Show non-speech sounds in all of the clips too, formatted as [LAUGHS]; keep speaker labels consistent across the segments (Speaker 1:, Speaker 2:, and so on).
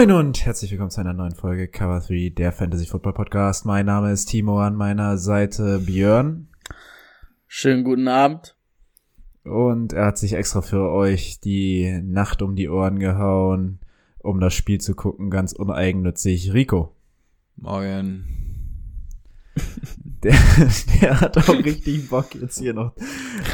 Speaker 1: Moin und herzlich willkommen zu einer neuen Folge Cover 3, der Fantasy Football Podcast. Mein Name ist Timo, an meiner Seite Björn.
Speaker 2: Schönen guten Abend.
Speaker 1: Und er hat sich extra für euch die Nacht um die Ohren gehauen, um das Spiel zu gucken, ganz uneigennützig. Rico.
Speaker 3: Morgen. [LAUGHS]
Speaker 1: Der, der hat auch [LAUGHS] richtig Bock, jetzt hier noch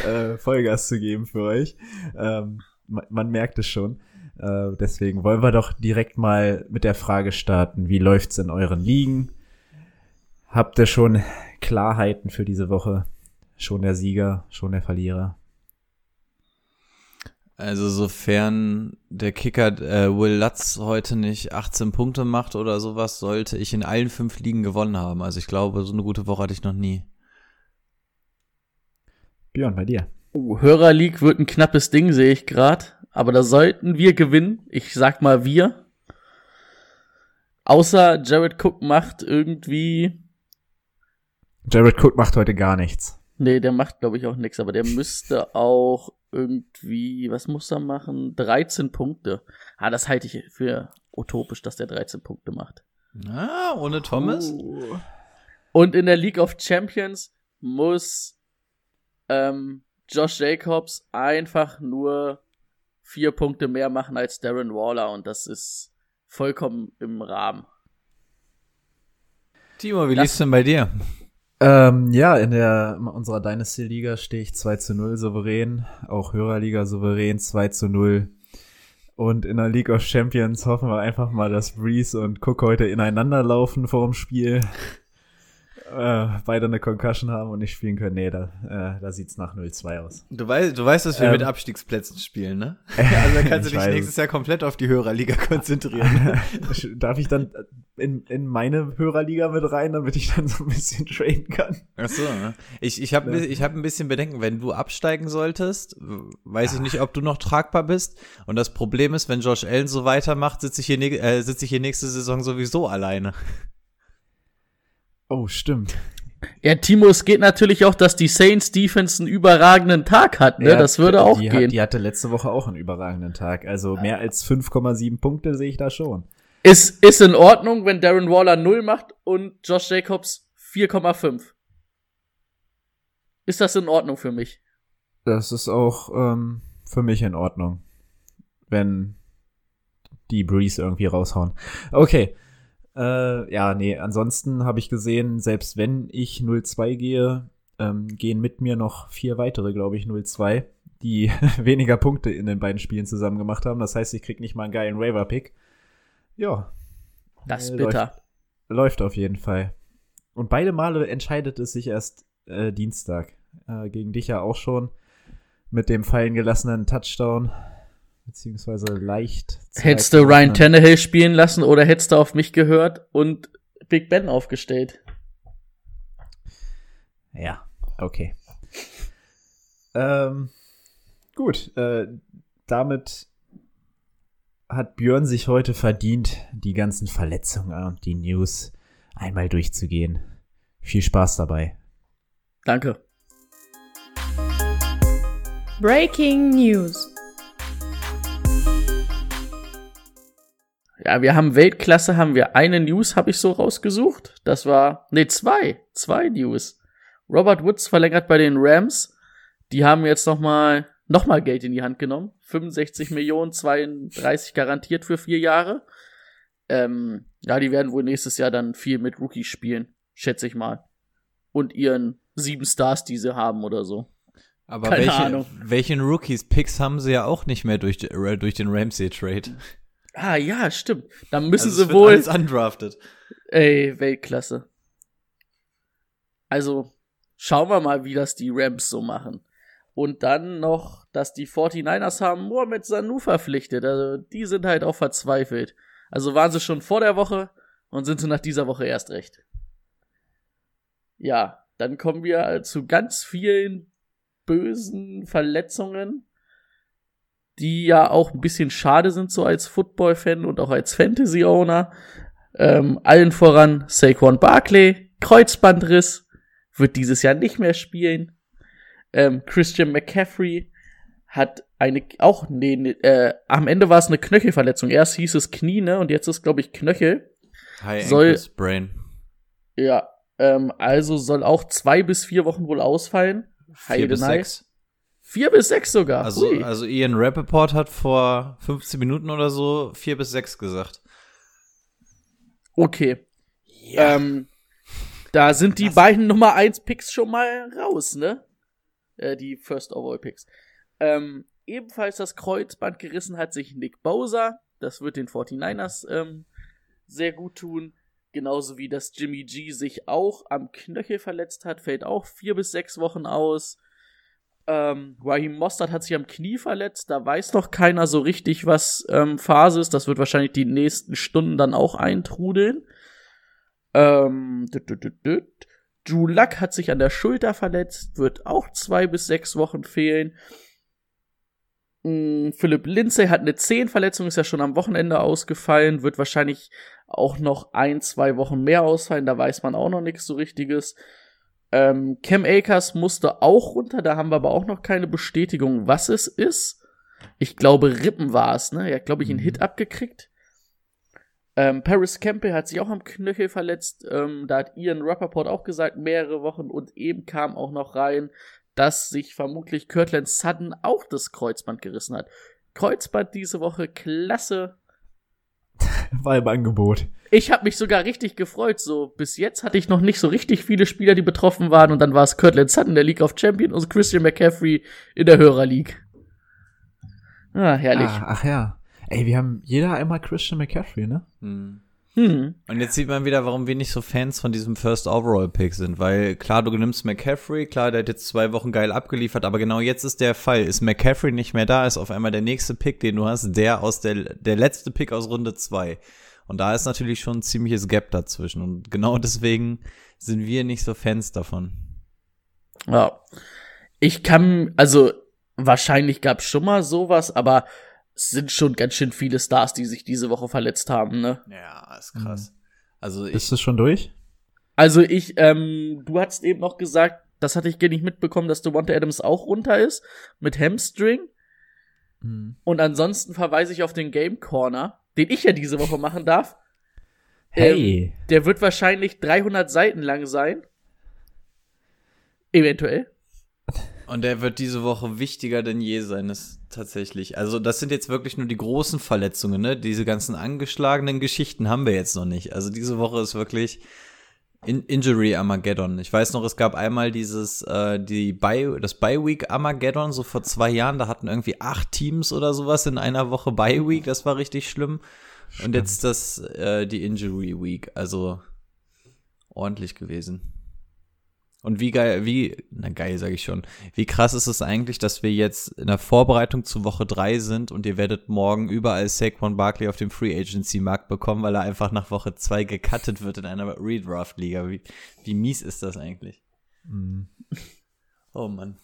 Speaker 1: äh, Vollgas zu geben für euch. Ähm, man, man merkt es schon. Äh, deswegen wollen wir doch direkt mal mit der Frage starten, wie läuft's in euren Ligen? Habt ihr schon Klarheiten für diese Woche? Schon der Sieger, schon der Verlierer?
Speaker 3: Also sofern der Kicker äh, Will Lutz heute nicht 18 Punkte macht oder sowas, sollte ich in allen fünf Ligen gewonnen haben. Also ich glaube, so eine gute Woche hatte ich noch nie.
Speaker 1: Björn, bei dir.
Speaker 2: Uh, Hörer League wird ein knappes Ding, sehe ich gerade. Aber da sollten wir gewinnen. Ich sag mal wir. Außer Jared Cook macht irgendwie.
Speaker 1: Jared Cook macht heute gar nichts.
Speaker 2: Nee, der macht, glaube ich, auch nichts. Aber der müsste auch irgendwie, was muss er machen? 13 Punkte. Ah, das halte ich für utopisch, dass der 13 Punkte macht.
Speaker 3: Ah, ohne Thomas?
Speaker 2: Uh. Und in der League of Champions muss ähm, Josh Jacobs einfach nur vier Punkte mehr machen als Darren Waller und das ist vollkommen im Rahmen.
Speaker 3: Timo, wie lief's denn bei dir?
Speaker 1: Ähm, ja, in der in unserer Dynasty-Liga stehe ich 2 zu 0 souverän, auch Hörerliga souverän 2 zu 0. Und in der League of Champions hoffen wir einfach mal, dass Breeze und Cook heute ineinander laufen vor dem Spiel. Äh, beide eine Concussion haben und nicht spielen können. Nee, da, äh, da sieht's nach 0-2 aus.
Speaker 3: Du weißt, du weißt, dass wir
Speaker 1: Ähm.
Speaker 3: mit Abstiegsplätzen spielen, ne? [LAUGHS] also da kannst du
Speaker 1: Ich
Speaker 3: dich nächstes
Speaker 1: es.
Speaker 3: Jahr komplett auf die Hörerliga [LAUGHS] konzentrieren. [LAUGHS]
Speaker 1: Darf ich dann in, in meine Hörerliga mit rein, damit ich dann so ein bisschen traden kann?
Speaker 3: Ach so, ne? Ich, ich habe ich hab ein bisschen Bedenken, wenn du absteigen solltest, weiß ich nicht, ob du noch tragbar bist. Und das Problem ist, wenn Josh Allen so weitermacht, sitze ich, hier äh, sitz ich hier nächste Saison sowieso alleine.
Speaker 1: Oh, stimmt.
Speaker 2: Ja, Timo, es geht natürlich auch, dass die Saints Defense einen überragenden Tag hat, ne?
Speaker 1: Ja,
Speaker 2: das würde auch
Speaker 1: die,
Speaker 2: gehen.
Speaker 1: Hat, die hatte letzte Woche auch einen überragenden Tag. Also mehr als 5,7 Punkte sehe ich da schon.
Speaker 2: Ist, ist in Ordnung, wenn Darren Waller 0 macht und Josh Jacobs 4,5. Ist das in Ordnung für mich?
Speaker 1: Das ist auch ähm, für mich in Ordnung, wenn die Breeze irgendwie raushauen. Okay. Äh, ja, nee, ansonsten habe ich gesehen, selbst wenn ich 0-2 gehe, ähm, gehen mit mir noch vier weitere, glaube ich, 0-2, die [LAUGHS] weniger Punkte in den beiden Spielen zusammen gemacht haben. Das heißt, ich krieg nicht mal einen geilen Raver-Pick. Ja.
Speaker 2: Das ist
Speaker 1: Äh,
Speaker 2: bitter.
Speaker 1: Läuft, läuft auf jeden Fall. Und beide Male entscheidet es sich erst äh, Dienstag. Äh, gegen dich ja auch schon. Mit dem fallen gelassenen Touchdown. Beziehungsweise leicht.
Speaker 2: Hättest du Ryan Tannehill spielen lassen oder hättest du auf mich gehört und Big Ben aufgestellt?
Speaker 1: Ja, okay. Ähm, gut, äh, damit hat Björn sich heute verdient, die ganzen Verletzungen und die News einmal durchzugehen. Viel Spaß dabei.
Speaker 2: Danke.
Speaker 4: Breaking News.
Speaker 2: Ja, wir haben Weltklasse, haben wir eine News, habe ich so rausgesucht. Das war, nee, zwei, zwei News. Robert Woods verlängert bei den Rams. Die haben jetzt noch mal, noch mal Geld in die Hand genommen. 65 Millionen, 32 garantiert für vier Jahre. Ähm, ja, die werden wohl nächstes Jahr dann viel mit Rookies spielen, schätze ich mal. Und ihren sieben Stars, die sie haben oder so.
Speaker 3: Aber
Speaker 2: Keine
Speaker 3: welche,
Speaker 2: Ahnung.
Speaker 3: welchen Rookies-Picks haben sie ja auch nicht mehr durch, äh, durch den Ramsey-Trade? [LAUGHS]
Speaker 2: Ah, ja, stimmt. Dann müssen
Speaker 3: Also
Speaker 2: sie wohl.
Speaker 3: alles undrafted.
Speaker 2: Ey, Weltklasse. Also, schauen wir mal, wie das die Rams so machen. Und dann noch, dass die 49ers haben Mohamed Sanu verpflichtet. Also die sind halt auch verzweifelt. Also waren sie schon vor der Woche und sind sie nach dieser Woche erst recht. Ja, dann kommen wir zu ganz vielen bösen Verletzungen, die ja auch ein bisschen schade sind, so als Football-Fan und auch als Fantasy-Owner. Ähm, allen voran Saquon Barkley, Kreuzbandriss, wird dieses Jahr nicht mehr spielen. Ähm, Christian McCaffrey hat eine, auch, nee, nee äh, am Ende war es eine Knöchelverletzung. Erst hieß es Knie, ne, und jetzt ist, glaube ich, Knöchel.
Speaker 3: High
Speaker 2: Soll-
Speaker 3: Sprain.
Speaker 2: Ja, ähm, also soll auch zwei bis vier Wochen wohl ausfallen.
Speaker 3: Vier bis
Speaker 2: Heidenei.
Speaker 3: sechs.
Speaker 2: Vier bis sechs sogar.
Speaker 3: Also, also Ian Rappaport hat vor 15 Minuten oder so vier bis sechs gesagt.
Speaker 2: Okay. Ähm, da sind die beiden Nummer 1 Picks schon mal raus, ne? Äh, die First Overall Picks. Ähm, ebenfalls das Kreuzband gerissen hat sich Nick Bowser. Das wird den 49ers ähm, sehr gut tun. Genauso wie das Jimmy G sich auch am Knöchel verletzt hat, fällt auch vier bis sechs Wochen aus. Ähm, Raheem Mostert hat sich am Knie verletzt, da weiß noch keiner so richtig, was ähm, Phase ist. Das wird wahrscheinlich die nächsten Stunden dann auch eintrudeln. Ähm, düt, düt, düt. Drew Luck hat sich an der Schulter verletzt, wird auch zwei bis sechs Wochen fehlen. Mm, Philipp Lindsay hat eine Zehenverletzung, ist ja schon am Wochenende ausgefallen, wird wahrscheinlich auch noch ein, zwei Wochen mehr ausfallen, da weiß man auch noch nichts so richtiges. Ähm, Cam Akers musste auch runter, da haben wir aber auch noch keine Bestätigung, was es ist. Ich glaube, Rippen war es, ne? Er hat, glaube ich, einen Hit abgekriegt. Ähm, Paris Campbell hat sich auch am Knöchel verletzt. Ähm, da hat Ian Rappaport auch gesagt, mehrere Wochen. Und eben kam auch noch rein, dass sich vermutlich Kirtland Sutton auch das Kreuzband gerissen hat. Kreuzband diese Woche, klasse. [LAUGHS]
Speaker 1: War im Angebot.
Speaker 2: Ich habe mich sogar richtig gefreut. So bis jetzt hatte ich noch nicht so richtig viele Spieler, die betroffen waren. Und dann war es Kirtland Sutton, der League of Champion, und Christian McCaffrey in der Hörer League. Ah, herrlich.
Speaker 1: Ah, ach ja. Ey, wir haben jeder einmal Christian McCaffrey, ne?
Speaker 3: Hm.
Speaker 2: Hm.
Speaker 3: Und jetzt sieht man wieder, warum wir nicht so Fans von diesem First Overall Pick sind, weil klar, du nimmst McCaffrey, klar, der hat jetzt zwei Wochen geil abgeliefert, aber genau jetzt ist der Fall. Ist McCaffrey nicht mehr da, ist auf einmal der nächste Pick, den du hast, der aus der, der letzte Pick aus Runde zwei. Und da ist natürlich schon ein ziemliches Gap dazwischen. Und genau [LAUGHS] deswegen sind wir nicht so Fans davon.
Speaker 2: Ja. Ich kann, also wahrscheinlich gab es schon mal sowas, aber es sind schon ganz schön viele Stars, die sich diese Woche verletzt haben, ne?
Speaker 3: Ja, ist krass. Also ich,
Speaker 1: Ist das schon durch?
Speaker 2: Also ich, ähm, du hast eben noch gesagt, das hatte ich gar nicht mitbekommen, dass Devonta Adams auch runter ist mit Hamstring.
Speaker 1: Hm.
Speaker 2: Und ansonsten verweise ich auf den Game Corner, den ich ja diese Woche machen darf.
Speaker 1: Hey.
Speaker 2: Der wird wahrscheinlich 300 Seiten lang sein. Eventuell.
Speaker 3: Und der wird diese Woche wichtiger denn je sein, ist tatsächlich. Also das sind jetzt wirklich nur die großen Verletzungen, ne? Diese ganzen angeschlagenen Geschichten haben wir jetzt noch nicht. Also diese Woche ist wirklich In Injury Armageddon. Ich weiß noch, es gab einmal dieses, äh, die Bye, das Bye Week Armageddon, so vor zwei Jahren, da hatten irgendwie acht Teams oder sowas in einer Woche Bye Week, das war richtig schlimm. Und jetzt das, äh, die Injury Week, also ordentlich gewesen. Und wie geil, wie, na geil sage ich schon, wie krass ist es eigentlich, dass wir jetzt in der Vorbereitung zu Woche drei sind und ihr werdet morgen überall Saquon Barkley auf dem Free Agency Markt bekommen, weil er einfach nach Woche zwei gecuttet wird in einer Redraft Liga. Wie, wie mies ist das eigentlich?
Speaker 1: Hm.
Speaker 3: Oh Mann.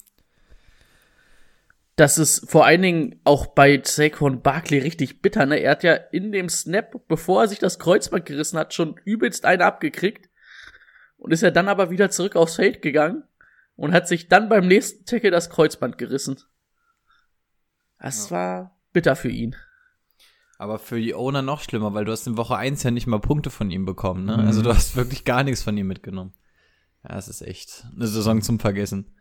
Speaker 2: Das ist vor allen Dingen auch bei Saquon Barkley richtig bitter, ne? Er hat ja in dem Snap, bevor er sich das Kreuzband gerissen hat, schon übelst eine abgekriegt. Und ist ja dann aber wieder zurück aufs Feld gegangen und hat sich dann beim nächsten Tackle das Kreuzband gerissen. Das war bitter für ihn.
Speaker 3: Aber für die Owner noch schlimmer, weil du hast in Woche eins ja nicht mal Punkte von ihm bekommen, ne? Also du hast wirklich gar nichts von ihm mitgenommen. Ja, es ist echt eine Saison zum Vergessen.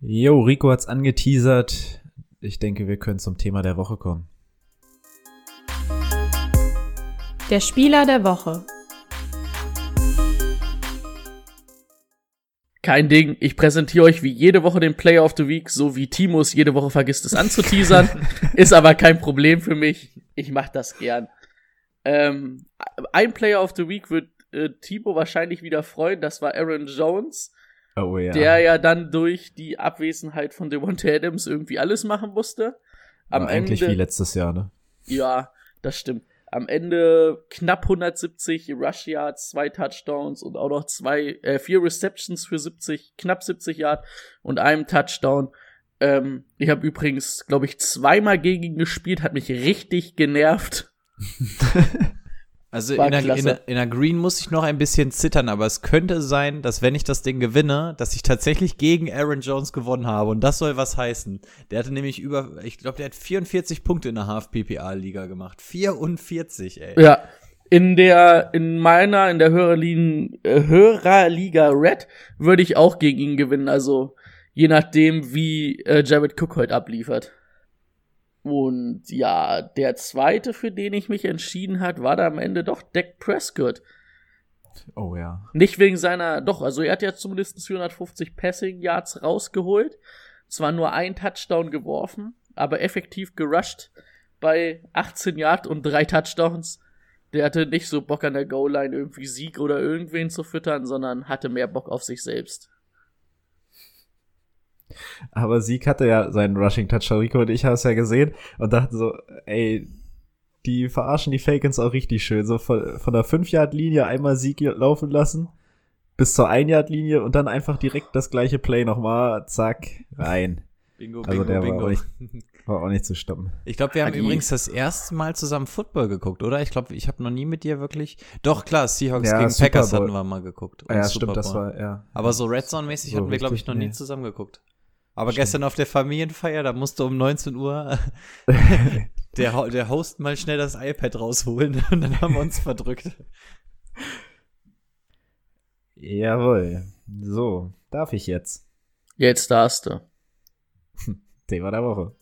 Speaker 1: Jo, Rico hat's angeteasert. Ich denke, wir können zum Thema der Woche kommen.
Speaker 4: Der Spieler der Woche.
Speaker 2: Kein Ding, ich präsentiere euch wie jede Woche den Player of the Week, so wie Timus jede Woche vergisst es anzuteasern. [LAUGHS] Ist aber kein Problem für mich. Ich mach das gern. Ähm, ein Player of the Week wird äh, Timo wahrscheinlich wieder freuen. Das war Aaron Jones.
Speaker 1: Oh ja.
Speaker 2: der ja dann durch die Abwesenheit von Devontae Adams irgendwie alles machen musste. Am
Speaker 1: War eigentlich wie
Speaker 2: Ende,
Speaker 1: letztes Jahr, ne?
Speaker 2: ja, das stimmt. Am Ende knapp 170 Rush Yards, zwei Touchdowns und auch noch zwei, äh, vier Receptions für 70, knapp 70 Yards und einem Touchdown. Ähm, ich habe übrigens, glaube ich, zweimal gegen ihn gespielt, hat mich richtig genervt. [LAUGHS] [LAUGHS]
Speaker 3: Also in der, in, der, in der Green muss ich noch ein bisschen zittern, aber es könnte sein, dass wenn ich das Ding gewinne, dass ich tatsächlich gegen Aaron Jones gewonnen habe. Und das soll was heißen. Der hatte nämlich über, ich glaube, der hat 44 Punkte in der Half-PPA-Liga gemacht. 44, ey.
Speaker 2: Ja. In der, in meiner, in der Hörerliga, äh, Hörerliga Red würde ich auch gegen ihn gewinnen. Also, je nachdem, wie äh, Jared Cook heute abliefert. Und ja, der zweite, für den ich mich entschieden hat, war da am Ende doch Dak Prescott.
Speaker 1: Oh ja.
Speaker 2: Nicht wegen seiner, doch, also er hat ja zumindest 450 Passing Yards rausgeholt. Zwar nur ein Touchdown geworfen, aber effektiv gerusht bei 18 Yards und drei Touchdowns. Der hatte nicht so Bock an der Goal-Line irgendwie Sieg oder irgendwen zu füttern, sondern hatte mehr Bock auf sich selbst.
Speaker 1: Aber Sieg hatte ja seinen Rushing Touchdown. Rico und ich haben es ja gesehen und dachten so, ey, die verarschen die Falcons auch richtig schön. So von, von der 5-Yard-Linie einmal Sieg laufen lassen bis zur 1-Yard-Linie und dann einfach direkt das gleiche Play nochmal, zack, rein.
Speaker 3: Bingo,
Speaker 1: Also der war auch nicht, war auch nicht zu stoppen.
Speaker 3: Ich glaube, wir haben
Speaker 2: Ah, die-
Speaker 3: übrigens das erste Mal zusammen Football geguckt, oder? Ich glaube, ich habe noch nie mit dir wirklich. Doch, klar, Seahawks
Speaker 1: Ja,
Speaker 3: gegen
Speaker 1: Super
Speaker 3: Packers
Speaker 1: Bowl.
Speaker 3: hatten wir mal geguckt. Und
Speaker 1: Ja,
Speaker 3: Super
Speaker 1: stimmt, das war, ja.
Speaker 3: Aber so Red Zone-mäßig
Speaker 1: So
Speaker 3: hatten wir, glaube ich, noch nie
Speaker 1: nee.
Speaker 3: zusammen geguckt. Aber gestern auf der Familienfeier, da musste um 19 Uhr [LAUGHS] der, der Host mal schnell das iPad rausholen und dann haben wir uns verdrückt.
Speaker 1: Jawohl. So, darf ich jetzt.
Speaker 2: Jetzt darfst du. [LAUGHS]
Speaker 1: Thema der Woche.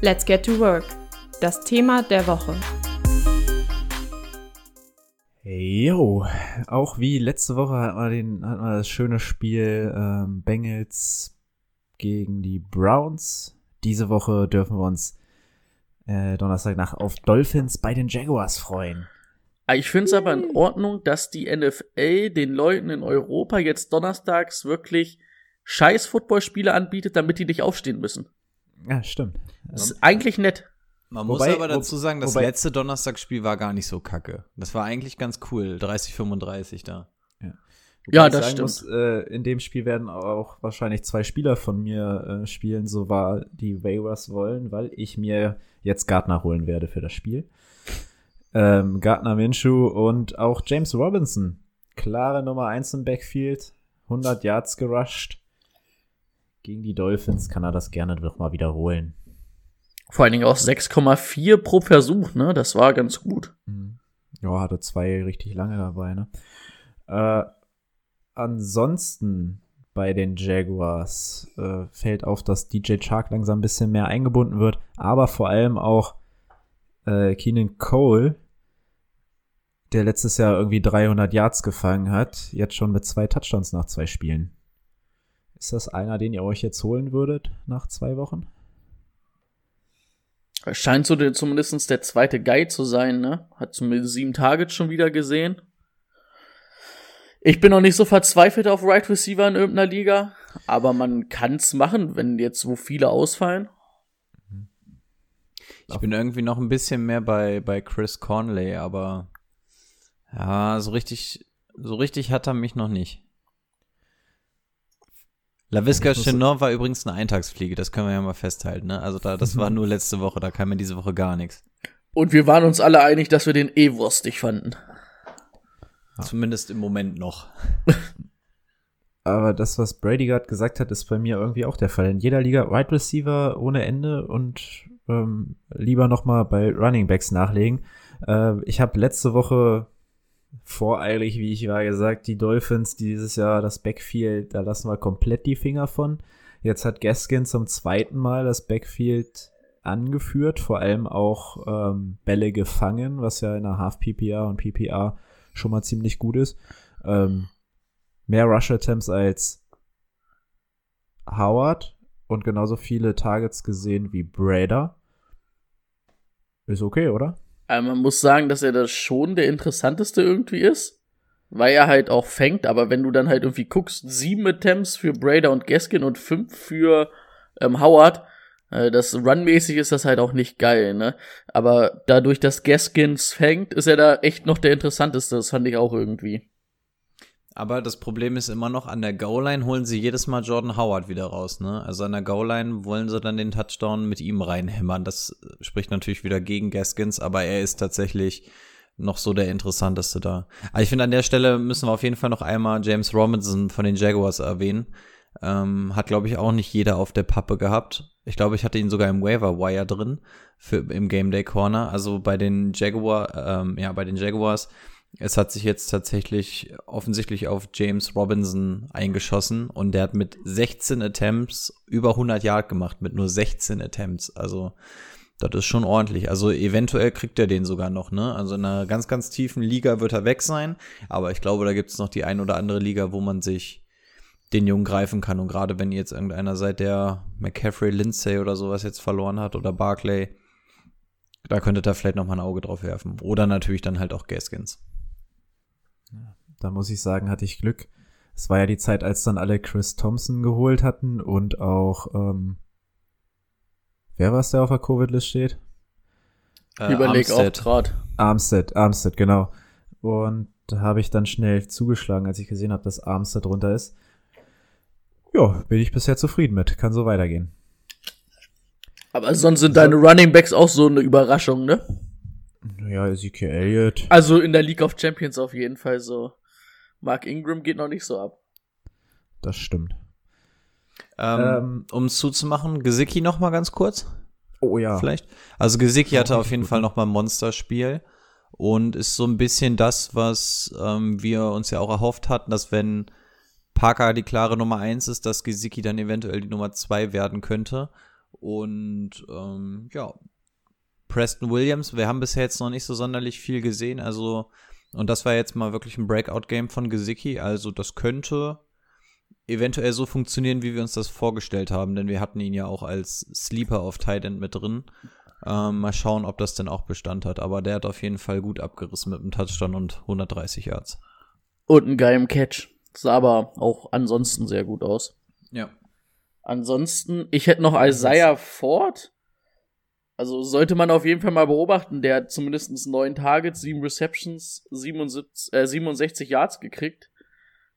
Speaker 4: Let's get to work. Das Thema der Woche.
Speaker 1: Jo, auch wie letzte Woche hat man, den, hat man das schöne Spiel ähm, Bengals gegen die Browns. Diese Woche dürfen wir uns äh, Donnerstagnacht auf Dolphins bei den Jaguars freuen.
Speaker 2: Ah, Ich finde es aber in Ordnung, dass die NFL den Leuten in Europa jetzt donnerstags wirklich scheiß Footballspiele anbietet, damit die nicht aufstehen müssen.
Speaker 1: Ja, stimmt.
Speaker 2: Das ist eigentlich nett.
Speaker 3: Man
Speaker 1: Wobei-
Speaker 3: muss aber dazu sagen, das
Speaker 1: wobei-
Speaker 3: letzte Donnerstagsspiel war gar nicht so kacke. Das war eigentlich ganz cool. 30-35 da.
Speaker 1: Wobei
Speaker 2: Ja,
Speaker 1: ich
Speaker 2: das stimmt.
Speaker 1: Muss, äh, in dem Spiel werden auch wahrscheinlich zwei Spieler von mir äh, spielen, so war die Waivers wollen, weil ich mir jetzt Gardner holen werde für das Spiel. Ähm, Gardner Minshew und auch James Robinson. Klare Nummer 1 im Backfield. 100 Yards gerusht. Gegen die Dolphins kann er das gerne noch mal wiederholen.
Speaker 2: Vor allen Dingen auch 6,4 pro Versuch, ne? Das war ganz gut.
Speaker 1: Mhm. Ja, hatte zwei richtig lange dabei, ne? Äh, ansonsten bei den Jaguars äh, fällt auf, dass DJ Chark langsam ein bisschen mehr eingebunden wird, aber vor allem auch äh, Keenan Cole, der letztes Jahr irgendwie 300 Yards gefangen hat, jetzt schon mit zwei Touchdowns nach zwei Spielen. Ist das einer, den ihr euch jetzt holen würdet nach zwei Wochen?
Speaker 2: Scheint so der, zumindest der zweite Guy zu sein, ne? Hat zumindest sieben Targets schon wieder gesehen. Ich bin noch nicht so verzweifelt auf Right Receiver in irgendeiner Liga, aber man kann's machen, wenn jetzt so viele ausfallen.
Speaker 3: Ich bin irgendwie noch ein bisschen mehr bei, bei Chris Conley, aber ja, so richtig, so richtig hat er mich noch nicht.
Speaker 1: Muss-
Speaker 3: Chenot war übrigens eine Eintagsfliege, das können wir ja mal festhalten, ne? Also da, das war nur letzte Woche, da kam mir diese Woche gar nichts.
Speaker 2: Und wir waren uns alle einig, dass wir den eh wurstig fanden.
Speaker 3: Zumindest im Moment noch. [LAUGHS]
Speaker 1: Aber das, was Brady gerade gesagt hat, ist bei mir irgendwie auch der Fall. In jeder Liga Wide Receiver ohne Ende und ähm, lieber noch mal bei Running Backs nachlegen. Äh, ich habe letzte Woche voreilig, wie ich war, gesagt, die Dolphins dieses Jahr das Backfield, da lassen wir komplett die Finger von. Jetzt hat Gaskin zum zweiten Mal das Backfield angeführt, vor allem auch ähm, Bälle gefangen, was ja in der Half PPA und PPA schon mal ziemlich gut ist. Ähm, mehr Rush Attempts als Howard und genauso viele Targets gesehen wie Brader. Ist okay, oder?
Speaker 2: Aber man muss sagen, dass er das schon der interessanteste irgendwie ist. weil er halt auch fängt, aber wenn du dann halt irgendwie guckst, sieben Attempts für Brader und Gaskin und fünf für ähm, Howard, äh, das Run-mäßig ist das halt auch nicht geil, ne? Aber dadurch, dass Gaskins fängt, ist er da echt noch der interessanteste, das fand ich auch irgendwie.
Speaker 3: Aber das Problem ist immer noch, an der Goal-Line holen sie jedes Mal Jordan Howard wieder raus, ne? Also an der Goal-Line wollen sie dann den Touchdown mit ihm reinhämmern. Das spricht natürlich wieder gegen Gaskins, aber er ist tatsächlich noch so der interessanteste da. Aber ich finde, an der Stelle müssen wir auf jeden Fall noch einmal James Robinson von den Jaguars erwähnen. Ähm, hat, glaube ich, auch nicht jeder auf der Pappe gehabt. Ich glaube, ich hatte ihn sogar im Waiver Wire drin für im Game Day Corner. Also bei den Jaguar, ähm, ja, bei den Jaguars. Es hat sich jetzt tatsächlich offensichtlich auf James Robinson eingeschossen und der hat mit 16 Attempts über 100 Yard gemacht mit nur 16 Attempts. Also das ist schon ordentlich. Also eventuell kriegt er den sogar noch, ne? Also in einer ganz, ganz tiefen Liga wird er weg sein. Aber ich glaube, da gibt es noch die ein oder andere Liga, wo man sich den Jungen greifen kann. Und gerade wenn ihr jetzt irgendeiner seid, der McCaffrey, Lindsay oder sowas jetzt verloren hat oder Barclay, da könntet ihr vielleicht noch mal ein Auge drauf werfen. Oder natürlich dann halt auch Gaskins.
Speaker 1: Da muss ich sagen, hatte ich Glück. Es war ja die Zeit, als dann alle Chris Thompson geholt hatten und auch, ähm, wer war es, der auf der Covid-List steht?
Speaker 2: Äh, Überleg
Speaker 3: Armstead.
Speaker 2: auch grad.
Speaker 1: Armstead, Armstead, genau. Und da habe ich dann schnell zugeschlagen, als ich gesehen habe, dass Armstead drunter ist. Ja, bin ich bisher zufrieden mit. Kann so weitergehen.
Speaker 2: Aber sonst sind deine Running Backs auch so eine Überraschung, ne?
Speaker 1: Ja, Ezekiel Elliott.
Speaker 2: Also in der League of Champions auf jeden Fall so. Mark Ingram geht noch nicht so ab.
Speaker 1: Das stimmt.
Speaker 3: Ähm,
Speaker 1: Ähm,
Speaker 3: um es zuzumachen, Gesicki noch mal ganz kurz.
Speaker 1: Oh ja.
Speaker 3: vielleicht. Also Gesicki hatte auf jeden
Speaker 1: gut,
Speaker 3: Fall noch mal ein Monsterspiel und ist so ein bisschen das, was ähm, wir uns ja auch erhofft hatten, dass wenn Parker die klare Nummer eins ist, dass Gesicki dann eventuell die Nummer zwei werden könnte. Und ähm, ja, Preston Williams, wir haben bisher jetzt noch nicht so sonderlich viel gesehen, also und das war jetzt mal wirklich ein Breakout-Game von Gesicki, also das könnte eventuell so funktionieren, wie wir uns das vorgestellt haben, denn wir hatten ihn ja auch als Sleeper auf Tight End mit drin. Ähm, mal schauen, ob das denn auch Bestand hat, aber der hat auf jeden Fall gut abgerissen mit einem Touchdown und 130 Yards.
Speaker 2: Und einen geilen Catch. Sah aber auch ansonsten sehr gut aus.
Speaker 3: Ja.
Speaker 2: Ansonsten, ich hätte noch Isaiah Ford. Also sollte man auf jeden Fall mal beobachten. Der hat zumindest neun Targets, sieben Receptions, 77, äh, 67 Yards gekriegt.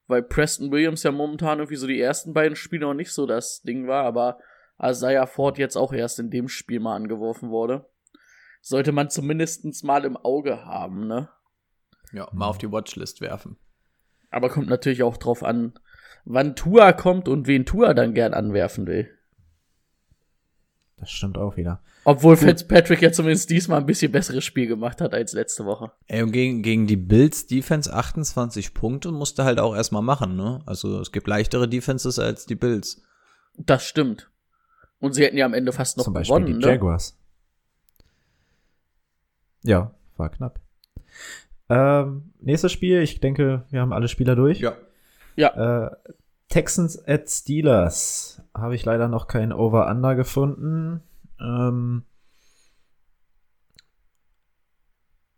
Speaker 2: Weil Preston Williams ja momentan irgendwie so die ersten beiden Spiele noch nicht so das Ding war, aber Isaiah Ford jetzt auch erst in dem Spiel mal angeworfen wurde. Sollte man zumindest mal im Auge haben, ne?
Speaker 3: Ja, mal auf die Watchlist werfen.
Speaker 2: Aber kommt natürlich auch drauf an, wann Tua kommt und wen Tua dann gern anwerfen will.
Speaker 1: Das stimmt auch wieder.
Speaker 2: Obwohl Fitzpatrick ja zumindest diesmal ein bisschen besseres Spiel gemacht hat als letzte Woche.
Speaker 3: Ey, und gegen, gegen die Bills Defense 28 Punkte musste halt auch erstmal machen, ne? Also es gibt leichtere Defenses als die Bills.
Speaker 2: Das stimmt. Und sie hätten ja am Ende fast noch
Speaker 1: Zum Beispiel
Speaker 2: gewonnen,
Speaker 1: die
Speaker 2: ne?
Speaker 1: Jaguars. Ja, war knapp. Ähm, nächstes Spiel, ich denke, wir haben alle Spieler durch.
Speaker 3: Ja.
Speaker 2: Ja,
Speaker 1: Äh, Texans at Steelers. Habe ich leider noch kein Over-Under gefunden. Ähm,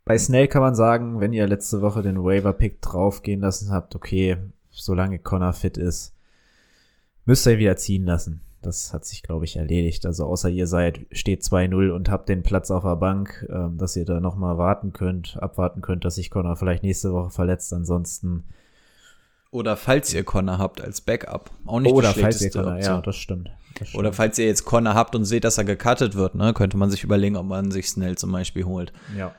Speaker 1: bei Snell kann man sagen, wenn ihr letzte Woche den Waiver-Pick draufgehen lassen habt, okay, solange Connor fit ist, müsst ihr ihn wieder ziehen lassen. Das hat sich, glaube ich, erledigt. Also außer ihr seid, steht 2-0 und habt den Platz auf der Bank, ähm, dass ihr da nochmal warten könnt, abwarten könnt, dass sich Connor vielleicht nächste Woche verletzt. Ansonsten
Speaker 3: Oder falls ihr Connor habt als Backup. Auch nicht
Speaker 1: oder
Speaker 3: die
Speaker 1: falls ihr Connor,
Speaker 3: Option.
Speaker 1: ja, das stimmt. Das stimmt.
Speaker 3: Oder falls ihr jetzt Connor habt und seht, dass er gecuttet wird, ne, könnte man sich überlegen, ob man sich Snell zum Beispiel holt.
Speaker 1: ja.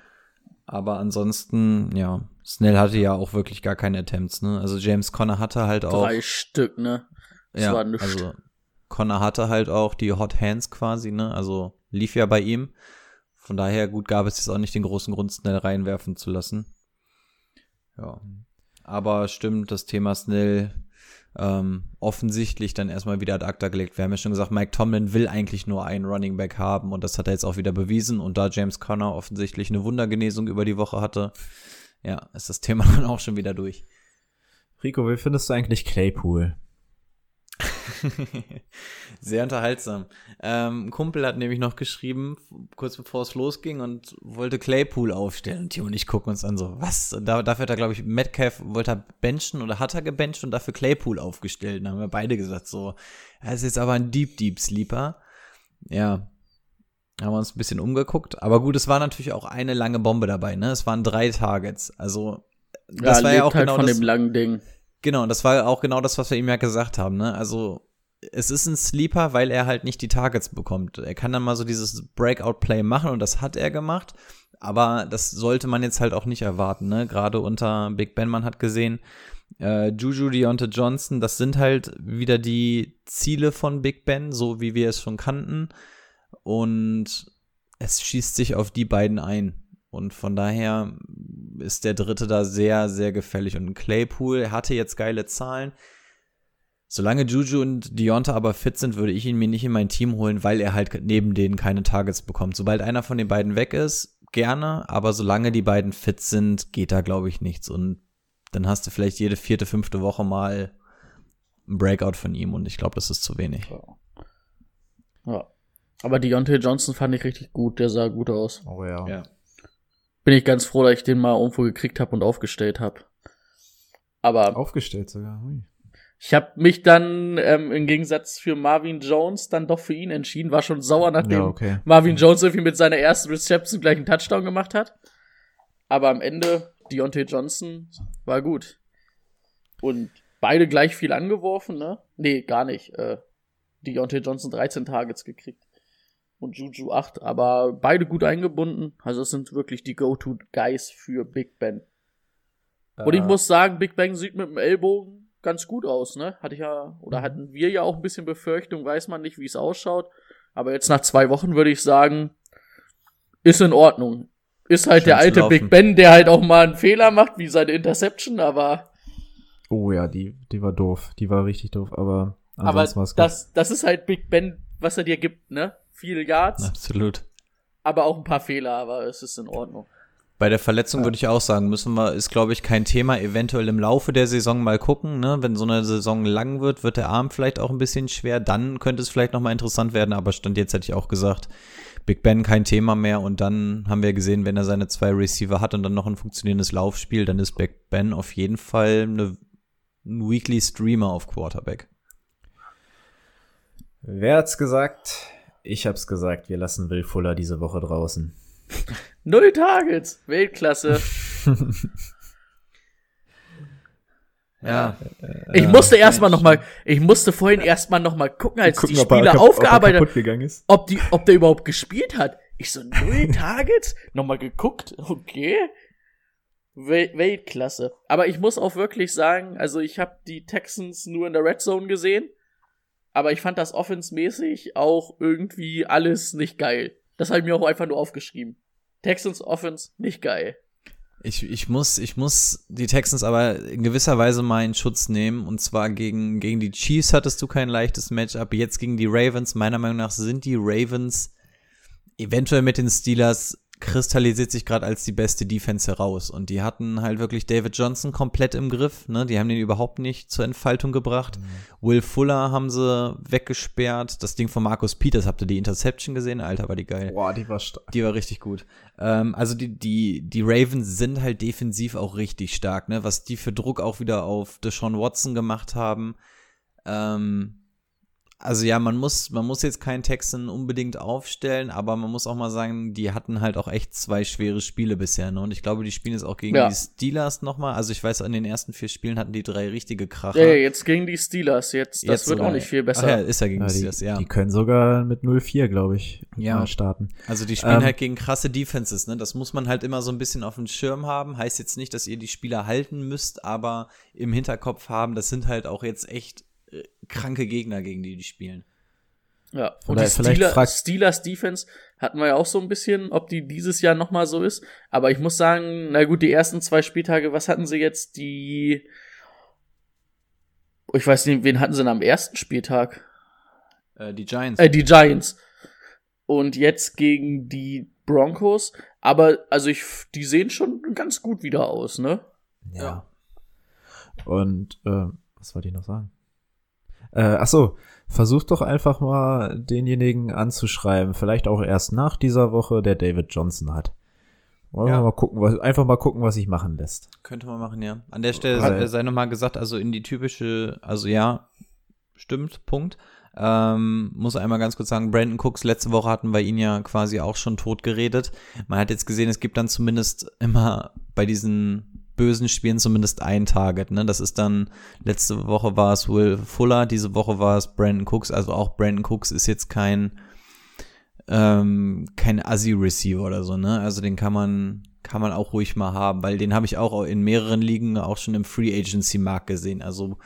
Speaker 3: Aber ansonsten, ja, Snell hatte ja auch wirklich gar keine Attempts, ne? Also James Connor hatte halt auch.
Speaker 2: drei Stück, ne? Das
Speaker 3: ja,
Speaker 2: war nichts.
Speaker 3: also Connor hatte halt auch die Hot Hands quasi, ne? Also lief ja bei ihm. Von daher gut gab es jetzt auch nicht den großen Grund, Snell reinwerfen zu lassen. Ja. Aber stimmt, das Thema Snell ähm, offensichtlich dann erstmal wieder ad acta gelegt. Wir haben ja schon gesagt, Mike Tomlin will eigentlich nur einen Running Back haben und das hat er jetzt auch wieder bewiesen. Und da James Conner offensichtlich eine Wundergenesung über die Woche hatte, ja, ist das Thema [LAUGHS] dann auch schon wieder durch.
Speaker 1: Rico, wie findest du eigentlich Claypool? [LAUGHS]
Speaker 3: Sehr unterhaltsam. Ähm, ein Kumpel hat nämlich noch geschrieben, kurz bevor es losging und wollte Claypool aufstellen. Und Timo und ich gucken uns an so, was? Und da, dafür hat er, glaube ich, Metcalf wollte er benchen oder hat er gebencht und dafür Claypool aufgestellt. Da haben wir beide gesagt so, das ist jetzt aber ein Deep Deep Sleeper. Ja, haben wir uns ein bisschen umgeguckt. Aber gut, es war natürlich auch eine lange Bombe dabei, ne? Es waren drei Targets. Also, das
Speaker 2: ja,
Speaker 3: war ja auch
Speaker 2: halt
Speaker 3: genau
Speaker 2: von
Speaker 3: das,
Speaker 2: dem langen Ding.
Speaker 3: Genau, und das war auch genau das, was wir ihm ja gesagt haben, ne? Also, es ist ein Sleeper, weil er halt nicht die Targets bekommt. Er kann dann mal so dieses Breakout-Play machen und das hat er gemacht. Aber das sollte man jetzt halt auch nicht erwarten, ne? Gerade unter Big Ben, man hat gesehen, äh, Juju Deontay Johnson, das sind halt wieder die Ziele von Big Ben, so wie wir es schon kannten. Und es schießt sich auf die beiden ein. Und von daher ist der dritte da sehr, sehr gefällig. Und Claypool hatte jetzt geile Zahlen. Solange Juju und Deonta aber fit sind, würde ich ihn mir nicht in mein Team holen, weil er halt neben denen keine Targets bekommt. Sobald einer von den beiden weg ist, gerne, aber solange die beiden fit sind, geht da, glaube ich, nichts. Und dann hast du vielleicht jede vierte, fünfte Woche mal ein Breakout von ihm und ich glaube, das ist zu wenig.
Speaker 2: Ja. Aber Deontay Johnson fand ich richtig gut, der sah gut aus.
Speaker 1: Oh ja.
Speaker 3: Ja.
Speaker 2: Bin ich ganz froh, dass ich den mal irgendwo gekriegt habe und aufgestellt habe. Aber
Speaker 1: Aufgestellt sogar. Hui.
Speaker 2: ich habe mich dann ähm, im Gegensatz für Marvin Jones dann doch für ihn entschieden. War schon sauer, nachdem
Speaker 1: Ja, okay.
Speaker 2: Marvin Jones irgendwie mit seiner ersten Reception gleich einen Touchdown gemacht hat. Aber am Ende, Deontay Johnson war gut. Und beide gleich viel angeworfen, ne? Nee, gar nicht. Äh, Deontay Johnson 13 Targets gekriegt. Und Juju 8, aber beide gut eingebunden. Also es sind wirklich die Go-To-Guys für Big Ben. Und ich
Speaker 1: Äh,
Speaker 2: muss sagen, Big Ben sieht mit dem Ellbogen ganz gut aus, ne? Hatte ich ja, oder hatten wir ja auch ein bisschen Befürchtung, weiß man nicht, wie es ausschaut. Aber jetzt nach zwei Wochen würde ich sagen, ist in Ordnung. Ist halt der
Speaker 3: Scheint zu
Speaker 2: alte. Big Ben, der halt auch mal einen Fehler macht, wie seine Interception, aber,
Speaker 1: Oh ja, die, die war doof. Die war richtig doof, aber
Speaker 2: aber das, das ist halt Big Ben, was er dir gibt, ne? Viele Yards,
Speaker 3: Absolut.
Speaker 2: aber auch ein paar Fehler, aber es ist in Ordnung.
Speaker 3: Bei der Verletzung würde ich auch sagen, müssen wir, ist glaube ich kein Thema, eventuell im Laufe der Saison mal gucken, ne? Wenn so eine Saison lang wird, wird der Arm vielleicht auch ein bisschen schwer, dann könnte es vielleicht nochmal interessant werden, aber Stand jetzt hätte ich auch gesagt, Big Ben kein Thema mehr und dann haben wir gesehen, wenn er seine zwei Receiver hat und dann noch ein funktionierendes Laufspiel, dann ist Big Ben auf jeden Fall eine, ein Weekly Streamer auf Quarterback.
Speaker 1: Wer hat's gesagt? Ich hab's gesagt, wir lassen Will Fuller diese Woche draußen. [LAUGHS]
Speaker 2: Null Targets, Weltklasse. [LAUGHS]
Speaker 3: Ja,
Speaker 2: Ich musste erstmal noch mal, ich musste vorhin erstmal noch mal gucken, als die Spieler aufgearbeitet haben,
Speaker 1: gegangen ist.
Speaker 2: ob die, ob der überhaupt gespielt hat. Ich so null [LAUGHS] Targets, nochmal geguckt, okay. Wel Weltklasse. Aber ich muss auch wirklich sagen, also ich habe die Texans nur in der Red Zone gesehen, aber ich fand das offensmäßig auch irgendwie alles nicht geil. Das habe ich mir auch einfach nur aufgeschrieben. Texans Offense nicht geil.
Speaker 3: Ich, ich, muss, ich muss die Texans aber in gewisser Weise mal in Schutz nehmen. Und zwar gegen, gegen die Chiefs hattest du kein leichtes Matchup. Jetzt gegen die Ravens. Meiner Meinung nach sind die Ravens eventuell mit den Steelers kristallisiert sich gerade als die beste Defense heraus. Und die hatten halt wirklich David Johnson komplett im Griff. Ne? Die haben den überhaupt nicht zur Entfaltung gebracht. Will Fuller haben sie weggesperrt. Das Ding von Marcus Peters, habt ihr die Interception gesehen? Alter, war die geil.
Speaker 1: Boah, die war stark.
Speaker 3: Die war richtig gut. Ähm, also die, die, die Ravens sind halt defensiv auch richtig stark, ne? Was die für Druck auch wieder auf Deshaun Watson gemacht haben. Ähm, also ja, man muss, man muss jetzt keinen Texan unbedingt aufstellen, aber man muss auch mal sagen, die hatten halt auch echt zwei schwere Spiele bisher, ne? Und ich glaube, die spielen jetzt auch gegen
Speaker 2: Ja.
Speaker 3: die Steelers nochmal. Also ich weiß, in den ersten vier Spielen hatten die drei richtige Kracher.
Speaker 2: Ja, jetzt gegen die Steelers, jetzt, das
Speaker 3: Jetzt
Speaker 2: wird
Speaker 3: sogar.
Speaker 2: auch nicht viel
Speaker 3: Ach
Speaker 2: besser.
Speaker 3: ja, ist ja gegen
Speaker 1: Ja,
Speaker 3: die Steelers, ja.
Speaker 1: die können sogar mit 0-4, glaube ich,
Speaker 3: Ja.
Speaker 1: mal starten.
Speaker 3: Also die spielen
Speaker 1: Ähm,
Speaker 3: halt gegen krasse Defenses, ne? Das muss man halt immer so ein bisschen auf dem Schirm haben. Heißt jetzt nicht, dass ihr die Spieler halten müsst, aber im Hinterkopf haben, das sind halt auch jetzt echt kranke Gegner, gegen die die spielen.
Speaker 2: Ja, und die
Speaker 1: Vielleicht- vielleicht
Speaker 2: Steelers, Defense hatten wir ja auch so ein bisschen, ob die dieses Jahr nochmal so ist. Aber ich muss sagen, na gut, die ersten zwei Spieltage, was hatten sie jetzt? Die. Ich weiß nicht, wen hatten sie denn am ersten Spieltag?
Speaker 3: Äh, die Giants.
Speaker 2: Äh, die Giants. Und jetzt gegen die Broncos. Aber, also ich, die sehen schon ganz gut wieder aus, ne?
Speaker 3: ja.
Speaker 1: Und äh, was wollte ich noch sagen? Äh, ach so, versuch doch einfach mal denjenigen anzuschreiben. Vielleicht auch erst nach dieser Woche, der David Johnson hat. Wollen
Speaker 3: Ja.
Speaker 1: wir mal gucken, was, einfach mal gucken, was sich machen lässt.
Speaker 3: Könnte man machen, ja. An der Stelle
Speaker 1: Also-
Speaker 3: sei, sei nochmal gesagt, also in die typische, also ja, stimmt, Punkt. Ähm, muss einmal ganz kurz sagen, Brandon Cooks, letzte Woche hatten wir ihn ja quasi auch schon tot geredet. Man hat jetzt gesehen, es gibt dann zumindest immer bei diesen bösen Spielen zumindest ein Target, ne? Das ist dann, letzte Woche war es Will Fuller, diese Woche war es Brandon Cooks, also auch Brandon Cooks ist jetzt kein, ähm, kein Assi-Receiver oder so, ne? Also den kann man, kann man auch ruhig mal haben, weil den habe ich auch in mehreren Ligen auch schon im Free Agency Markt gesehen. Also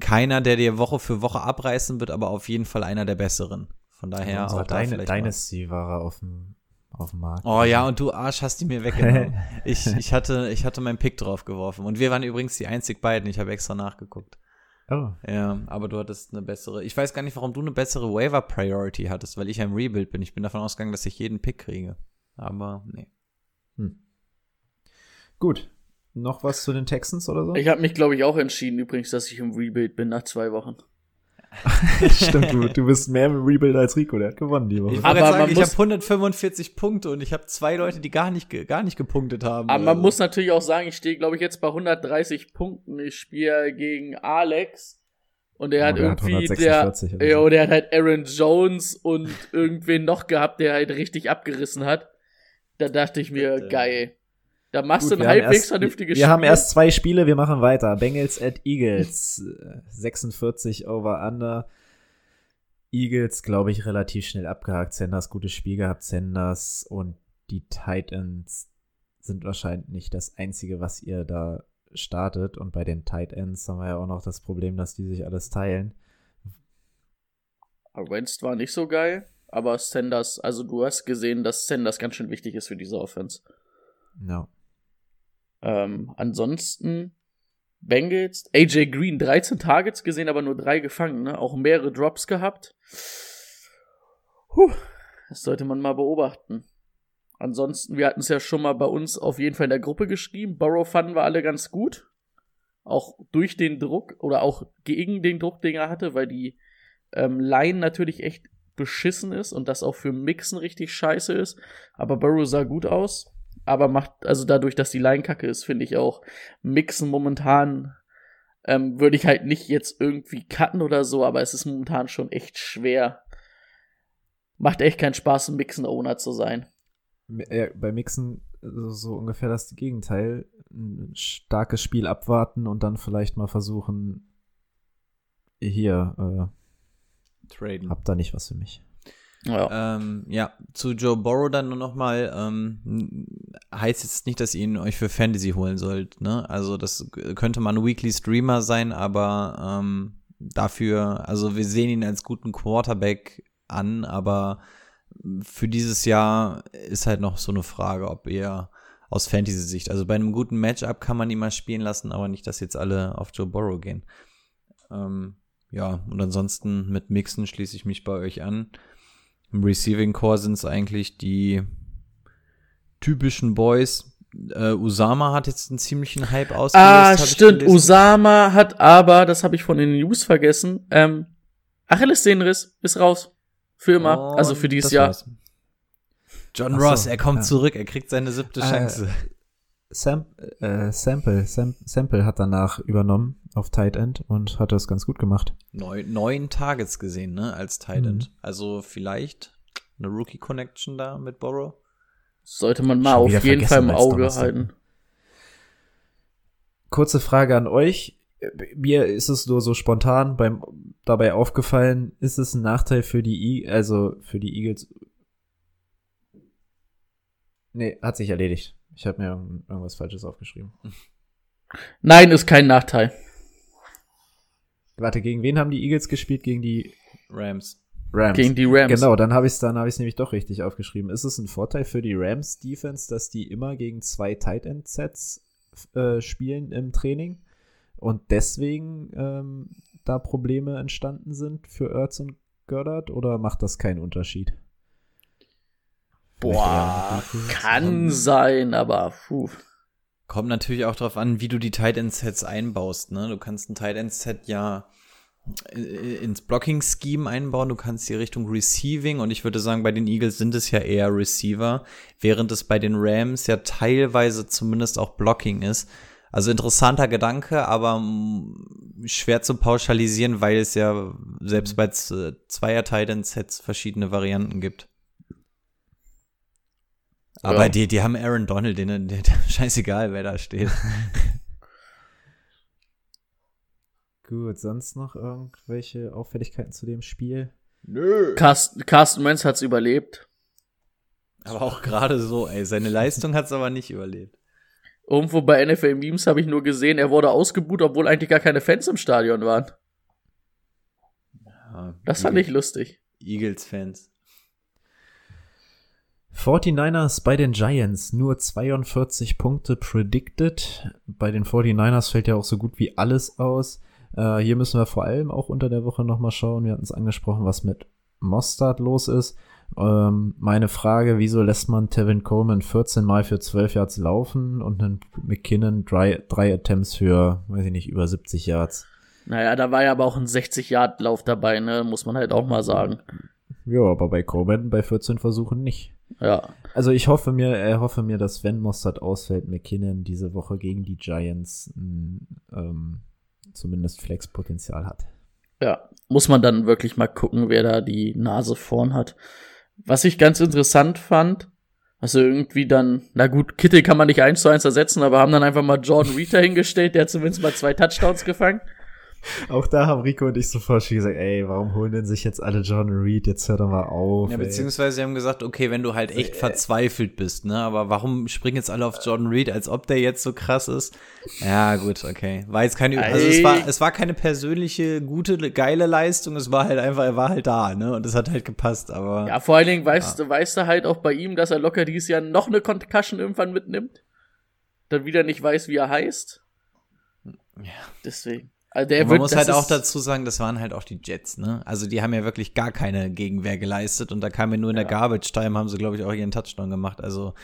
Speaker 3: keiner, der dir Woche für Woche abreißen wird, aber auf jeden Fall einer der besseren. Von daher
Speaker 1: Unserer
Speaker 3: auch da mal.
Speaker 1: Dynasty war er auf dem, auf dem Markt.
Speaker 3: Oh ja, und du Arsch hast die mir weggenommen. [LAUGHS] ich, ich hatte, ich hatte meinen Pick drauf geworfen. Und wir waren übrigens die einzig beiden. Ich habe extra nachgeguckt.
Speaker 1: Oh.
Speaker 3: Ja, aber du hattest eine bessere. Ich weiß gar nicht, warum du eine bessere Waiver Priority hattest, weil ich im Rebuild bin. Ich bin davon ausgegangen, dass ich jeden Pick kriege. Aber nee.
Speaker 1: Gut. Noch was zu den Texans oder so?
Speaker 2: Ich habe mich, glaube ich, auch entschieden, übrigens, dass ich im Rebuild bin nach zwei Wochen. [LAUGHS]
Speaker 1: Stimmt, du, du bist mehr im Rebuild als Rico, der hat gewonnen die Woche.
Speaker 3: Ich
Speaker 2: Aber
Speaker 3: gerade
Speaker 2: man
Speaker 3: sagen, ich habe 145 Punkte und ich habe zwei Leute, die gar nicht, gar nicht gepunktet haben.
Speaker 2: Aber man muss natürlich auch sagen, ich stehe, glaube ich, jetzt bei 130 Punkten. Ich spiele gegen Alex. Und der
Speaker 1: Oh,
Speaker 2: hat
Speaker 1: der hat
Speaker 2: irgendwie,
Speaker 1: 146
Speaker 2: der, ja,
Speaker 1: so.
Speaker 2: und der hat halt Aaron Jones und irgendwen noch gehabt, der halt richtig abgerissen hat. Da dachte ich mir,
Speaker 3: Bitte.
Speaker 2: geil. Da machst
Speaker 1: Gut,
Speaker 2: du ein halbwegs
Speaker 1: erst-
Speaker 2: vernünftiges
Speaker 1: Wir haben
Speaker 2: Spiel.
Speaker 1: erst zwei Spiele, wir machen weiter. Bengals at Eagles. äh, 46 over under. Eagles, glaube ich, relativ schnell abgehakt. Sanders gutes Spiel gehabt. Sanders und die Titans sind wahrscheinlich nicht das Einzige, was ihr da startet. Und bei den Tight Ends haben wir ja auch noch das Problem, dass die sich alles teilen.
Speaker 2: Wentz war nicht so geil, aber Sanders, also du hast gesehen, dass Sanders ganz schön wichtig ist für diese Offense.
Speaker 1: Ja.
Speaker 2: Ähm, ansonsten Bengals, AJ Green, 13 Targets gesehen, aber nur drei gefangen, ne? Auch mehrere Drops gehabt. Puh, das sollte man mal beobachten. Ansonsten, wir hatten es ja schon mal bei uns auf jeden Fall in der Gruppe geschrieben. Burrow fanden wir alle ganz gut. Auch durch den Druck oder auch gegen den Druck, den er hatte, weil die ähm, Line natürlich echt beschissen ist und das auch für Mixen richtig scheiße ist. Aber Burrow sah gut aus. Aber macht, also dadurch, dass die Line kacke ist, finde ich auch Mixen momentan ähm, würde ich halt nicht jetzt irgendwie cutten oder so, aber es ist momentan schon echt schwer. Macht echt keinen Spaß, ein Mixen-Owner zu sein.
Speaker 1: Ja, bei Mixen so, so ungefähr das Gegenteil. Ein starkes Spiel abwarten und dann vielleicht mal versuchen, hier, äh,
Speaker 3: Traden.
Speaker 1: habt da nicht was für mich.
Speaker 2: Ja.
Speaker 3: Ähm, ja, zu Joe Burrow dann nur noch mal, ähm, heißt jetzt nicht, dass ihr ihn euch für Fantasy holen sollt, ne? Also das könnte mal ein Weekly Streamer sein, aber ähm, dafür, also wir sehen ihn als guten Quarterback an, aber für dieses Jahr ist halt noch so eine Frage, ob ihr aus Fantasy-Sicht, also bei einem guten Matchup kann man ihn mal spielen lassen, aber nicht, dass jetzt alle auf Joe Burrow gehen. Ähm, ja, und ansonsten mit Mixen schließe ich mich bei euch an. Im Receiving Core sind es eigentlich die typischen Boys. Äh, Usama hat jetzt einen ziemlichen Hype ausgelöst.
Speaker 2: Ah, stimmt. Usama hat aber, das habe ich von den News vergessen, ähm, Achillessehnenriss ist raus. Für immer.
Speaker 3: Und
Speaker 2: also für dieses
Speaker 3: das
Speaker 2: Jahr.
Speaker 3: war's. John
Speaker 1: Ach so,
Speaker 3: Ross, er kommt
Speaker 1: ja.
Speaker 3: zurück, er kriegt seine siebte
Speaker 1: Äh,
Speaker 3: Chance.
Speaker 1: Sam, äh, Sample, Sam, Sample hat danach übernommen auf Tight End und hat das ganz gut gemacht.
Speaker 3: Neun, neun Targets gesehen, ne, als Tight End.
Speaker 1: Mhm.
Speaker 3: Also vielleicht eine Rookie-Connection da mit Borrow.
Speaker 2: Sollte man mal
Speaker 1: Schon
Speaker 2: auf jeden Fall im Auge
Speaker 1: Donnerstag.
Speaker 2: halten.
Speaker 1: Kurze Frage an euch. Mir ist es nur so spontan beim dabei aufgefallen, ist es ein Nachteil für die I, also für die Eagles? Nee, hat sich erledigt. Ich habe mir irgend- irgendwas Falsches aufgeschrieben.
Speaker 2: Nein, ist kein Nachteil.
Speaker 1: Warte, gegen wen haben die Eagles gespielt? Gegen die
Speaker 3: Rams.
Speaker 1: Rams.
Speaker 2: Gegen die Rams.
Speaker 1: Genau, dann habe ich es dann habe ich nämlich doch richtig aufgeschrieben. Ist es ein Vorteil für die Rams Defense, dass die immer gegen zwei Tight End Sets äh, spielen im Training und deswegen ähm, da Probleme entstanden sind für Ertz und Goddard oder macht das keinen Unterschied?
Speaker 2: Boah, kann sein, aber puh.
Speaker 3: Kommt natürlich auch drauf an, wie du die Tight End Sets einbaust, ne? Du kannst ein Tight End Set ja ins Blocking-Scheme einbauen. Du kannst die Richtung Receiving und ich würde sagen, bei den Eagles sind es ja eher Receiver, während es bei den Rams ja teilweise zumindest auch Blocking ist. Also interessanter Gedanke, aber mm, schwer zu pauschalisieren, weil es ja selbst bei zweier Titans verschiedene Varianten gibt. Aber
Speaker 2: Ja.
Speaker 3: die, die haben Aaron Donald, denen, der, [LAUGHS] scheißegal, wer da steht. [LAUGHS]
Speaker 1: Gut, sonst noch irgendwelche Auffälligkeiten zu dem Spiel?
Speaker 2: Carsten, Carsten Wentz hat's überlebt.
Speaker 3: aber auch gerade so, ey, seine Leistung hat's aber nicht überlebt.
Speaker 2: Irgendwo bei NFL Memes habe ich nur gesehen, er wurde ausgebuht, obwohl eigentlich gar keine Fans im Stadion waren.
Speaker 3: Ja,
Speaker 2: Das fand ich lustig.
Speaker 3: Eagles-Fans.
Speaker 1: 49ers bei den Giants, nur 42 Punkte predicted. Bei den 49ers fällt ja auch so gut wie alles aus. Äh, hier müssen wir vor allem auch unter der Woche nochmal schauen. Wir hatten es angesprochen, was mit Mostard los ist. Ähm, meine Frage, wieso lässt man Tevin Coleman 14 Mal für 12 Yards laufen und einen McKinnon drei, drei Attempts für, weiß ich nicht, über 70 Yards?
Speaker 2: Naja, da war ja aber auch ein 60-Yard-Lauf dabei, ne? Muss man halt auch mal sagen.
Speaker 1: Ja, aber bei Coleman bei 14 Versuchen nicht.
Speaker 2: Ja.
Speaker 1: Also ich hoffe mir, er hoffe mir, dass wenn Mostert ausfällt, McKinnon diese Woche gegen die Giants mh, ähm, zumindest Flexpotenzial hat.
Speaker 2: Ja. Muss man dann wirklich mal gucken, wer da die Nase vorn hat. Was ich ganz interessant fand, also irgendwie dann, na gut, Kittel kann man nicht eins zu eins ersetzen, aber haben dann einfach mal Jordan Reed dahingestellt, der hat zumindest mal zwei Touchdowns gefangen.
Speaker 1: Auch da haben Rico und ich sofort schon gesagt, ey, warum holen denn sich jetzt alle John Reed? Jetzt hör doch mal auf.
Speaker 3: Ja,
Speaker 1: ey.
Speaker 3: beziehungsweise sie haben gesagt, okay, wenn du halt echt verzweifelt bist, ne, aber warum springen jetzt alle auf Jordan Reed, als ob der jetzt so krass ist? Ja, gut, okay. War jetzt keine, also es war, es war keine persönliche, gute, geile Leistung, es war halt einfach, er war halt da, ne, und es hat halt gepasst, aber.
Speaker 2: Ja, vor allen Dingen weißt, du weißt du halt auch bei ihm, dass er locker dieses Jahr noch eine Concussion irgendwann mitnimmt. Dann wieder nicht weiß, wie er heißt.
Speaker 3: Ja.
Speaker 2: Deswegen. Also
Speaker 3: man
Speaker 2: wird,
Speaker 3: muss halt auch dazu sagen, das waren halt auch die Jets, ne? Also die haben ja wirklich gar keine Gegenwehr geleistet und da kam ja nur in der Garbage Time haben sie glaube ich auch ihren Touchdown gemacht. Also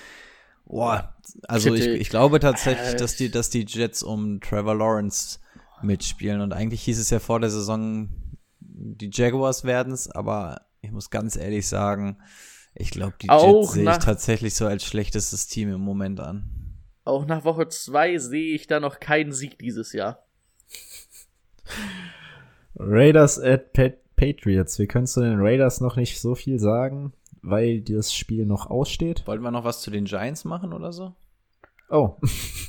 Speaker 3: boah, also ich, ich glaube tatsächlich,
Speaker 2: Äh,
Speaker 3: dass die dass die Jets um Trevor Lawrence mitspielen und eigentlich hieß es ja vor der Saison die Jaguars werden's, aber ich muss ganz ehrlich sagen, ich glaube die Jets sehe ich tatsächlich so als schlechtestes Team im Moment an.
Speaker 2: Auch nach Woche zwei sehe ich da noch keinen Sieg dieses Jahr.
Speaker 1: Raiders at Pa- Patriots. Wir können zu den Raiders noch nicht so viel sagen, weil das Spiel noch aussteht.
Speaker 3: Wollten wir noch was zu den Giants machen oder so?
Speaker 1: Oh,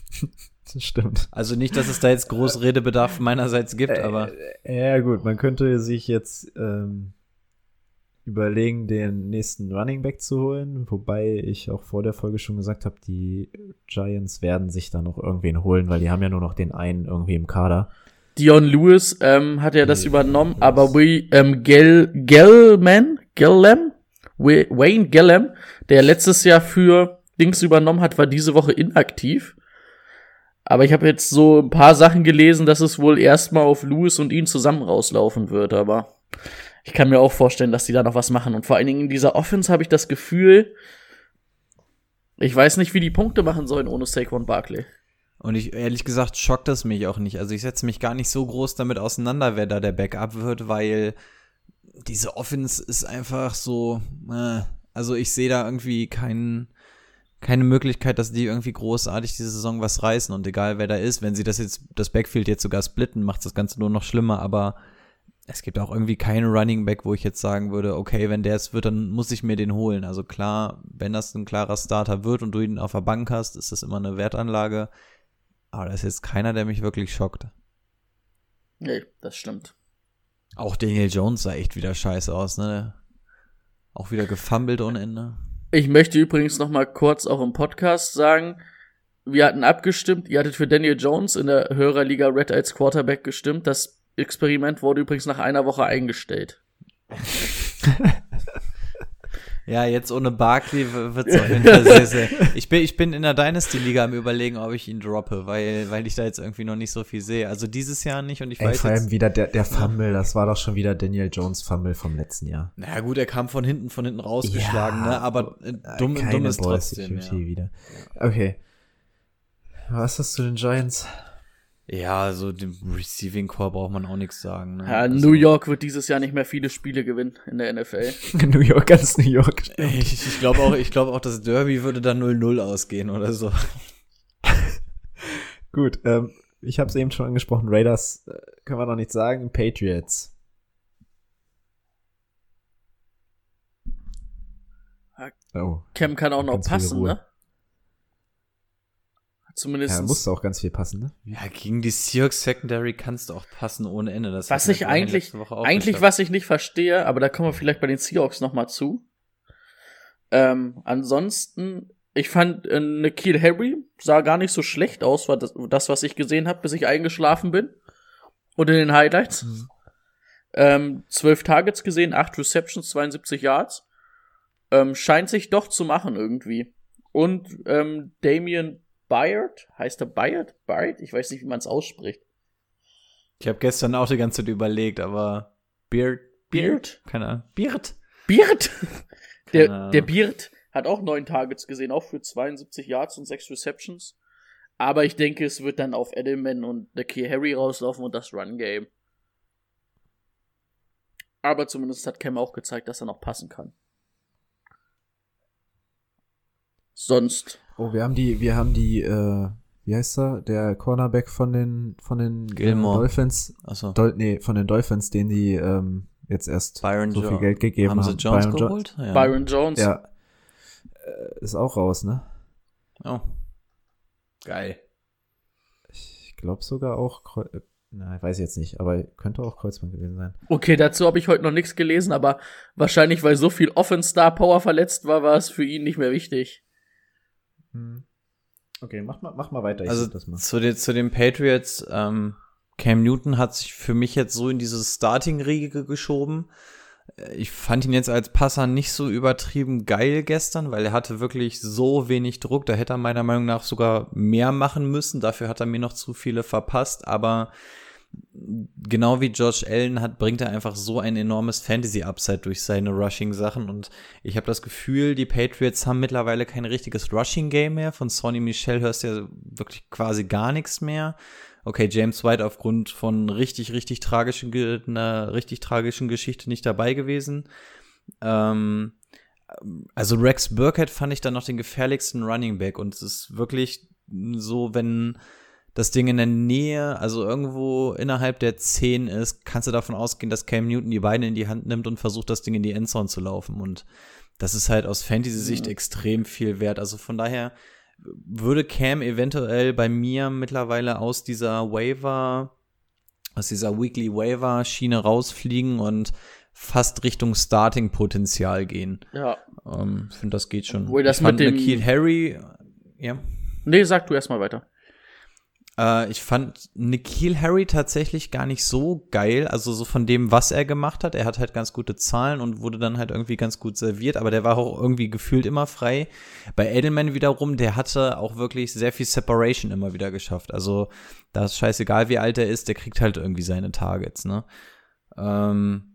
Speaker 1: [LAUGHS] das stimmt.
Speaker 3: Also nicht, dass es da jetzt groß Redebedarf meinerseits gibt, aber
Speaker 1: Ja, gut, man könnte sich jetzt ähm, überlegen, den nächsten Running Back zu holen, wobei ich auch vor der Folge schon gesagt habe, die Giants werden sich da noch irgendwen holen, weil die haben ja nur noch den einen irgendwie im Kader.
Speaker 2: Dion Lewis ähm, hat ja das
Speaker 1: Nee,
Speaker 2: übernommen, aber we, ähm, Gel, Gelman, Gellam, We- Wayne Gellam, der letztes Jahr für Dings übernommen hat, war diese Woche inaktiv. Aber ich habe jetzt so ein paar Sachen gelesen, dass es wohl erstmal auf Lewis und ihn zusammen rauslaufen wird, aber ich kann mir auch vorstellen, dass die da noch was machen. Und vor allen Dingen in dieser Offense habe ich das Gefühl, ich weiß nicht, wie die Punkte machen sollen ohne Saquon Barkley.
Speaker 3: Und ich, ehrlich gesagt, schockt das mich auch nicht. Also ich setze mich gar nicht so groß damit auseinander, wer da der Backup wird, weil diese Offense ist einfach so, äh, also ich sehe da irgendwie keinen, keine Möglichkeit, dass die irgendwie großartig diese Saison was reißen. Und egal wer da ist, wenn sie das jetzt, das Backfield jetzt sogar splitten, macht das Ganze nur noch schlimmer, aber es gibt auch irgendwie keinen Running Back, wo ich jetzt sagen würde, okay, wenn der es wird, dann muss ich mir den holen. Also klar, wenn das ein klarer Starter wird und du ihn auf der Bank hast, ist das immer eine Wertanlage. Aber da ist jetzt keiner, der mich wirklich schockt.
Speaker 2: Nee, das stimmt.
Speaker 3: Auch Daniel Jones sah echt wieder scheiße aus, ne? Auch wieder gefummelt ohne Ende.
Speaker 2: Ich möchte übrigens noch mal kurz auch im Podcast sagen, wir hatten abgestimmt, ihr hattet für Daniel Jones in der Hörerliga Red als Quarterback gestimmt. Das Experiment wurde übrigens nach einer Woche eingestellt. [LAUGHS]
Speaker 3: Ja, jetzt ohne Barkley wird es auf jeden [LAUGHS] Fall sehr, sehr. Ich bin, ich bin in der Dynasty-Liga am überlegen, ob ich ihn droppe, weil, weil ich da jetzt irgendwie noch nicht so viel sehe. Also dieses Jahr nicht und ich
Speaker 1: Ey,
Speaker 3: weiß
Speaker 1: vor allem
Speaker 3: jetzt.
Speaker 1: wieder der, der Fumble, das war doch schon wieder Daniel Jones Fumble vom letzten Jahr.
Speaker 3: Na gut, er kam von hinten, von hinten rausgeschlagen,
Speaker 1: Ja,
Speaker 3: ne? Aber äh, dumm, dumm ist trotzdem. Ja.
Speaker 1: wieder. Okay. Was hast du den Giants?
Speaker 3: Ja, so dem Receiving Core braucht man auch nichts sagen. Ne?
Speaker 2: Ja,
Speaker 3: also,
Speaker 2: New York wird dieses Jahr nicht mehr viele Spiele gewinnen in der NFL. [LAUGHS]
Speaker 1: New York, ganz New York.
Speaker 3: Ich, ich glaube auch, ich glaube auch, das Derby würde dann 0-0 ausgehen oder so. [LAUGHS]
Speaker 1: Gut, ähm, ich habe es eben schon angesprochen. Raiders äh, können wir noch nicht sagen. Patriots. Oh,
Speaker 2: Cam kann auch noch passen, ne? Zumindest.
Speaker 1: ja, musste auch ganz viel passen, ne?
Speaker 3: Ja, gegen die Seahawks Secondary kannst du auch passen ohne Ende. Das
Speaker 2: was ich eigentlich, eigentlich
Speaker 3: geschafft.
Speaker 2: was ich nicht verstehe, aber da kommen wir vielleicht bei den Seahawks noch mal zu. Ähm, ansonsten, ich fand äh, Nikhil Harry sah gar nicht so schlecht aus, war das, das was ich gesehen habe, bis ich eingeschlafen bin. Und in den Highlights.
Speaker 1: Mhm.
Speaker 2: Ähm, 12 Targets gesehen, 8 Receptions, 72 Yards. Ähm, scheint sich doch zu machen irgendwie. Und ähm, Damian Byard, heißt er Byard? Byard? Ich weiß nicht, wie man es ausspricht.
Speaker 3: Ich habe gestern auch die ganze Zeit überlegt, aber Beard,
Speaker 2: Beard?
Speaker 3: keine Ahnung. Beard?
Speaker 2: Beard? Der,
Speaker 3: Keine
Speaker 2: der Beard hat auch neun Targets gesehen, auch für 72 Yards und sechs Receptions. Aber ich denke, es wird dann auf Edelman und der Key Harry rauslaufen und das Run-Game. Aber zumindest hat Cam auch gezeigt, dass er noch passen kann. Sonst.
Speaker 1: Oh, wir haben die, wir haben die, äh, wie heißt er? Der Cornerback von den, von den äh,
Speaker 3: Gilmore.
Speaker 1: Dolphins.
Speaker 3: Achso.
Speaker 1: Dol nee, von den Dolphins, den die ähm, jetzt erst
Speaker 3: Byron
Speaker 1: so viel
Speaker 3: Jo-
Speaker 1: Geld gegeben
Speaker 3: Haben
Speaker 1: haben.
Speaker 3: sie Jones
Speaker 1: Byron Jo-
Speaker 3: geholt? Ja.
Speaker 2: Byron Jones.
Speaker 1: Ja. Äh, ist auch raus, ne?
Speaker 3: Oh. Geil.
Speaker 1: Ich glaube sogar auch, Kreu äh, na, weiß ich jetzt nicht, aber könnte auch Kreuzband gewesen sein.
Speaker 2: Okay, dazu habe ich heute noch nichts gelesen, aber wahrscheinlich, weil so viel Offense-Star-Power verletzt war, war es für ihn nicht mehr wichtig.
Speaker 1: Hm. Okay, mach mal, mach mal weiter. Ich
Speaker 3: Also
Speaker 1: das mal.
Speaker 3: zu den, zu den Patriots, ähm, Cam Newton hat sich für mich jetzt so in diese Starting-Riege geschoben. Äh, Ich fand ihn jetzt als Passer nicht so übertrieben geil gestern, weil er hatte wirklich so wenig Druck. Da hätte er meiner Meinung nach sogar mehr machen müssen. Dafür hat er mir noch zu viele verpasst. Aber genau wie Josh Allen hat, bringt er einfach so ein enormes Fantasy-Upside durch seine Rushing-Sachen. Und ich habe das Gefühl, die Patriots haben mittlerweile kein richtiges Rushing-Game mehr. Von Sonny Michel hörst du ja wirklich quasi gar nichts mehr. Okay, James White aufgrund von richtig, richtig tragischen, einer richtig tragischen Geschichte nicht dabei gewesen. Ähm, also Rex Burkhead fand ich dann noch den gefährlichsten Running Back und es ist wirklich so, wenn das Ding in der Nähe, also irgendwo innerhalb der 10 ist, kannst du davon ausgehen, dass Cam Newton die Beine in die Hand nimmt und versucht, das Ding in die Endzone zu laufen. Und das ist halt aus Fantasy-Sicht
Speaker 2: Mhm.
Speaker 3: extrem viel wert. Also von daher würde Cam eventuell bei mir mittlerweile aus dieser Waiver, aus dieser Weekly Waiver Schiene rausfliegen und fast Richtung Starting-Potenzial gehen.
Speaker 2: Ja.
Speaker 3: Ähm, ich finde, das geht schon.
Speaker 2: Obwohl das
Speaker 3: ich
Speaker 2: mit dem-
Speaker 3: Nikhil Harry, ja.
Speaker 2: Nee, sag du erstmal weiter.
Speaker 3: Äh, ich fand Nikhil Harry tatsächlich gar nicht so geil, also so von dem, was er gemacht hat. Er hat halt ganz gute Zahlen und wurde dann halt irgendwie ganz gut serviert, aber der war auch irgendwie gefühlt immer frei. Bei Edelman wiederum, der hatte auch wirklich sehr viel Separation immer wieder geschafft. Also da ist scheißegal, wie alt er ist, der kriegt halt irgendwie seine Targets, ne? Ähm,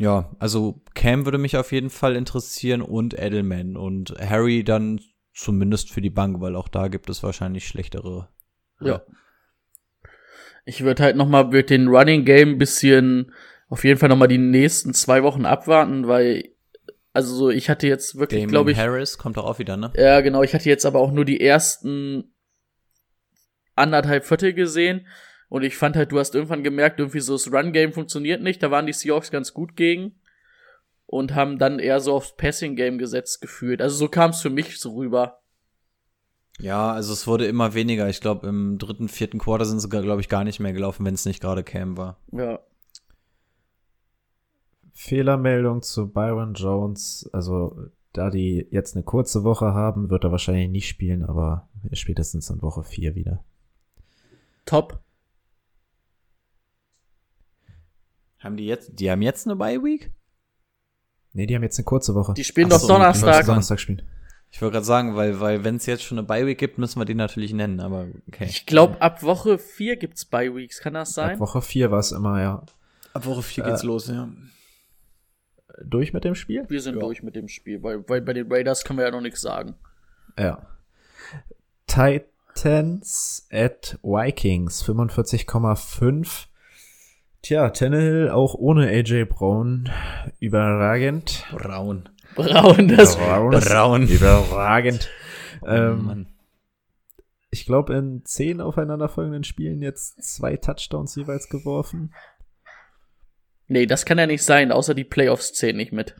Speaker 3: ja, also Cam würde mich auf jeden Fall interessieren und Edelman und Harry dann zumindest für die Bank, weil auch da gibt es wahrscheinlich schlechtere.
Speaker 2: Ja. Ich würde halt noch mal mit den Running Game ein bisschen auf jeden Fall noch mal die nächsten zwei Wochen abwarten, weil also so ich hatte jetzt wirklich, glaube ich,
Speaker 3: Harris kommt doch auch wieder, ne?
Speaker 2: ja genau, ich hatte jetzt aber auch nur die ersten anderthalb Viertel gesehen und ich fand halt, du hast irgendwann gemerkt, irgendwie so das Run Game funktioniert nicht. Da waren die Seahawks ganz gut gegen und haben dann eher so aufs Passing Game gesetzt gefühlt. Also so kam es für mich so rüber.
Speaker 3: Ja, also es wurde immer weniger. Ich glaube, im dritten, vierten Quarter sind sie, glaube ich, gar nicht mehr gelaufen, wenn es nicht gerade Cam war.
Speaker 2: Ja.
Speaker 1: Fehlermeldung zu Byron Jones. Also, da die jetzt eine kurze Woche haben, wird er wahrscheinlich nicht spielen, aber spätestens in Woche 4 wieder.
Speaker 2: Top.
Speaker 3: Haben die jetzt, die haben jetzt eine Bye Week?
Speaker 1: Nee, die haben jetzt eine kurze Woche.
Speaker 2: Die spielen
Speaker 3: Ach
Speaker 2: doch
Speaker 3: so,
Speaker 1: Die
Speaker 2: Donnerstag.
Speaker 1: Donnerstag spielen.
Speaker 3: Ich wollte gerade sagen, weil, weil wenn es jetzt schon eine Bye Week gibt, müssen wir die natürlich nennen, aber okay.
Speaker 2: Ich glaube, ab Woche 4 gibt's Bye Weeks, kann das
Speaker 1: Ab
Speaker 2: sein?
Speaker 1: Woche 4 war es immer, ja.
Speaker 3: Ab Woche 4
Speaker 1: geht's
Speaker 3: los, ja.
Speaker 1: Durch mit dem Spiel?
Speaker 2: Wir sind durch mit dem Spiel, weil, weil bei den Raiders können wir ja noch nichts sagen.
Speaker 1: Ja. Tit Titans at Vikings 45,5. Tja, Tannehill auch ohne AJ Brown überragend.
Speaker 3: Braun.
Speaker 2: Braun, das,
Speaker 1: Brown,
Speaker 3: Braun.
Speaker 1: überragend.
Speaker 3: Oh,
Speaker 1: ähm, ich glaube, in zehn aufeinanderfolgenden Spielen jetzt zwei Touchdowns jeweils geworfen.
Speaker 2: nee, das kann ja nicht sein, außer die Playoffs zählen nicht mit.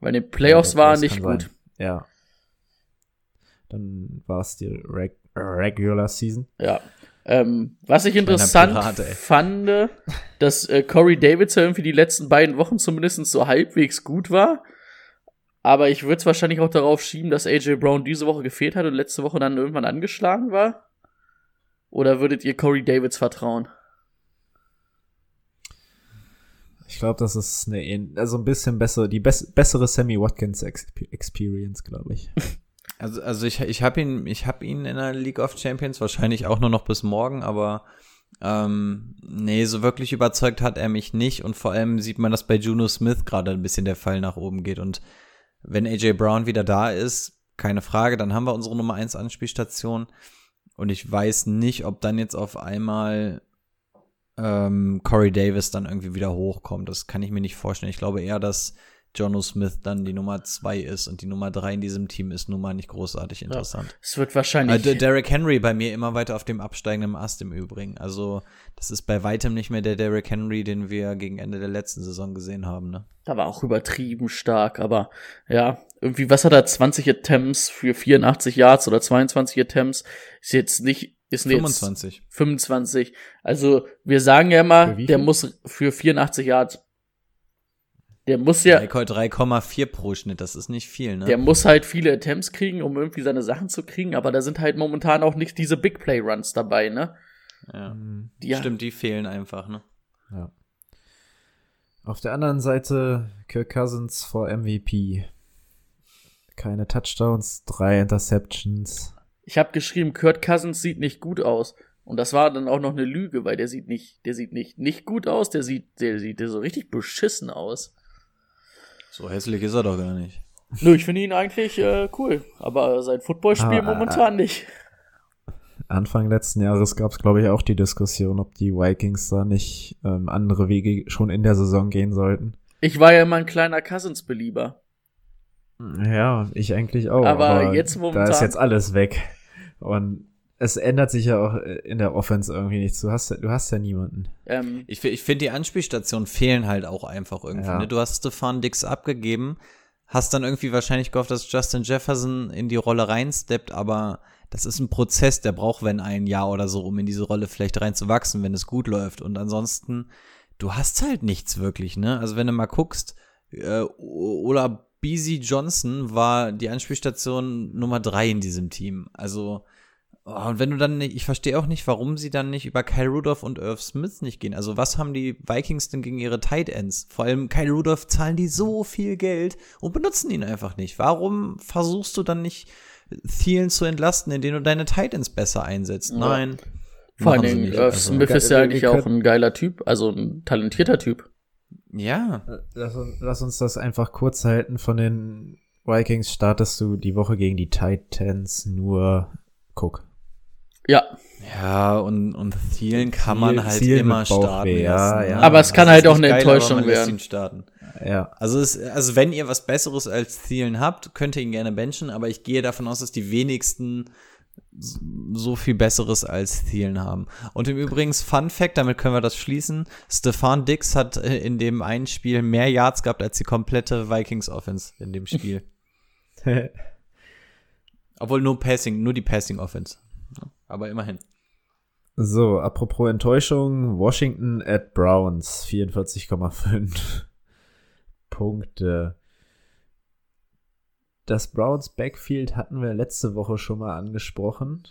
Speaker 2: Weil den Playoffs
Speaker 1: Ja,
Speaker 2: war
Speaker 1: das
Speaker 2: nicht gut.
Speaker 1: sein. Ja. Dann war es die Reg Regular Season.
Speaker 2: Ja. Ähm, was ich interessant
Speaker 3: Pirat,
Speaker 2: fand, dass äh, Corey Davis ja irgendwie die letzten beiden Wochen zumindest so halbwegs gut war. Aber ich würde es wahrscheinlich auch darauf schieben, dass AJ Brown diese Woche gefehlt hat und letzte Woche dann irgendwann angeschlagen war. Oder würdet ihr Corey Davis vertrauen?
Speaker 1: Ich glaube, das ist eine, also ein bisschen besser, die bess bessere Sammy Watkins Exp Experience, glaube ich. [LAUGHS]
Speaker 3: Also, also ich, ich habe ihn, ich habe ihn in der League of Champions wahrscheinlich auch nur noch bis morgen, aber ähm, nee, so wirklich überzeugt hat er mich nicht und vor allem sieht man, dass bei Juno Smith gerade ein bisschen der Fall nach oben geht und wenn AJ Brown wieder da ist, keine Frage, dann haben wir unsere Nummer 1 Anspielstation und ich weiß nicht, ob dann jetzt auf einmal ähm, Corey Davis dann irgendwie wieder hochkommt. Das kann ich mir nicht vorstellen. Ich glaube eher, dass Jono Smith dann die Nummer zwei ist und die Nummer drei in diesem Team ist nun mal nicht großartig interessant.
Speaker 2: Es wird
Speaker 3: Äh,
Speaker 2: wahrscheinlich.
Speaker 3: D- Derrick Henry bei mir immer weiter auf dem absteigenden Ast im Übrigen. Also, das ist bei weitem nicht mehr der Derrick Henry, den wir gegen Ende der letzten Saison gesehen haben, ne?
Speaker 2: Da war auch übertrieben stark, aber ja, irgendwie, was hat er? 20 Attempts für 84 Yards oder 22 Attempts? Ist jetzt nicht, ist jetzt
Speaker 3: 25.
Speaker 2: 25. Also, wir sagen ja immer, der muss für 84 Yards. Der muss ja,
Speaker 3: 3,4 pro Schnitt, das ist nicht viel, ne?
Speaker 2: der muss halt viele Attempts kriegen, um irgendwie seine Sachen zu kriegen, aber da sind halt momentan auch nicht diese Big Play Runs dabei, ne?
Speaker 3: ja.
Speaker 2: Die,
Speaker 3: Stimmt, die fehlen einfach, ne?
Speaker 1: Ja. Auf der anderen Seite Kirk Cousins vor MVP. Keine Touchdowns, drei Interceptions.
Speaker 2: Ich habe geschrieben, Kurt Cousins sieht nicht gut aus. Und das war dann auch noch eine Lüge, weil der sieht nicht, der sieht nicht, nicht gut aus, der sieht, der sieht so richtig beschissen aus.
Speaker 3: So hässlich ist er doch gar nicht.
Speaker 2: Nö, ich finde ihn eigentlich äh, cool, aber sein Footballspiel
Speaker 1: Ah,
Speaker 2: momentan nicht.
Speaker 1: Anfang letzten Jahres gab es, glaube ich, auch die Diskussion, ob die Vikings da nicht ähm, andere Wege schon in der Saison gehen sollten.
Speaker 2: Ich war ja immer ein kleiner Cousins-Belieber.
Speaker 1: Ja, ich eigentlich auch.
Speaker 2: Aber jetzt momentan-
Speaker 1: Da ist jetzt alles weg. Und es ändert sich ja auch äh, in der Offense irgendwie nichts. Du hast, ja- du hast ja niemanden.
Speaker 2: Ähm,
Speaker 3: Ich, ich finde, die Anspielstationen fehlen halt auch einfach irgendwie.
Speaker 1: Ja.
Speaker 3: Ne? Du hast Stefan Dix abgegeben, hast dann irgendwie wahrscheinlich gehofft, dass Justin Jefferson in die Rolle reinsteppt, aber das ist ein Prozess, der braucht wenn ein Jahr oder so, um in diese Rolle vielleicht reinzuwachsen, wenn es gut läuft. Und ansonsten, du hast halt nichts wirklich, ne? Also wenn du mal guckst, äh, Ola Beasy Johnson war die Anspielstation Nummer drei in diesem Team. Also Oh, und wenn du dann nicht, ich verstehe auch nicht, warum sie dann nicht über Kyle Rudolph und Irv Smith nicht gehen. Also was haben die Vikings denn gegen ihre Tight Ends? Vor allem Kyle Rudolph zahlen die so viel Geld und benutzen ihn einfach nicht. Warum versuchst du dann nicht Thielen zu entlasten, indem du deine Tight Ends besser einsetzt?
Speaker 2: Ja.
Speaker 3: Nein.
Speaker 2: vor allen Dingen,
Speaker 3: nicht.
Speaker 2: Irv
Speaker 3: Also,
Speaker 2: Smith ist ja eigentlich auch ein geiler Typ, also ein talentierter Typ.
Speaker 3: ja.
Speaker 1: Lass, uns- lass uns das einfach kurz halten. Von den Vikings startest du die Woche gegen die Titans nur Cook.
Speaker 2: Ja,
Speaker 3: Ja, und, und Thielen kann man
Speaker 1: Thiel-
Speaker 3: halt
Speaker 1: Thiel
Speaker 3: immer starten
Speaker 1: ja,
Speaker 3: lassen.
Speaker 1: ja.
Speaker 3: ne?
Speaker 2: Aber es kann halt auch eine
Speaker 3: geil, aber
Speaker 2: Enttäuschung werden.
Speaker 3: ihn starten.
Speaker 1: Ja.
Speaker 3: Also, es, also wenn ihr was Besseres als Thielen habt, könnt ihr ihn gerne benchen, aber ich gehe davon aus, dass die wenigsten so viel Besseres als Thielen haben. Und im Übrigen, Fun Fact, damit können wir das schließen, Stefan Dix hat äh, in dem einen Spiel mehr Yards gehabt als die komplette Vikings Offense in dem Spiel. [LAUGHS] Obwohl nur Passing, nur die Passing Offense. Aber immerhin.
Speaker 1: So, apropos Enttäuschung, Washington at Browns, 44,5 [LAUGHS] Punkte. Das Browns Backfield hatten wir letzte Woche schon mal angesprochen.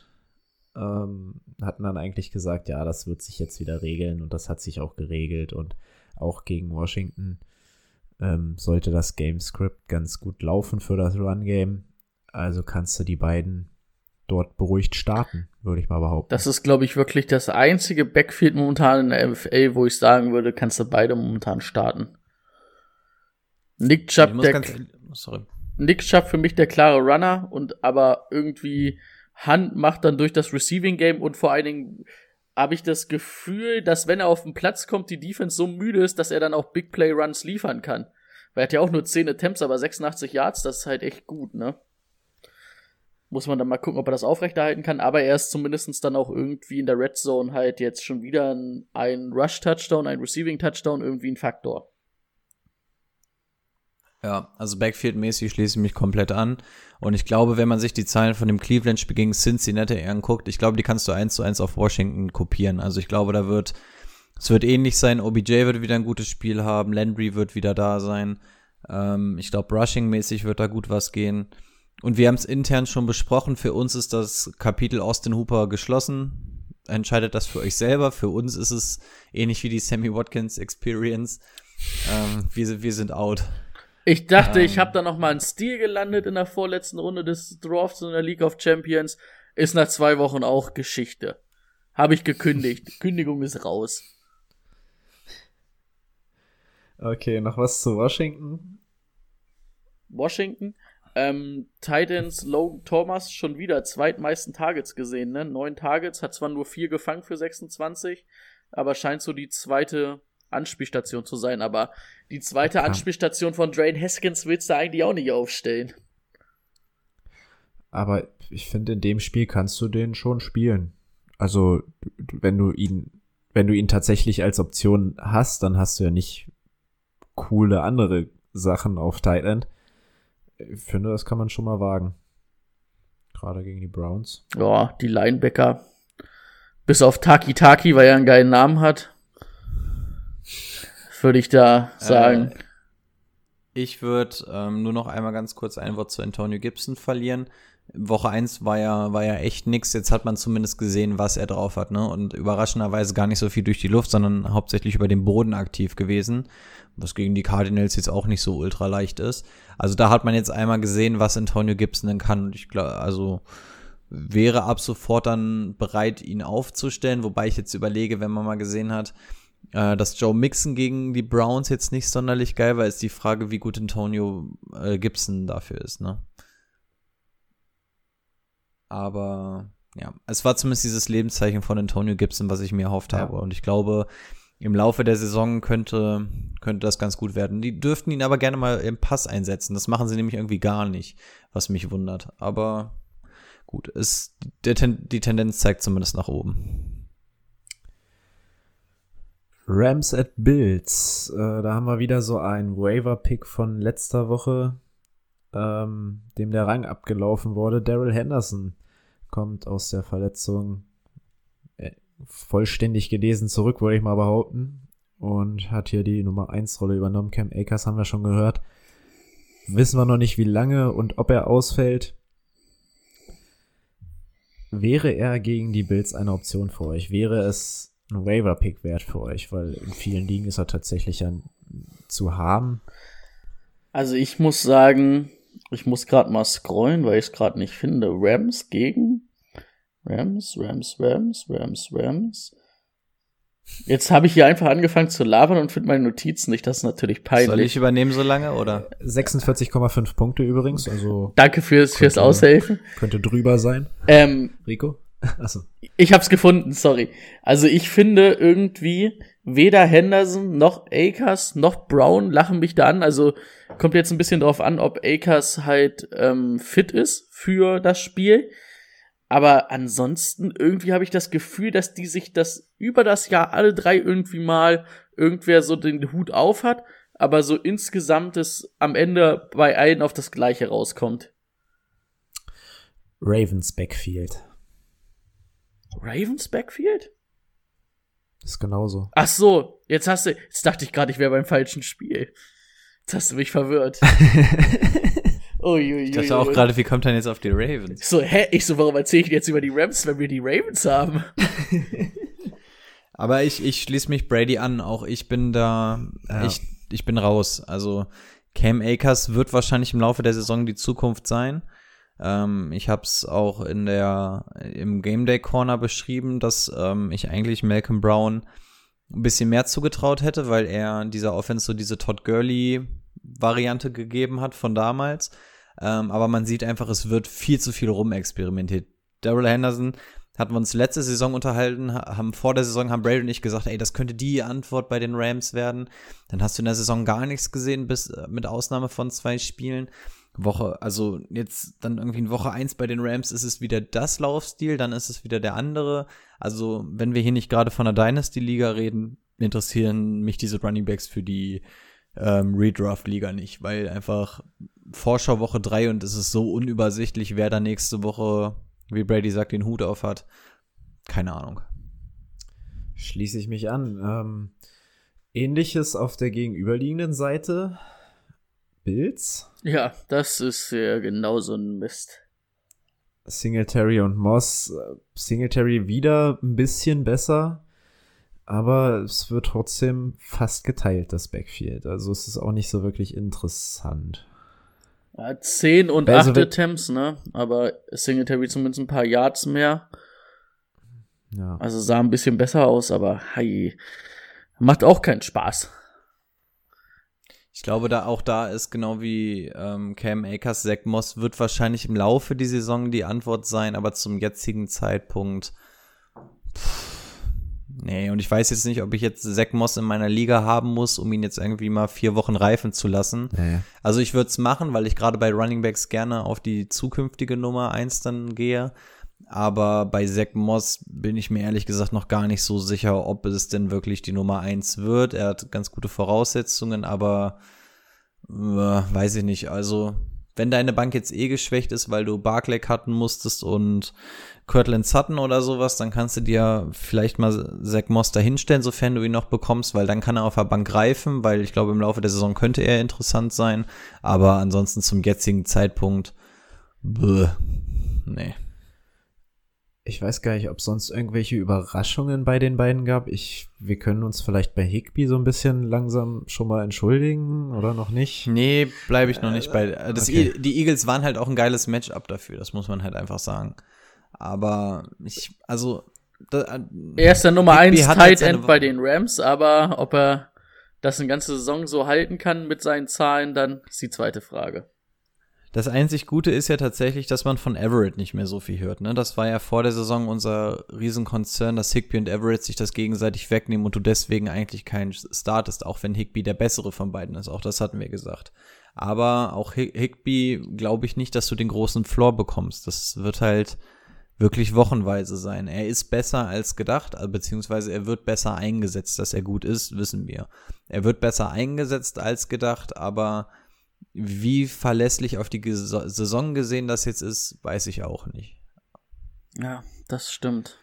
Speaker 1: Ähm, hatten dann eigentlich gesagt, ja, das wird sich jetzt wieder regeln und das hat sich auch geregelt und auch gegen Washington ähm, sollte das Gamescript ganz gut laufen für das Run-Game. Also kannst du die beiden dort beruhigt starten, würde ich mal behaupten.
Speaker 2: das ist, glaube ich, wirklich das einzige Backfield momentan in der NFL, wo ich sagen würde, kannst du beide momentan starten. Nick Chubb, der,
Speaker 3: ganz, sorry.
Speaker 2: Nick Chubb für mich der klare Runner und aber irgendwie Hunt macht dann durch das Receiving Game und vor allen Dingen habe ich das Gefühl, dass wenn er auf den Platz kommt, die Defense so müde ist, dass er dann auch Big Play Runs liefern kann. Weil er hat ja auch nur 10 Attempts, aber 86 Yards, das ist halt echt gut, ne? Muss man dann mal gucken, ob er das aufrechterhalten kann, aber er ist zumindestens dann auch irgendwie in der Red Zone halt jetzt schon wieder ein, ein Rush-Touchdown, ein Receiving-Touchdown, irgendwie ein Faktor.
Speaker 3: Ja, also Backfield-mäßig schließe ich mich komplett an. Und ich glaube, wenn man sich die Zahlen von dem Cleveland-Spiel gegen Cincinnati anguckt, ich glaube, die kannst du eins zu eins auf Washington kopieren. Also ich glaube, da wird, es wird ähnlich sein. OBJ wird wieder ein gutes Spiel haben. Landry wird wieder da sein. Ähm, ich glaube, Rushing-mäßig wird da gut was gehen. Und wir haben es intern schon besprochen. Für uns ist das Kapitel Austin Hooper geschlossen. Entscheidet das für euch selber. Für uns ist es ähnlich wie die Sammy Watkins Experience. Ähm, wir, wir sind out.
Speaker 2: Ich dachte, ähm, ich habe da noch mal einen Stil gelandet in der vorletzten Runde des Drafts in der League of Champions. Ist nach zwei Wochen auch Geschichte. Habe ich gekündigt. [LAUGHS] Kündigung ist raus.
Speaker 1: Okay, noch was zu Washington?
Speaker 2: Washington. Ähm, Titans, Logan Thomas schon wieder zweitmeisten Targets gesehen, ne? Neun Targets, hat zwar nur vier gefangen für 26, aber scheint so die zweite Anspielstation zu sein, aber die zweite ja. Anspielstation von Drain Haskins willst du eigentlich auch nicht aufstellen.
Speaker 1: Aber ich finde, in dem Spiel kannst du den schon spielen. Also, wenn du ihn, wenn du ihn tatsächlich als Option hast, dann hast du ja nicht coole andere Sachen auf Tight End. Ich finde, das kann man schon mal wagen. Gerade gegen die Browns.
Speaker 2: Ja, die Linebacker. Bis auf Taki Taki, weil er einen geilen Namen hat würde ich da sagen. Äh,
Speaker 3: ich würde ähm, nur noch einmal ganz kurz ein Wort zu Antonio Gibson verlieren. Woche 1 war ja, war ja echt nix. Jetzt hat man zumindest gesehen, was er drauf hat, ne? Und überraschenderweise gar nicht so viel durch die Luft, sondern hauptsächlich über den Boden aktiv gewesen. Was gegen die Cardinals jetzt auch nicht so ultra leicht ist. Also da hat man jetzt einmal gesehen, was Antonio Gibson denn kann. Und ich glaube, also wäre ab sofort dann bereit, ihn aufzustellen. Wobei ich jetzt überlege, wenn man mal gesehen hat, äh, dass Joe Mixon gegen die Browns jetzt nicht sonderlich geil war, ist die Frage, wie gut Antonio äh, Gibson dafür ist, ne? Aber ja, es war zumindest dieses Lebenszeichen von Antonio Gibson, was ich mir erhofft ja. habe. Und ich glaube, im Laufe der Saison könnte, könnte das ganz gut werden. Die dürften ihn aber gerne mal im Pass einsetzen. Das machen sie nämlich irgendwie gar nicht, was mich wundert. Aber gut, ist, die Tendenz zeigt zumindest nach oben.
Speaker 1: Rams at Bills. Äh, da haben wir wieder so einen Waiver-Pick von letzter Woche, ähm, dem der Rang abgelaufen wurde. Daryl Henderson kommt aus der Verletzung äh, vollständig gelesen zurück, würde ich mal behaupten. Und hat hier die Nummer 1 Rolle übernommen. Cam Akers haben wir schon gehört. Wissen wir noch nicht, wie lange und ob er ausfällt. Wäre er gegen die Bills eine Option für euch? Wäre es ein Waiver-Pick wert für euch, weil in vielen Ligen ist er tatsächlich ein, zu haben.
Speaker 2: Also ich muss sagen, ich muss gerade mal scrollen, weil ich es gerade nicht finde. Rams gegen Rams, Rams, Rams, Rams, Rams. Jetzt habe ich hier einfach angefangen zu labern und finde meine Notizen nicht. Das ist natürlich peinlich. Soll
Speaker 3: ich übernehmen so lange oder?
Speaker 1: 46,5 Punkte übrigens. Also
Speaker 2: Danke fürs, könnte, fürs Aushelfen.
Speaker 1: Könnte drüber sein.
Speaker 2: Ähm,
Speaker 1: Rico? Achso.
Speaker 2: Ich hab's gefunden, sorry. Also ich finde irgendwie weder Henderson noch Akers noch Brown lachen mich da an. Also kommt jetzt ein bisschen drauf an, ob Akers halt ähm, fit ist für das Spiel. Aber ansonsten irgendwie habe ich das Gefühl, dass die sich das über das Jahr alle drei irgendwie mal irgendwer so den Hut auf hat, aber so insgesamt es am Ende bei allen auf das Gleiche rauskommt.
Speaker 1: Ravens Backfield.
Speaker 2: Ravens Backfield?
Speaker 1: Ist genauso.
Speaker 2: Ach so, jetzt hast du, jetzt dachte ich gerade, ich wäre beim falschen Spiel. Jetzt hast du mich verwirrt. [LAUGHS]
Speaker 3: Uiuiui. Ich dachte auch gerade, wie kommt dann jetzt auf die Ravens?
Speaker 2: So, hä? Ich so, warum erzähle ich jetzt über die Rams, wenn wir die Ravens haben? [LAUGHS]
Speaker 3: Aber ich, ich schließe mich Brady an. Auch ich bin da, ja. ich, ich bin raus. Also Cam Akers wird wahrscheinlich im Laufe der Saison die Zukunft sein. Ähm, ich habe es auch in der im Game Day Corner beschrieben, dass ähm, ich eigentlich Malcolm Brown ein bisschen mehr zugetraut hätte, weil er dieser Offense so diese Todd Gurley Variante gegeben hat von damals. Ähm, aber man sieht einfach, es wird viel zu viel rumexperimentiert Daryl Henderson hatten wir uns letzte Saison unterhalten, haben vor der Saison haben Brady und ich gesagt, ey, das könnte die Antwort bei den Rams werden. Dann hast du in der Saison gar nichts gesehen, bis äh, mit Ausnahme von zwei Spielen. Woche, also jetzt dann irgendwie in Woche eins bei den Rams ist es wieder das Laufstil, dann ist es wieder der andere. Also, wenn wir hier nicht gerade von der Dynasty-Liga reden, interessieren mich diese Running Backs für die ähm, Redraft-Liga nicht, weil einfach Vorschau Woche drei und es ist so unübersichtlich, wer da nächste Woche wie Brady sagt, den Hut auf hat. Keine Ahnung.
Speaker 1: Schließe ich mich an. Ähm, Ähnliches auf der gegenüberliegenden Seite. Bills.
Speaker 2: Ja, das ist ja genau so ein Mist.
Speaker 1: Singletary und Moss. Singletary wieder ein bisschen besser, aber es wird trotzdem fast geteilt, das Backfield. Also es ist auch nicht so wirklich interessant.
Speaker 2: Ja, 10 und
Speaker 1: Also
Speaker 2: 8
Speaker 1: wenn-
Speaker 2: Attempts, ne? Aber Singletary zumindest ein paar Yards mehr.
Speaker 1: Ja.
Speaker 2: Also sah ein bisschen besser aus, aber hi. Macht auch keinen Spaß.
Speaker 3: Ich glaube, da auch da ist genau wie ähm, Cam Akers, Zach Moss wird wahrscheinlich im Laufe der Saison die Antwort sein, aber zum jetzigen Zeitpunkt. Pff, nee, und ich weiß jetzt nicht, ob ich jetzt Zach Moss in meiner Liga haben muss, um ihn jetzt irgendwie mal vier Wochen reifen zu lassen.
Speaker 1: Naja.
Speaker 3: Also ich würde es machen, weil ich gerade bei Running Backs gerne auf die zukünftige Nummer eins dann gehe. Aber bei Zach Moss bin ich mir ehrlich gesagt noch gar nicht so sicher, ob es denn wirklich die Nummer eins wird. Er hat ganz gute Voraussetzungen, aber äh, weiß ich nicht. Also, wenn deine Bank jetzt eh geschwächt ist, weil du Barclay cutten musstest und Cortland Sutton oder sowas, dann kannst du dir vielleicht mal Zach Moss dahinstellen, sofern du ihn noch bekommst, weil dann kann er auf der Bank greifen, weil ich glaube, im Laufe der Saison könnte er interessant sein. Aber ansonsten zum jetzigen Zeitpunkt, bäh, nee.
Speaker 1: Ich weiß gar nicht, ob es sonst irgendwelche Überraschungen bei den beiden gab. Ich, wir können uns vielleicht bei Higby so ein bisschen langsam schon mal entschuldigen oder noch nicht.
Speaker 3: Nee, bleibe ich noch nicht bei. Das
Speaker 1: okay.
Speaker 3: Die Eagles waren halt auch ein geiles Matchup dafür, das muss man halt einfach sagen. Aber ich, also. Da,
Speaker 2: Er ist der Nummer
Speaker 3: Higby
Speaker 2: 1
Speaker 3: hat halt
Speaker 2: Tight End bei den Rams, aber ob er das eine ganze Saison so halten kann mit seinen Zahlen, dann ist die zweite Frage.
Speaker 3: Das einzig Gute ist ja tatsächlich, dass man von Everett nicht mehr so viel hört. Ne? Das war ja vor der Saison unser Riesenkonzern, dass Higby und Everett sich das gegenseitig wegnehmen und du deswegen eigentlich keinen startest, auch wenn Higby der bessere von beiden ist. Auch das hatten wir gesagt. Aber auch Hi- Higby glaube ich nicht, dass du den großen Floor bekommst. Das wird halt wirklich wochenweise sein. Er ist besser als gedacht, äh, beziehungsweise er wird besser eingesetzt. Dass er gut ist, wissen wir. Er wird besser eingesetzt als gedacht, aber wie verlässlich auf die Geso- Saison gesehen das jetzt ist, weiß ich auch nicht.
Speaker 2: Ja, das stimmt.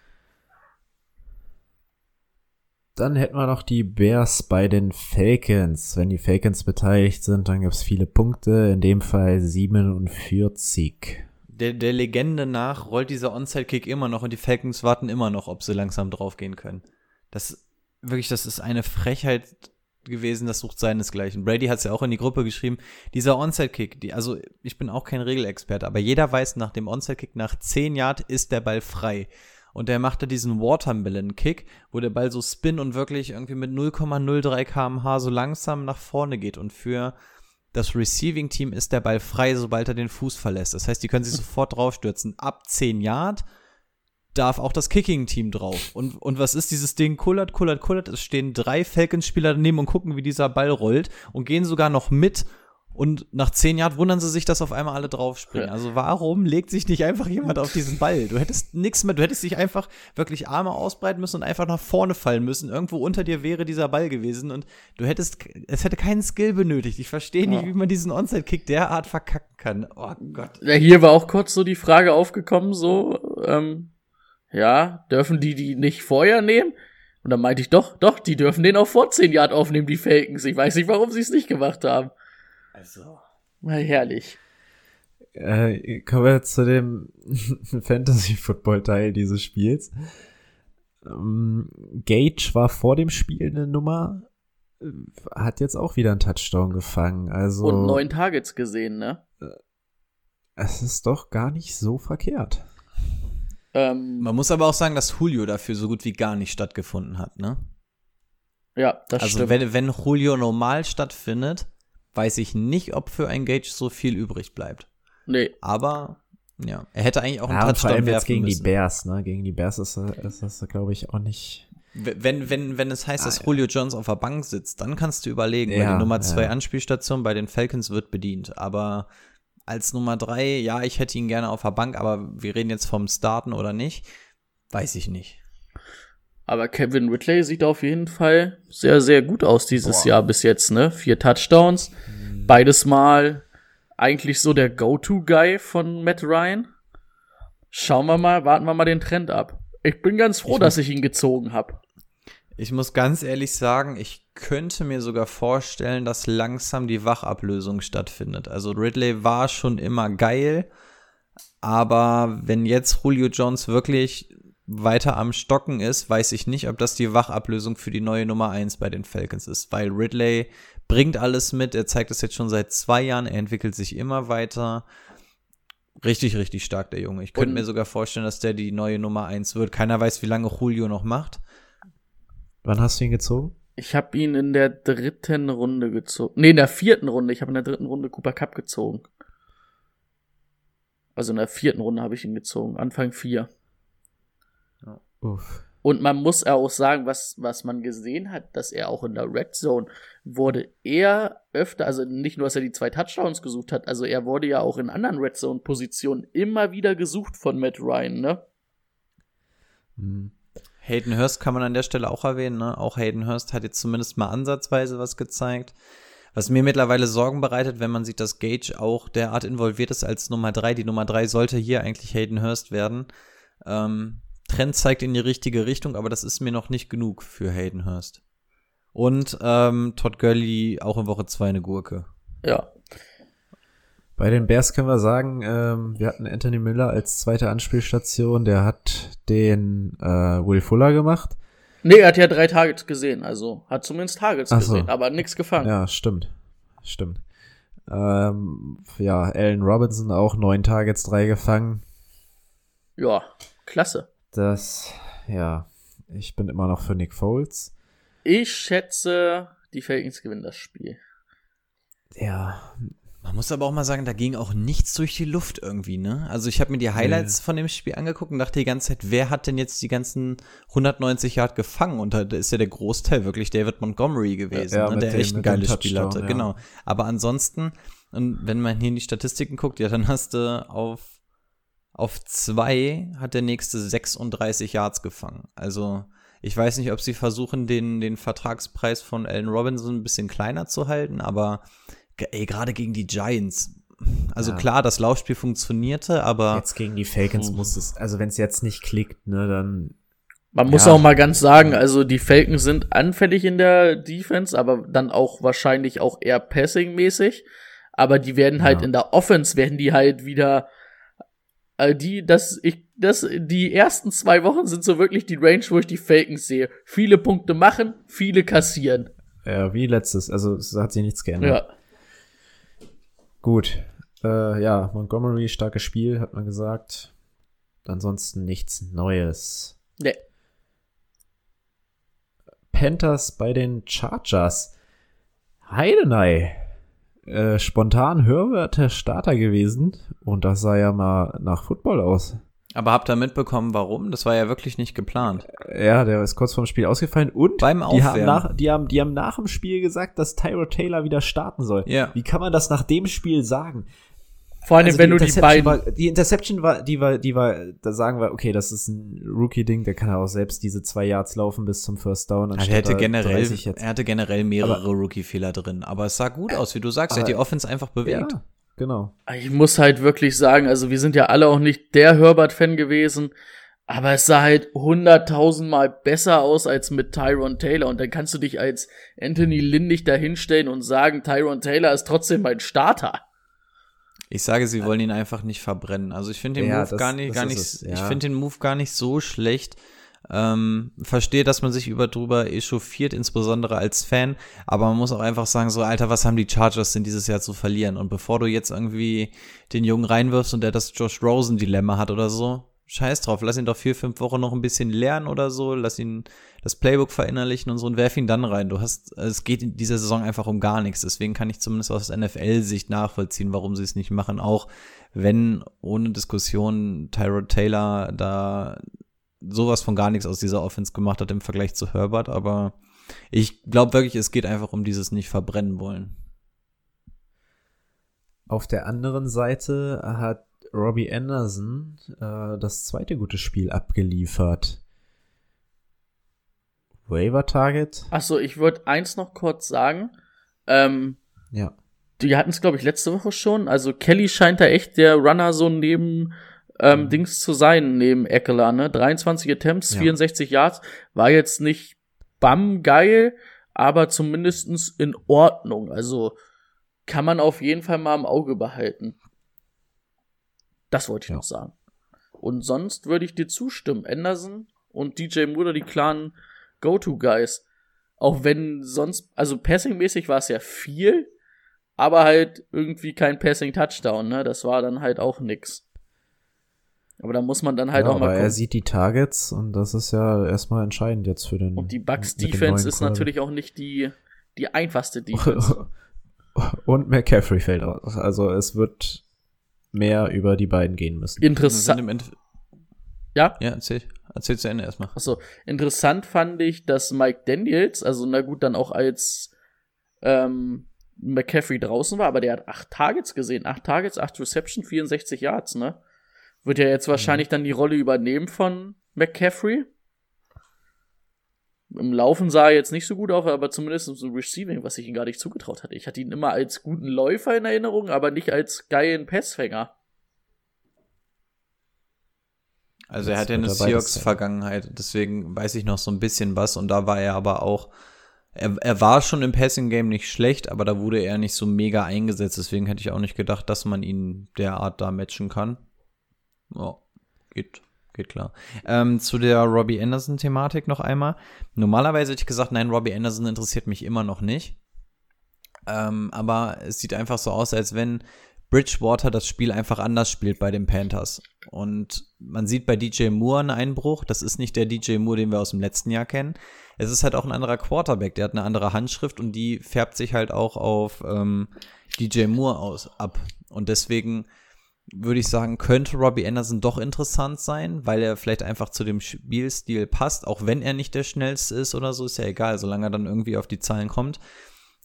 Speaker 1: Dann hätten wir noch die Bears bei den Falcons. Wenn die Falcons beteiligt sind, dann gibt es viele Punkte, in dem Fall 47.
Speaker 3: Der, der Legende nach rollt dieser Onside-Kick immer noch und die Falcons warten immer noch, ob sie langsam draufgehen können. Das wirklich, das ist eine Frechheit gewesen, das sucht seinesgleichen. Brady hat es ja auch in die Gruppe geschrieben. Dieser Onside-Kick, die, also ich bin auch kein Regelexperte, aber jeder weiß, nach dem Onside-Kick nach 10 Yard ist der Ball frei. Und der machte diesen Watermelon-Kick, wo der Ball so spin und wirklich irgendwie mit 0,03 kmh so langsam nach vorne geht. Und für das Receiving-Team ist der Ball frei, sobald er den Fuß verlässt. Das heißt, die können sich [LAUGHS] sofort draufstürzen. Ab 10 Yard darf auch das Kicking-Team drauf. Und, und was ist dieses Ding? Kullert, kullert, kullert. Es stehen drei Falcons-Spieler daneben und gucken, wie dieser Ball rollt und gehen sogar noch mit. Und nach 10 Jahren wundern sie sich, dass auf einmal alle draufspringen.
Speaker 2: Ja.
Speaker 3: Also warum legt sich nicht einfach jemand auf diesen Ball? Du hättest nichts mehr, du hättest dich einfach wirklich Arme ausbreiten müssen und einfach nach vorne fallen müssen. Irgendwo unter dir wäre dieser Ball gewesen und du hättest, es hätte keinen Skill benötigt. Ich verstehe nicht,
Speaker 2: Ja.
Speaker 3: wie man diesen Onside-Kick derart verkacken kann. Oh Gott.
Speaker 2: Ja, hier war auch kurz so die Frage aufgekommen, so, ähm, ja, dürfen die die nicht vorher nehmen? Und dann meinte ich, doch, doch, die dürfen den auch vor 10 Yard aufnehmen, die Falcons. Ich weiß nicht, warum sie es nicht gemacht haben.
Speaker 3: Also.
Speaker 2: Na, herrlich.
Speaker 1: Äh, kommen wir zu dem [LAUGHS] Fantasy-Football-Teil dieses Spiels. Ähm, Gage war vor dem Spiel eine Nummer, äh, hat jetzt auch wieder einen Touchdown gefangen. Also
Speaker 2: Und neun Targets gesehen, ne?
Speaker 1: es ist doch gar nicht so verkehrt.
Speaker 2: Ähm,
Speaker 3: Man muss aber auch sagen, dass Julio dafür so gut wie gar nicht stattgefunden hat, ne?
Speaker 2: ja, das
Speaker 3: also
Speaker 2: stimmt.
Speaker 3: wenn, wenn Julio normal stattfindet, weiß ich nicht, ob für ein Gage so viel übrig bleibt.
Speaker 2: nee,
Speaker 3: Aber Ja, er hätte eigentlich auch einen
Speaker 1: Ja,
Speaker 3: Touchdown
Speaker 1: allem jetzt
Speaker 3: werfen
Speaker 1: gegen
Speaker 3: müssen.
Speaker 1: die Bears, ne? Gegen die Bears ist, ist das, glaube ich, auch nicht.
Speaker 3: Wenn, wenn, wenn es heißt,
Speaker 1: Ah,
Speaker 3: dass
Speaker 1: ja.
Speaker 3: Julio Jones auf der Bank sitzt, dann kannst du überlegen, weil
Speaker 1: Ja,
Speaker 3: die Nummer zwei
Speaker 1: ja.
Speaker 3: Anspielstation bei den Falcons wird bedient. Aber als Nummer drei, ja, ich hätte ihn gerne auf der Bank, aber wir reden jetzt vom Starten oder nicht, weiß ich nicht.
Speaker 2: Aber Kevin Ridley sieht auf jeden Fall sehr, sehr gut aus dieses
Speaker 3: Boah.
Speaker 2: Jahr bis jetzt, ne? Vier Touchdowns. Beides Mal eigentlich so der Go-To-Guy von Matt Ryan. Schauen wir mal, warten wir mal den Trend ab. Ich bin ganz froh,
Speaker 3: Ich
Speaker 2: dass ich ihn gezogen habe.
Speaker 3: Ich muss ganz ehrlich sagen, ich könnte mir sogar vorstellen, dass langsam die Wachablösung stattfindet. Also Ridley war schon immer geil, aber wenn jetzt Julio Jones wirklich weiter am Stocken ist, weiß ich nicht, ob das die Wachablösung für die neue Nummer eins bei den Falcons ist, weil Ridley bringt alles mit, er zeigt es jetzt schon seit zwei Jahren, er entwickelt sich immer weiter. Richtig, richtig stark, der Junge. Ich könnte mir sogar vorstellen, dass der die neue Nummer eins wird. Keiner weiß, wie lange Julio noch macht.
Speaker 1: Wann hast du ihn gezogen?
Speaker 2: Ich habe ihn in der dritten Runde gezogen. Nee, in der vierten Runde. Ich habe in der dritten Runde Cooper Cup gezogen. Also in der vierten Runde habe ich ihn gezogen. Anfang vier.
Speaker 1: Uff.
Speaker 2: Und man muss auch sagen, was, was man gesehen hat, dass er auch in der Red Zone wurde er öfter, also nicht nur, dass er die zwei Touchdowns gesucht hat, also er wurde ja auch in anderen Red Zone Positionen immer wieder gesucht von Matt Ryan, ne?
Speaker 1: Hm.
Speaker 3: Hayden Hurst kann man an der Stelle auch erwähnen. Ne? Auch Hayden Hurst hat jetzt zumindest mal ansatzweise was gezeigt. Was mir mittlerweile Sorgen bereitet, wenn man sieht, dass Gage auch derart involviert ist als Nummer drei. Die Nummer drei sollte hier eigentlich Hayden Hurst werden. Ähm, Trend zeigt in die richtige Richtung, aber das ist mir noch nicht genug für Hayden Hurst. Und ähm, Todd Gurley auch in Woche zwei eine Gurke.
Speaker 2: Ja.
Speaker 1: Bei den Bears können wir sagen, ähm, wir hatten Anthony Miller als zweite Anspielstation, der hat den äh, Will Fuller gemacht.
Speaker 2: Nee, er hat ja drei Targets gesehen, also hat zumindest Targets
Speaker 1: so.
Speaker 2: gesehen, aber nichts gefangen.
Speaker 1: Ja, stimmt. Stimmt. Ähm, ja, Allen Robinson auch neun Targets, drei gefangen.
Speaker 2: ja, klasse.
Speaker 1: Das, ja, ich bin immer noch für Nick Foles.
Speaker 2: Ich schätze, die Falcons gewinnen das Spiel.
Speaker 1: Ja,
Speaker 3: Man muss aber auch mal sagen, da ging auch nichts durch die Luft irgendwie, ne? Also ich habe mir die Highlights von dem Spiel angeguckt und dachte die ganze Zeit, wer hat denn jetzt die ganzen 190 Yard gefangen? Und da ist ja der Großteil wirklich David Montgomery gewesen,
Speaker 1: Ja,
Speaker 3: ne? der
Speaker 1: dem-
Speaker 3: echt ein geiles Spiel
Speaker 1: Touchdown,
Speaker 3: hatte.
Speaker 1: ja.
Speaker 3: Genau. Aber ansonsten, und wenn man hier in die Statistiken guckt, ja, dann hast du auf, auf zwei hat der nächste 36 Yards gefangen. Also ich weiß nicht, ob sie versuchen, den, den Vertragspreis von Allen Robinson ein bisschen kleiner zu halten, aber ey, gerade gegen die Giants. Also
Speaker 1: Ja.
Speaker 3: klar, das Laufspiel funktionierte, aber
Speaker 1: jetzt gegen die Falcons muss es, also wenn es jetzt nicht klickt, ne, dann
Speaker 2: Man muss
Speaker 1: Ja.
Speaker 2: auch mal ganz sagen, also die Falcons sind anfällig in der Defense, aber dann auch wahrscheinlich auch eher passing-mäßig. Aber die werden halt
Speaker 1: Ja.
Speaker 2: in der Offense werden die halt wieder äh, die, das, ich, das, die ersten zwei Wochen sind so wirklich die Range, wo ich die Falcons sehe. Viele Punkte machen, viele kassieren.
Speaker 1: ja, wie letztes, also es hat sich nichts geändert.
Speaker 2: Ja.
Speaker 1: Gut. Äh, ja, Montgomery, starkes Spiel, hat man gesagt. Ansonsten nichts Neues.
Speaker 2: Nee.
Speaker 1: Panthers bei den Chargers. Heidenei. Äh, spontan Herbert der Starter gewesen. Und das sah ja mal nach Football aus.
Speaker 3: Aber habt ihr mitbekommen, warum? Das war ja wirklich nicht geplant.
Speaker 1: Ja, der ist kurz vorm Spiel ausgefallen. Und
Speaker 3: Beim
Speaker 1: die, haben
Speaker 3: Aufwärmen.
Speaker 1: nach, die, haben, die haben nach dem Spiel gesagt, dass Tyro Taylor wieder starten soll.
Speaker 3: Ja.
Speaker 1: Wie kann man das nach dem Spiel sagen?
Speaker 2: Vor allem,
Speaker 1: Also
Speaker 2: wenn du die
Speaker 1: Interception
Speaker 2: beiden.
Speaker 1: War, die Interception war, die war, die war, da sagen wir, okay, das ist ein Rookie-Ding, der kann auch selbst diese zwei Yards laufen bis zum First Down.
Speaker 3: Er
Speaker 1: anstatt
Speaker 3: hatte
Speaker 1: da
Speaker 3: generell,
Speaker 1: 30 jetzt.
Speaker 3: er hatte generell mehrere Rookie-Fehler drin, aber es sah gut aus, wie du sagst, er hat die Offense einfach bewegt.
Speaker 1: Ja, genau.
Speaker 2: Ich muss halt wirklich sagen, also wir sind ja alle auch nicht der Herbert-Fan gewesen, aber es sah halt hunderttausendmal besser aus als mit Tyron Taylor. Und dann kannst du dich als Anthony Lynn nicht dahinstellen und sagen, Tyron Taylor ist trotzdem mein Starter.
Speaker 3: Ich sage, sie wollen ihn einfach nicht verbrennen. Also ich finde den
Speaker 1: Ja,
Speaker 3: Move
Speaker 1: das-
Speaker 3: gar nicht,
Speaker 1: das
Speaker 3: gar
Speaker 1: ist
Speaker 3: nicht,
Speaker 1: es, ja.
Speaker 3: ich finde den Move gar nicht so schlecht. Ähm, verstehe, dass man sich über drüber echauffiert, insbesondere als Fan, aber man muss auch einfach sagen, so, Alter, was haben die Chargers denn dieses Jahr zu verlieren? Und bevor du jetzt irgendwie den Jungen reinwirfst und der das Josh Rosen-Dilemma hat oder so, scheiß drauf, lass ihn doch vier, fünf Wochen noch ein bisschen lernen oder so, lass ihn das Playbook verinnerlichen und so und werf ihn dann rein. Du hast, es geht in dieser Saison einfach um gar nichts. Deswegen kann ich zumindest aus NFL-Sicht nachvollziehen, warum sie es nicht machen. Auch wenn ohne Diskussion Tyrod Taylor da sowas von gar nichts aus dieser Offense gemacht hat im Vergleich zu Herbert, aber ich glaube wirklich, es geht einfach um dieses nicht verbrennen wollen.
Speaker 1: Auf der anderen Seite hat Robbie Anderson äh, das zweite gute Spiel abgeliefert. Waiver Target?
Speaker 2: Achso, ich würde eins noch kurz sagen. Ähm,
Speaker 1: ja.
Speaker 2: Die hatten es, glaube ich, letzte Woche schon. Also Kelly scheint da echt der Runner so neben ähm, mhm. Dings zu sein, neben Eckler, ne? 23 Attempts, ja. 64 Yards. War jetzt nicht bam geil, aber zumindestens in Ordnung. Also kann man auf jeden Fall mal im Auge behalten. Das wollte ich ja. noch sagen. Und sonst würde ich dir zustimmen. Anderson und DJ Moore, die klaren Go-To-Guys. Auch wenn sonst, also passing-mäßig war es ja viel, aber halt irgendwie kein Passing-Touchdown, ne? Das war dann halt auch nix. Aber da muss man dann halt
Speaker 1: ja,
Speaker 2: auch mal.
Speaker 1: Aber gucken. er sieht die Targets und das ist ja erstmal entscheidend jetzt für den.
Speaker 2: Und die Bucks Defense ist natürlich auch nicht die, die einfachste Defense. [LAUGHS]
Speaker 1: und McCaffrey fällt aus. Also es wird mehr über die beiden gehen müssen.
Speaker 2: Interessant.
Speaker 3: Ja? Ja, erzähl. Erzähl zu Ende erstmal.
Speaker 2: Achso, interessant fand ich, dass Mike Daniels, also na gut, dann auch als ähm, McCaffrey draußen war, aber der hat acht Targets gesehen. Acht Targets, acht Reception, 64 Yards, ne? Wird ja jetzt wahrscheinlich dann die Rolle übernehmen von McCaffrey. Im Laufen sah er jetzt nicht so gut aus, aber zumindest im Receiving, was ich ihm gar nicht zugetraut hatte. Ich hatte ihn immer als guten Läufer in Erinnerung, aber nicht als geilen Passfänger.
Speaker 3: Also er hat ja eine Seahawks-Vergangenheit, deswegen weiß ich noch so ein bisschen was und da war er aber auch, er, er war schon im Passing-Game nicht schlecht, aber da wurde er nicht so mega eingesetzt, deswegen hätte ich auch nicht gedacht, dass man ihn derart da matchen kann. Ja, geht, geht klar. Ähm, zu der Robbie Anderson-Thematik noch einmal. Normalerweise hätte ich gesagt, nein, Robbie Anderson interessiert mich immer noch nicht. Ähm, aber es sieht einfach so aus, als wenn Bridgewater das Spiel einfach anders spielt bei den Panthers. Und man sieht bei DJ Moore einen Einbruch. Das ist nicht der DJ Moore, den wir aus dem letzten Jahr kennen. Es ist halt auch ein anderer Quarterback. Der hat eine andere Handschrift und die färbt sich halt auch auf ähm, DJ Moore aus ab. Und deswegen würde ich sagen, könnte Robbie Anderson doch interessant sein, weil er vielleicht einfach zu dem Spielstil passt, auch wenn er nicht der schnellste ist oder so, ist ja egal, solange er dann irgendwie auf die Zahlen kommt.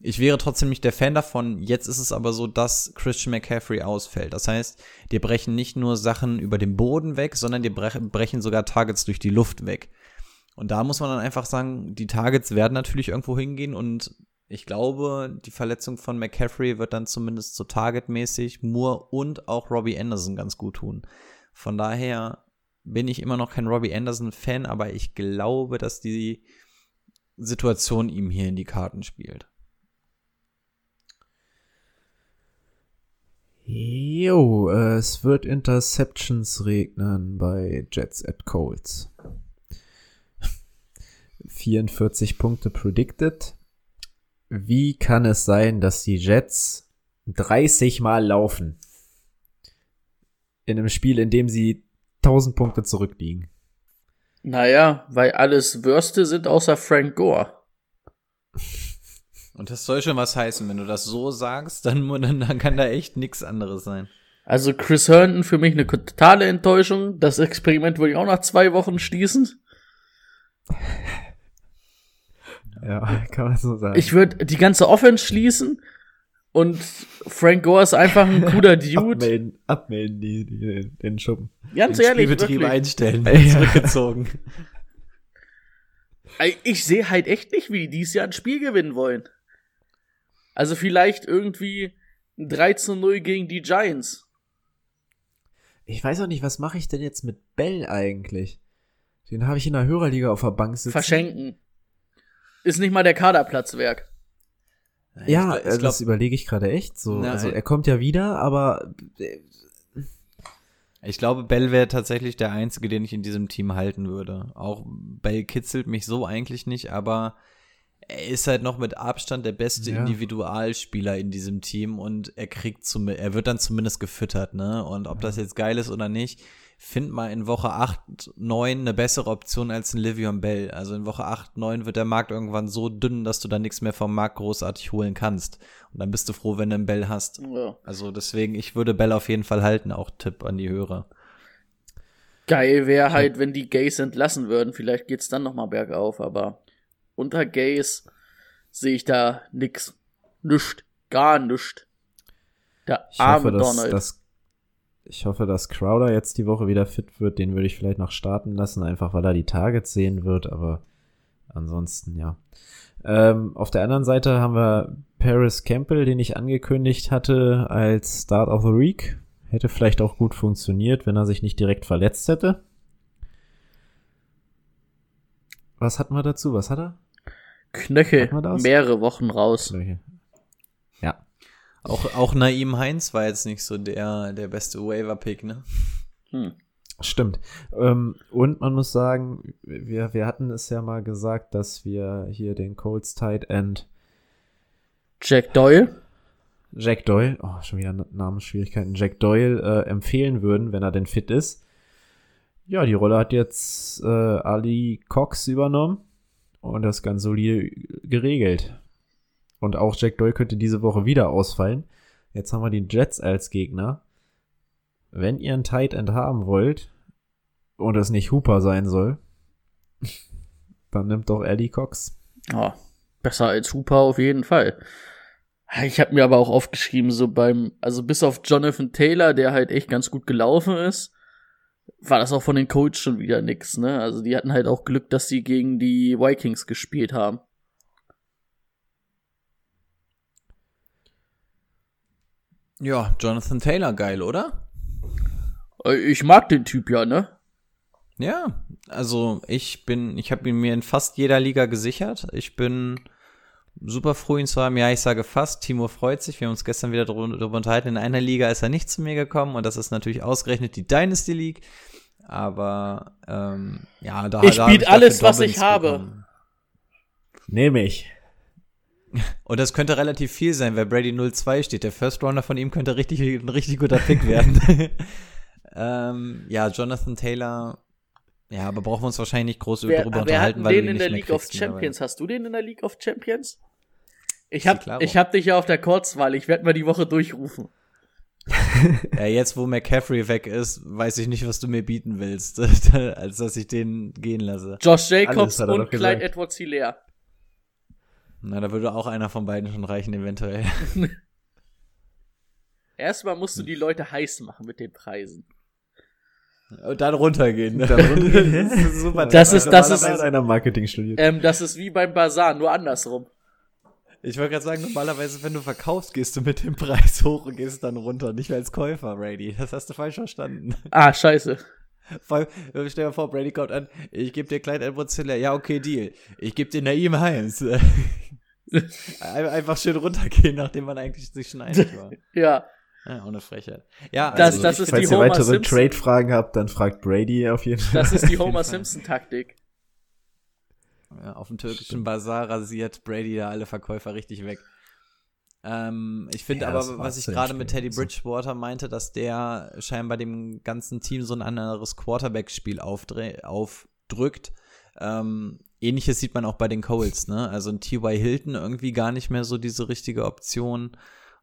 Speaker 3: Ich wäre trotzdem nicht der Fan davon. Jetzt ist es aber so, dass Christian McCaffrey ausfällt. Das heißt, die brechen nicht nur Sachen über den Boden weg, sondern die brechen sogar Targets durch die Luft weg. Und da muss man dann einfach sagen, die Targets werden natürlich irgendwo hingehen und ich glaube, die Verletzung von McCaffrey wird dann zumindest so targetmäßig Moore und auch Robbie Anderson ganz gut tun. Von daher bin ich immer noch kein Robbie Anderson Fan, aber ich glaube, dass die Situation ihm hier in die Karten spielt.
Speaker 1: Jo, es wird Interceptions regnen bei Jets at Colts. [LAUGHS] 44 Punkte predicted. Wie kann es sein, dass die Jets 30 Mal laufen? In einem Spiel, in dem sie 1000 Punkte zurückliegen.
Speaker 2: Naja, weil alles Würste sind außer Frank Gore. [LAUGHS]
Speaker 3: Und das soll schon was heißen. Wenn du das so sagst, dann, dann kann da echt nichts anderes sein.
Speaker 2: Also Chris Herndon für mich eine totale Enttäuschung. Das Experiment würde ich auch nach zwei Wochen schließen. [LAUGHS]
Speaker 1: Ja, [LAUGHS] kann man so sagen.
Speaker 2: Ich würde die ganze Offense schließen und Frank Gore ist einfach ein cooler [LAUGHS] Dude.
Speaker 1: abmelden, abmelden die, die, den Schuppen.
Speaker 2: Ganz den ehrlich,
Speaker 3: Spielbetrieb
Speaker 2: wirklich.
Speaker 3: einstellen, [LAUGHS]
Speaker 1: Ja.
Speaker 3: zurückgezogen.
Speaker 2: Ich sehe halt echt nicht, wie die dieses Jahr ein Spiel gewinnen wollen. Also vielleicht irgendwie ein 3 zu 0 gegen die Giants.
Speaker 1: Ich weiß auch nicht, was mache ich denn jetzt mit Bell eigentlich? Den habe ich in der Hörerliga auf der Bank sitzen.
Speaker 2: Verschenken. Ist nicht mal der Kaderplatzwerk.
Speaker 1: Ja,
Speaker 3: Ich glaub-
Speaker 1: äh, das überlege ich gerade echt so.
Speaker 3: Na,
Speaker 1: also er kommt ja wieder, aber äh,
Speaker 3: Ich glaube, Bell wäre tatsächlich der Einzige, den ich in diesem Team halten würde. Auch Bell kitzelt mich so eigentlich nicht, aber er ist halt noch mit Abstand der beste
Speaker 1: Ja.
Speaker 3: Individualspieler in diesem Team und er kriegt zum, er wird dann zumindest gefüttert, ne? Und ob das jetzt geil ist oder nicht, find mal in Woche 8, 9 eine bessere Option als ein Livion Bell. Also in Woche 8, 9 wird der Markt irgendwann so dünn, dass du da nichts mehr vom Markt großartig holen kannst. Und dann bist du froh, wenn du einen Bell hast.
Speaker 2: Ja.
Speaker 3: Also deswegen, ich würde Bell auf jeden Fall halten, auch Tipp an die Hörer.
Speaker 2: Geil wäre halt, wenn die Gays entlassen würden. Vielleicht geht's dann noch mal bergauf, aber unter Gays sehe ich da nix. Nischt. Gar nischt. Der
Speaker 1: Ich
Speaker 2: arme
Speaker 1: hoffe, dass,
Speaker 2: Donald.
Speaker 1: dass, ich hoffe, dass Crowder jetzt die Woche wieder fit wird. Den würde ich vielleicht noch starten lassen, einfach weil er die Targets sehen wird, aber ansonsten ja. Ähm, auf der anderen Seite haben wir Paris Campbell, den ich angekündigt hatte als Start of the Week. Hätte vielleicht auch gut funktioniert, wenn er sich nicht direkt verletzt hätte. Was hatten wir dazu? Was hat er?
Speaker 2: Knöchel
Speaker 1: Hat
Speaker 2: mehrere Wochen raus.
Speaker 1: Ja,
Speaker 3: Auch, auch Naim Heinz war jetzt nicht so der, der beste Waiver-Pick, ne?
Speaker 2: Hm.
Speaker 1: Stimmt. Ähm, und man muss sagen, wir, wir hatten es ja mal gesagt, dass wir hier den Colts Tight End
Speaker 2: Jack Doyle.
Speaker 1: Jack Doyle, oh, schon wieder Namensschwierigkeiten, Jack Doyle äh, empfehlen würden, wenn er denn fit ist. Ja, die Rolle hat jetzt äh, Ali Cox übernommen und das ganz solide geregelt. Und auch Jack Doyle könnte diese Woche wieder ausfallen. Jetzt haben wir die Jets als Gegner. Wenn ihr einen Tight End haben wollt und es nicht Hooper sein soll, [LAUGHS] dann nimmt doch Ali Cox.
Speaker 2: Ja, besser als Hooper auf jeden Fall. Ich habe mir aber auch aufgeschrieben, so beim, also bis auf Jonathan Taylor, der halt echt ganz gut gelaufen ist, war das auch von den Colts schon wieder nix, ne? Also die hatten halt auch Glück, dass sie gegen die Vikings gespielt haben.
Speaker 3: Ja, Jonathan Taylor, geil, oder?
Speaker 2: Äh, Ich mag den Typ ja, ne?
Speaker 3: Ja, also ich bin, ich habe ihn mir in fast jeder Liga gesichert. Ich bin super froh, ihn zu haben. Ja, ich sage fast. Timo freut sich. Wir haben uns gestern wieder darüber, unterhalten. In einer Liga ist er nicht zu mir gekommen und das ist natürlich ausgerechnet die Dynasty League. Aber ähm, ja, da
Speaker 2: Ich
Speaker 3: da hab
Speaker 2: biet
Speaker 3: dafür
Speaker 2: alles, was ich habe.
Speaker 3: bekommen.
Speaker 1: Nehme ich.
Speaker 3: Und das könnte relativ viel sein, weil Brady 0-2 steht. Der First Rounder von ihm könnte richtig, ein richtig guter Pick werden. [LAUGHS] ähm, ja, Jonathan Taylor. Ja, aber brauchen wir uns wahrscheinlich nicht groß
Speaker 2: Wer,
Speaker 3: darüber unterhalten, weil
Speaker 2: den
Speaker 3: du ihn
Speaker 2: in der League of Champions? Hast du den in der League of Champions? Ich hab, ich hab dich ja auf der Kurzwahl. Ich werde mal die Woche durchrufen. [LAUGHS]
Speaker 3: Ja, jetzt wo McCaffrey weg ist, weiß ich nicht, was du mir bieten willst, [LAUGHS] als dass ich den gehen lasse.
Speaker 2: Josh Jacobs und Clyde. Edwards Hilaire.
Speaker 3: Na, da würde auch einer von beiden schon reichen, eventuell. [LAUGHS]
Speaker 2: Erstmal musst du die Leute heiß machen mit den Preisen.
Speaker 3: Und dann runtergehen. Ne?
Speaker 1: Dann runtergehen. [LAUGHS]
Speaker 3: das ist super.
Speaker 2: Das ist- das ist-
Speaker 1: einer Marketing studiert.
Speaker 2: Ähm, das ist wie beim Bazar, nur andersrum.
Speaker 3: Ich wollte gerade sagen, normalerweise, wenn du verkaufst, gehst du mit dem Preis hoch und gehst dann runter. Nicht als Käufer, Brady. Das hast du falsch verstanden.
Speaker 2: Ah, scheiße.
Speaker 3: Vor allem, stell dir vor, Brady kommt an, ich gebe dir Clyde Edwards Hiller. Ja, okay, Deal. Ich gebe dir Naim Heinz. Ein- Einfach schön runtergehen, nachdem man eigentlich sich schon einig war. [LAUGHS]
Speaker 2: Ja,
Speaker 3: Ja, ohne Frechheit. Ja,
Speaker 2: Das-
Speaker 3: also
Speaker 2: das ist
Speaker 1: Falls
Speaker 2: die
Speaker 1: ihr
Speaker 2: Homer
Speaker 1: weitere. Trade-Fragen habt, dann fragt Brady auf jeden Fall.
Speaker 2: das ist die [LAUGHS] Homer. Simpson-Taktik.
Speaker 3: Ja, auf dem türkischen Bazar rasiert Brady da alle Verkäufer richtig weg. Ähm, ich finde
Speaker 1: Ja,
Speaker 3: aber, was ich gerade mit Teddy. Bridgewater meinte, dass der scheinbar dem ganzen Team so ein anderes Quarterback-Spiel aufdrückt. Ähm, Ähnliches sieht man auch bei den Colts, ne? Also ein T.Y. Hilton irgendwie gar nicht mehr so diese richtige Option.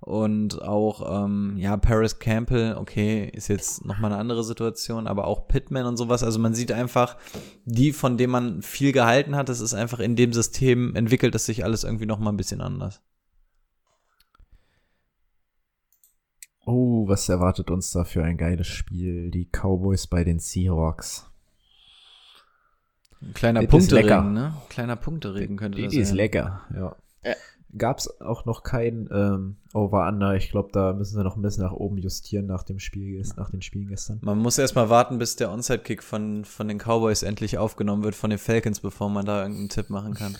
Speaker 3: Und auch, ähm, ja, Paris Campbell, okay, ist jetzt nochmal eine andere Situation, aber auch Pittman und sowas. Also man sieht einfach, die, von denen man viel gehalten hat, das ist einfach in dem System entwickelt es sich alles irgendwie nochmal ein bisschen anders.
Speaker 1: Oh, was erwartet uns da für ein geiles Spiel? Die Cowboys bei den Seahawks.
Speaker 3: Ein kleiner. Punkteregen, ne? Kleiner Punkteregen könnte das
Speaker 1: Die ist
Speaker 3: sein.
Speaker 1: lecker, ja.
Speaker 2: Ja.
Speaker 1: Gab's auch noch kein ähm, Over-Under. Ich glaube, da müssen sie noch ein bisschen nach oben justieren nach dem Spiel, nach den Spielen gestern.
Speaker 3: Man muss erstmal warten, bis der Onside-Kick von, von den Cowboys endlich aufgenommen wird, von den Falcons, bevor man da irgendeinen Tipp machen kann.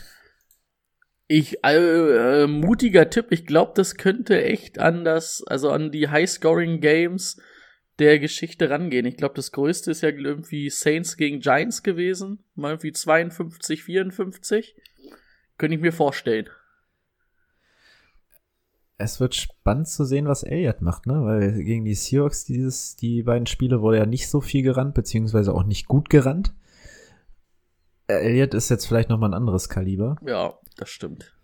Speaker 2: Ich, äh, äh, mutiger Tipp, ich glaube, das könnte echt an das, also an die High-Scoring-Games der Geschichte rangehen. Ich glaube, das größte ist ja irgendwie Saints gegen Giants gewesen. Mal irgendwie 52, 54. Könnte ich mir vorstellen.
Speaker 1: Es wird spannend zu sehen, was Elliott macht, ne? Weil gegen die Seahawks dieses, die beiden Spiele wurde ja nicht so viel gerannt, beziehungsweise auch nicht gut gerannt. Elliott ist jetzt vielleicht noch mal ein anderes Kaliber.
Speaker 2: Ja, das stimmt.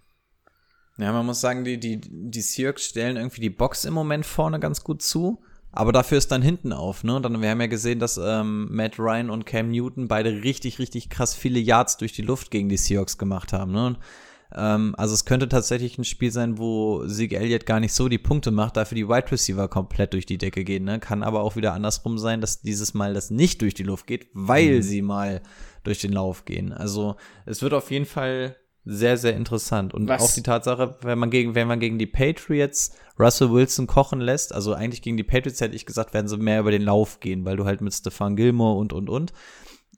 Speaker 3: Ja, man muss sagen, die, die, die Seahawks stellen irgendwie die Box im Moment vorne ganz gut zu. Aber dafür ist dann hinten auf, ne? Und dann, wir haben ja gesehen, dass ähm, Matt Ryan und Cam Newton beide richtig, richtig krass viele Yards durch die Luft gegen die Seahawks gemacht haben, ne? Und, ähm, also es könnte tatsächlich ein Spiel sein, wo Sieg Elliott gar nicht so die Punkte macht, dafür die Wide Receiver komplett durch die Decke gehen, ne? Kann aber auch wieder andersrum sein, dass dieses Mal das nicht durch die Luft geht, weil mhm. sie mal durch den Lauf gehen. Also es wird auf jeden Fall sehr, sehr interessant. Und Was? auch die Tatsache, wenn man gegen, wenn man gegen die Patriots Russell Wilson kochen lässt, also eigentlich gegen die Patriots hätte ich gesagt, werden sie mehr über den Lauf gehen, weil du halt mit Stefan Gilmore und, und, und.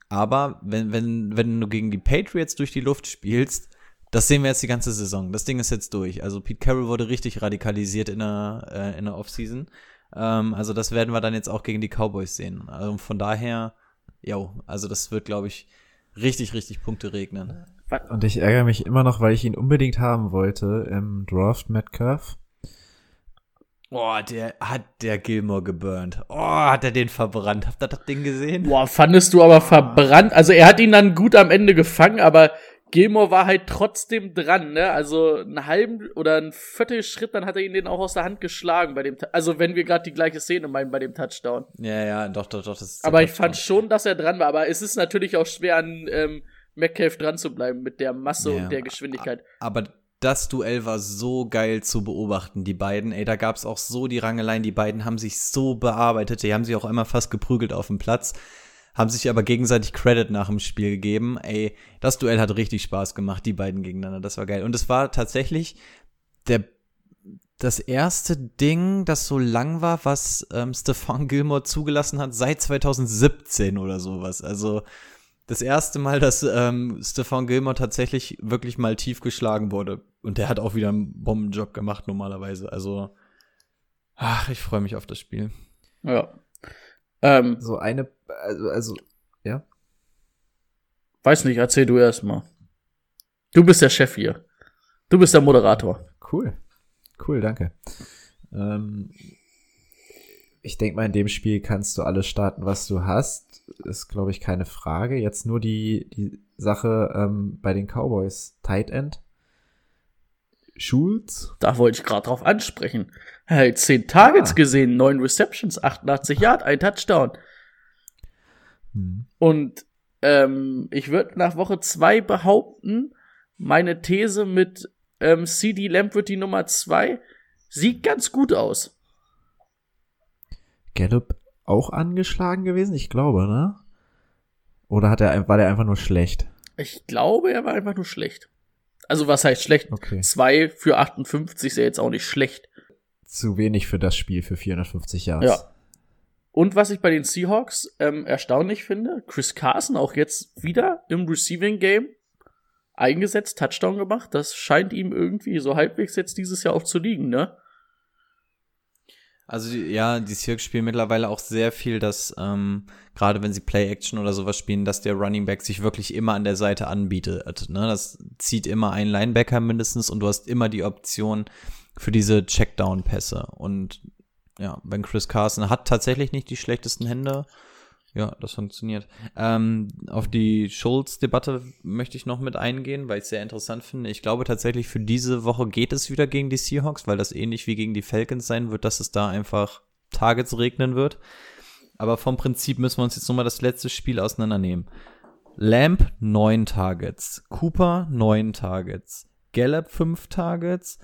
Speaker 3: Aber wenn, wenn, wenn du gegen die Patriots durch die Luft spielst, das sehen wir jetzt die ganze Saison. Das Ding ist jetzt durch. Also Pete Carroll wurde richtig radikalisiert in der, äh, in der Offseason. Ähm, also das werden wir dann jetzt auch gegen die Cowboys sehen. Also von daher, ja, also das wird, glaube ich, richtig, richtig Punkte regnen.
Speaker 1: Und ich ärgere mich immer noch, weil ich ihn unbedingt haben wollte im Draft Metcalf.
Speaker 3: Boah, der hat der Gilmore geburnt. Oh, hat er den verbrannt. Habt ihr das Ding gesehen?
Speaker 2: Boah, fandest du aber verbrannt. Also er hat ihn dann gut am Ende gefangen, aber Gilmore war halt trotzdem dran, ne? Also einen halben oder einen Viertelschritt, dann hat er ihn den auch aus der Hand geschlagen bei dem, also wenn wir gerade die gleiche Szene meinen bei dem Touchdown.
Speaker 3: Ja, ja, doch, doch, doch. Das
Speaker 2: aber ich fand schon, dass er dran war. Aber es ist natürlich auch schwer an ähm, Metcalf dran zu bleiben mit der Masse ja, und der Geschwindigkeit.
Speaker 3: Aber das Duell war so geil zu beobachten, die beiden. Ey, da gab's auch so die Rangeleien, die beiden haben sich so bearbeitet, die haben sich auch immer fast geprügelt auf dem Platz, haben sich aber gegenseitig Credit nach dem Spiel gegeben. Ey, das Duell hat richtig Spaß gemacht, die beiden gegeneinander, das war geil. Und es war tatsächlich der das erste Ding, das so lang war, was ähm, Stefan Gilmore zugelassen hat, seit 2017 oder sowas. Also das erste Mal, dass ähm, Stefan Gilmore tatsächlich wirklich mal tief geschlagen wurde. Und der hat auch wieder einen Bombenjob gemacht normalerweise. Also, ach, ich freue mich auf das Spiel.
Speaker 2: Ja.
Speaker 1: Ähm, so eine, also, also, ja.
Speaker 2: Weiß nicht, erzähl du erst mal. Du bist der Chef hier. Du bist der Moderator.
Speaker 1: Cool. Cool, danke. Ähm, ich denke mal, in dem Spiel kannst du alles starten, was du hast. Ist, glaube ich, keine Frage. Jetzt nur die, die Sache ähm, bei den Cowboys. Tight End. Schulz.
Speaker 2: Da wollte ich gerade drauf ansprechen. Er hat zehn Targets ah. gesehen, neun Receptions, 88 Yard, ein Touchdown. Hm. Und ähm, ich würde nach Woche zwei behaupten, meine These mit ähm, CD Lamp wird die Nummer zwei sieht ganz gut aus.
Speaker 1: Gallup auch angeschlagen gewesen? Ich glaube, ne? Oder hat er, war der einfach nur schlecht?
Speaker 2: Ich glaube, er war einfach nur schlecht. Also was heißt schlecht? Okay. Zwei für 58 ist ja jetzt auch nicht schlecht.
Speaker 1: Zu wenig für das Spiel für 450 Yards. Ja.
Speaker 2: Und was ich bei den Seahawks ähm, erstaunlich finde, Chris Carson auch jetzt wieder im Receiving Game eingesetzt, Touchdown gemacht. Das scheint ihm irgendwie so halbwegs jetzt dieses Jahr auch zu liegen, ne?
Speaker 3: Also ja, die Seahawks spielen mittlerweile auch sehr viel, dass ähm, gerade wenn sie Play-Action oder sowas spielen, dass der Running Back sich wirklich immer an der Seite anbietet. Ne? Das zieht immer einen Linebacker mindestens und du hast immer die Option für diese Checkdown-Pässe. Und ja, Ben Chris Carson hat tatsächlich nicht die schlechtesten Hände. Ja, das funktioniert. Ähm, auf die Schulz-Debatte möchte ich noch mit eingehen, weil ich es sehr interessant finde. Ich glaube tatsächlich, für diese Woche geht es wieder gegen die Seahawks, weil das ähnlich wie gegen die Falcons sein wird, dass es da einfach Targets regnen wird. Aber vom Prinzip müssen wir uns jetzt nochmal das letzte Spiel auseinandernehmen. Lamp neun Targets, Cooper neun Targets, Gallup fünf Targets,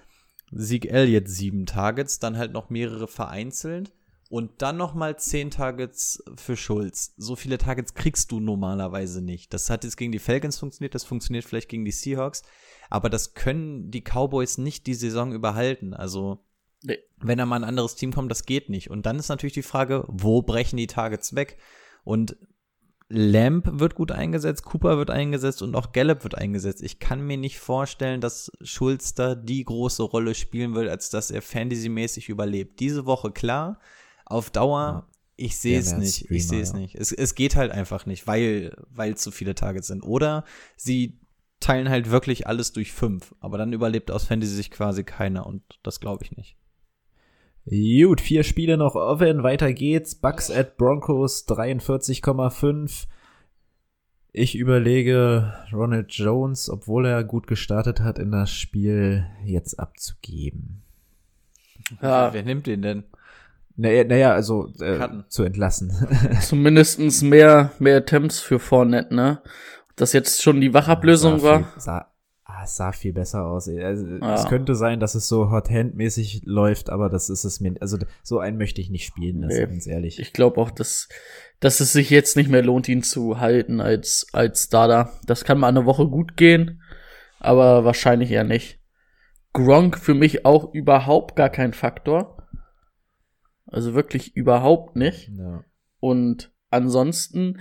Speaker 3: Sieg Elliott sieben Targets, dann halt noch mehrere vereinzelt und dann noch mal 10 Targets für Schulz. So viele Targets kriegst du normalerweise nicht. Das hat jetzt gegen die Falcons funktioniert, das funktioniert vielleicht gegen die Seahawks, aber das können die Cowboys nicht die Saison überhalten. Also nee. wenn da mal ein anderes Team kommt, das geht nicht. Und dann ist natürlich die Frage, wo brechen die Targets weg? Und Lamp wird gut eingesetzt, Cooper wird eingesetzt und auch Gallup wird eingesetzt. Ich kann mir nicht vorstellen, dass Schulz da die große Rolle spielen will, als dass er fantasymäßig überlebt. Diese Woche klar, auf Dauer, ja. ich sehe es nicht. Streamer, ich sehe es ja. nicht. Es, es geht halt einfach nicht, weil, weil zu viele Targets sind. Oder sie teilen halt wirklich alles durch fünf. Aber dann überlebt aus Fantasy sich quasi keiner und das glaube ich nicht.
Speaker 1: Gut, vier Spiele noch offen, weiter geht's. Bucks at Broncos 43,5. Ich überlege, Ronald Jones, obwohl er gut gestartet hat, in das Spiel jetzt abzugeben.
Speaker 2: Ja,
Speaker 3: Wer nimmt den denn?
Speaker 1: Naja, naja also äh, zu entlassen. [LAUGHS]
Speaker 2: zumindestens mehr, mehr Attempts für Fournette, ne? Ob Das jetzt schon die Wachablösung
Speaker 1: sah
Speaker 2: war.
Speaker 1: Viel, sah, ah, es sah viel besser aus. Also,
Speaker 2: Ja.
Speaker 1: Es könnte sein, dass es so Hot-Hand-mäßig läuft, aber das ist es mir. Also so einen möchte ich nicht spielen lassen,
Speaker 2: Nee.
Speaker 1: ganz ehrlich.
Speaker 2: Ich glaube auch, dass, dass es sich jetzt nicht mehr lohnt, ihn zu halten als, als Starter. Das kann mal eine Woche gut gehen, aber wahrscheinlich eher nicht. Gronk für mich auch überhaupt gar kein Faktor. Also wirklich überhaupt nicht.
Speaker 1: ja.
Speaker 2: Und ansonsten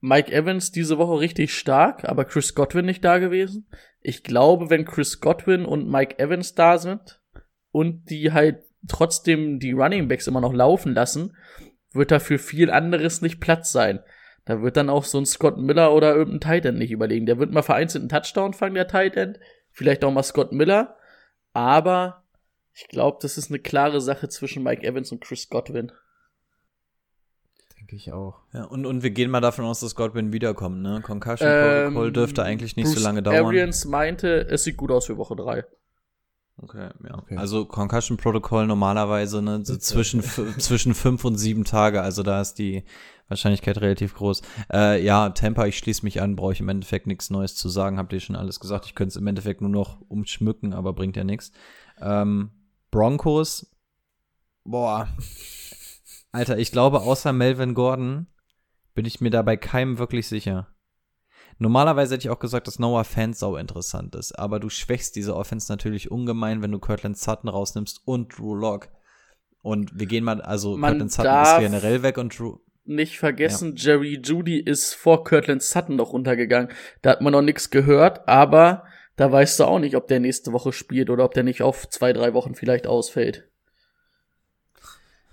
Speaker 2: Mike Evans diese Woche richtig stark, aber Chris Godwin nicht da gewesen. Ich glaube, wenn Chris Godwin und Mike Evans da sind und die halt trotzdem die Running Backs immer noch laufen lassen, wird da für viel anderes nicht Platz sein. Da wird dann auch so ein Scott Miller oder irgendein Tight End nicht überlegen. Der wird mal vereinzelt einen Touchdown fangen, der Tight End. Vielleicht auch mal Scott Miller. Aber ich glaube, das ist eine klare Sache zwischen Mike Evans und Chris Godwin.
Speaker 1: Denke ich auch.
Speaker 3: Ja, und, und wir gehen mal davon aus, dass Godwin wiederkommt, ne? Concussion
Speaker 2: Ähm,
Speaker 3: Protocol dürfte eigentlich nicht so
Speaker 2: Bruce
Speaker 3: lange dauern.
Speaker 2: Arians meinte, es sieht gut aus für Woche 3.
Speaker 3: Okay, ja.
Speaker 1: Okay.
Speaker 3: Also Concussion Protocol normalerweise ne, so zwischen, [LAUGHS] zwischen fünf und sieben Tage, also da ist die Wahrscheinlichkeit relativ groß. Äh, ja, Tampa, ich schließe mich an, brauche ich im Endeffekt nichts Neues zu sagen, habt ihr schon alles gesagt. Ich könnte es im Endeffekt nur noch umschmücken, aber bringt ja nichts. Ähm, Broncos, boah. Alter, ich glaube, außer Melvin Gordon bin ich mir dabei keinem wirklich sicher. Normalerweise hätte ich auch gesagt, dass Noah Fans sau interessant ist, aber du schwächst diese Offense natürlich ungemein, wenn du Cortland Sutton rausnimmst und Drew Lock. Und wir gehen mal, also
Speaker 2: Man
Speaker 3: Cortland Sutton ist generell weg und Drew.
Speaker 2: Nicht vergessen, Jerry Judy ist vor Kirtland Sutton noch runtergegangen. Da hat man noch nichts gehört, aber da weißt du auch nicht, ob der nächste Woche spielt oder ob der nicht auf zwei, drei Wochen vielleicht ausfällt.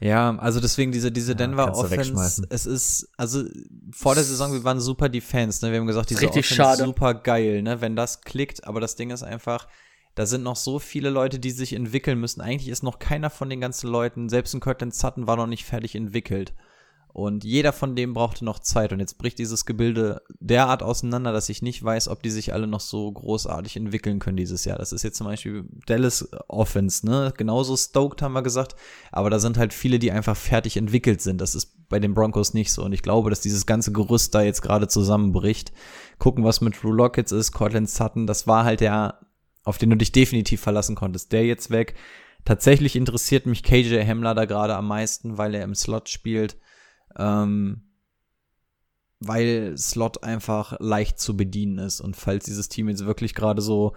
Speaker 3: Ja, also deswegen diese, diese Denver
Speaker 1: kannst du
Speaker 3: Offense, es ist, also vor der Saison, wir waren super die Fans, ne? Wir haben gesagt, diese
Speaker 2: Richtig
Speaker 3: Offense
Speaker 2: schade.
Speaker 3: super geil, ne? Wenn das klickt, aber das Ding ist einfach, da sind noch so viele Leute, die sich entwickeln müssen. Eigentlich ist noch keiner von den ganzen Leuten, selbst ein Cortland Sutton war noch nicht fertig entwickelt. Und jeder von dem brauchte noch Zeit. Und jetzt bricht dieses Gebilde derart auseinander, dass ich nicht weiß, ob die sich alle noch so großartig entwickeln können dieses Jahr. Das ist jetzt zum Beispiel Dallas Offense, ne? Genauso stoked haben wir gesagt. Aber da sind halt viele, die einfach fertig entwickelt sind. Das ist bei den Broncos nicht so. Und ich glaube, dass dieses ganze Gerüst da jetzt gerade zusammenbricht. Gucken, was mit Drew Lock jetzt ist, Cortland Sutton, das war halt der, auf den du dich definitiv verlassen konntest. Der jetzt weg. Tatsächlich interessiert mich KJ Hamler da gerade am meisten, weil er im Slot spielt. Ähm, weil Slot einfach leicht zu bedienen ist. Und falls dieses Team jetzt wirklich gerade so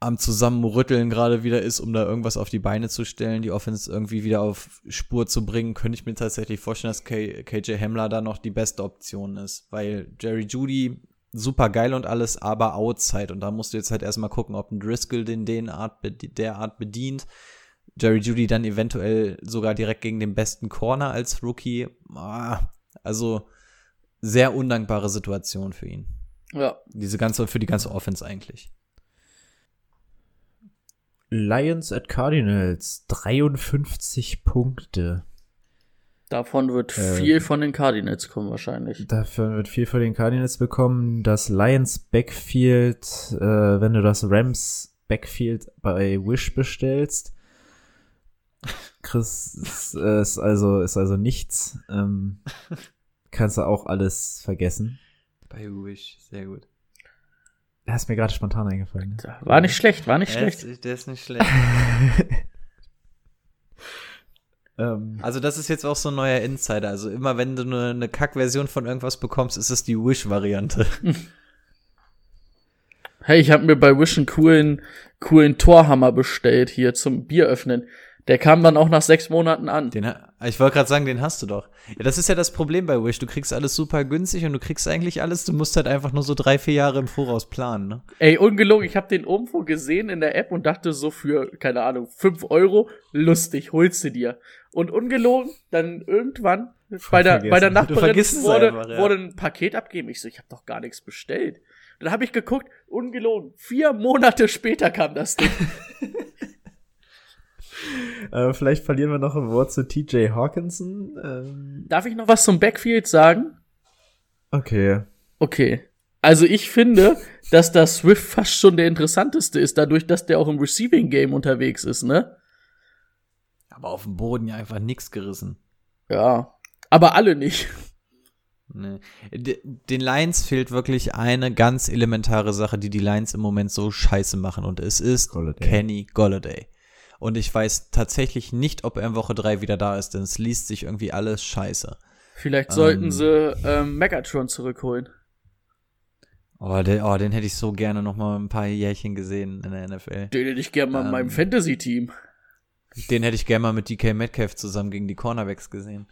Speaker 3: am Zusammenrütteln gerade wieder ist, um da irgendwas auf die Beine zu stellen, die Offense irgendwie wieder auf Spur zu bringen, könnte ich mir tatsächlich vorstellen, dass K KJ Hamler da noch die beste Option ist. Weil Jerry Judy super geil und alles, aber Outside. Und da musst du jetzt halt erstmal gucken, ob ein Driscoll den, den Art, bedi- der Art bedient. Jerry Judy dann eventuell sogar direkt gegen den besten Corner als Rookie. Ah, also sehr undankbare Situation für ihn.
Speaker 2: Ja.
Speaker 3: Diese ganze, für die ganze Offense eigentlich.
Speaker 1: Lions at Cardinals 53 Punkte.
Speaker 2: Davon wird
Speaker 1: Äh,
Speaker 2: viel von den Cardinals kommen wahrscheinlich.
Speaker 1: Dafür wird viel für den Cardinals bekommen. Das Lions Backfield, äh, wenn du das Rams Backfield bei Wish bestellst, Chris ist, äh, ist also ist also nichts. Ähm, kannst du auch alles vergessen.
Speaker 3: Bei Wish, sehr gut.
Speaker 1: Das ist mir gerade spontan eingefallen. Ne?
Speaker 2: War nicht schlecht, war nicht schlecht.
Speaker 3: Ist, der ist nicht schlecht. [LAUGHS]
Speaker 1: Ähm,
Speaker 3: Also das ist jetzt auch so ein neuer Insider. Also immer wenn du eine, eine Kack-Version von irgendwas bekommst, ist es die Wish-Variante.
Speaker 2: Hey, ich habe mir bei Wish einen coolen, coolen Torhammer bestellt hier zum Bier öffnen. Der kam dann auch nach sechs Monaten an.
Speaker 3: Den, ich wollte gerade sagen, den hast du doch. Ja, das ist ja das Problem bei Wish. Du kriegst alles super günstig und du kriegst eigentlich alles. Du musst halt einfach nur so drei, vier Jahre im Voraus planen. Ne?
Speaker 2: Ey, ungelogen, ich habe den irgendwo gesehen in der App und dachte so für, keine Ahnung, fünf Euro, lustig, holst du dir. Und ungelogen, dann irgendwann bei der, bei der Nachbarin wurde,
Speaker 3: einfach, ja.
Speaker 2: wurde ein Paket abgegeben. Ich so, ich habe doch gar nichts bestellt. Dann habe ich geguckt, ungelogen, vier Monate später kam das Ding. [LAUGHS]
Speaker 1: Äh, vielleicht verlieren wir noch ein Wort zu TJ Hawkinson. Ähm,
Speaker 2: Darf ich noch was zum Backfield sagen?
Speaker 1: okay.
Speaker 2: Okay. Also ich finde, dass da Swift fast schon der interessanteste ist, dadurch, dass der auch im Receiving Game unterwegs ist, ne?
Speaker 3: Aber auf dem Boden ja einfach nix gerissen.
Speaker 2: Ja. Aber alle nicht.
Speaker 3: Nee. Den Lions fehlt wirklich eine ganz elementare Sache, die die Lions im Moment so scheiße machen und es ist
Speaker 1: Golladay.
Speaker 3: Kenny Golladay. Und ich weiß tatsächlich nicht, ob er in Woche 3 wieder da ist, denn es liest sich irgendwie alles scheiße.
Speaker 2: Vielleicht sollten
Speaker 3: Ähm.
Speaker 2: sie ähm, Megatron zurückholen.
Speaker 3: Oh, den, oh, den hätte ich so gerne noch mal ein paar Jährchen gesehen in der NFL.
Speaker 2: Den hätte ich gerne mal in
Speaker 3: Ähm.
Speaker 2: meinem Fantasy-Team.
Speaker 3: Den hätte ich gerne mal mit DK Metcalf zusammen gegen die Cornerbacks gesehen.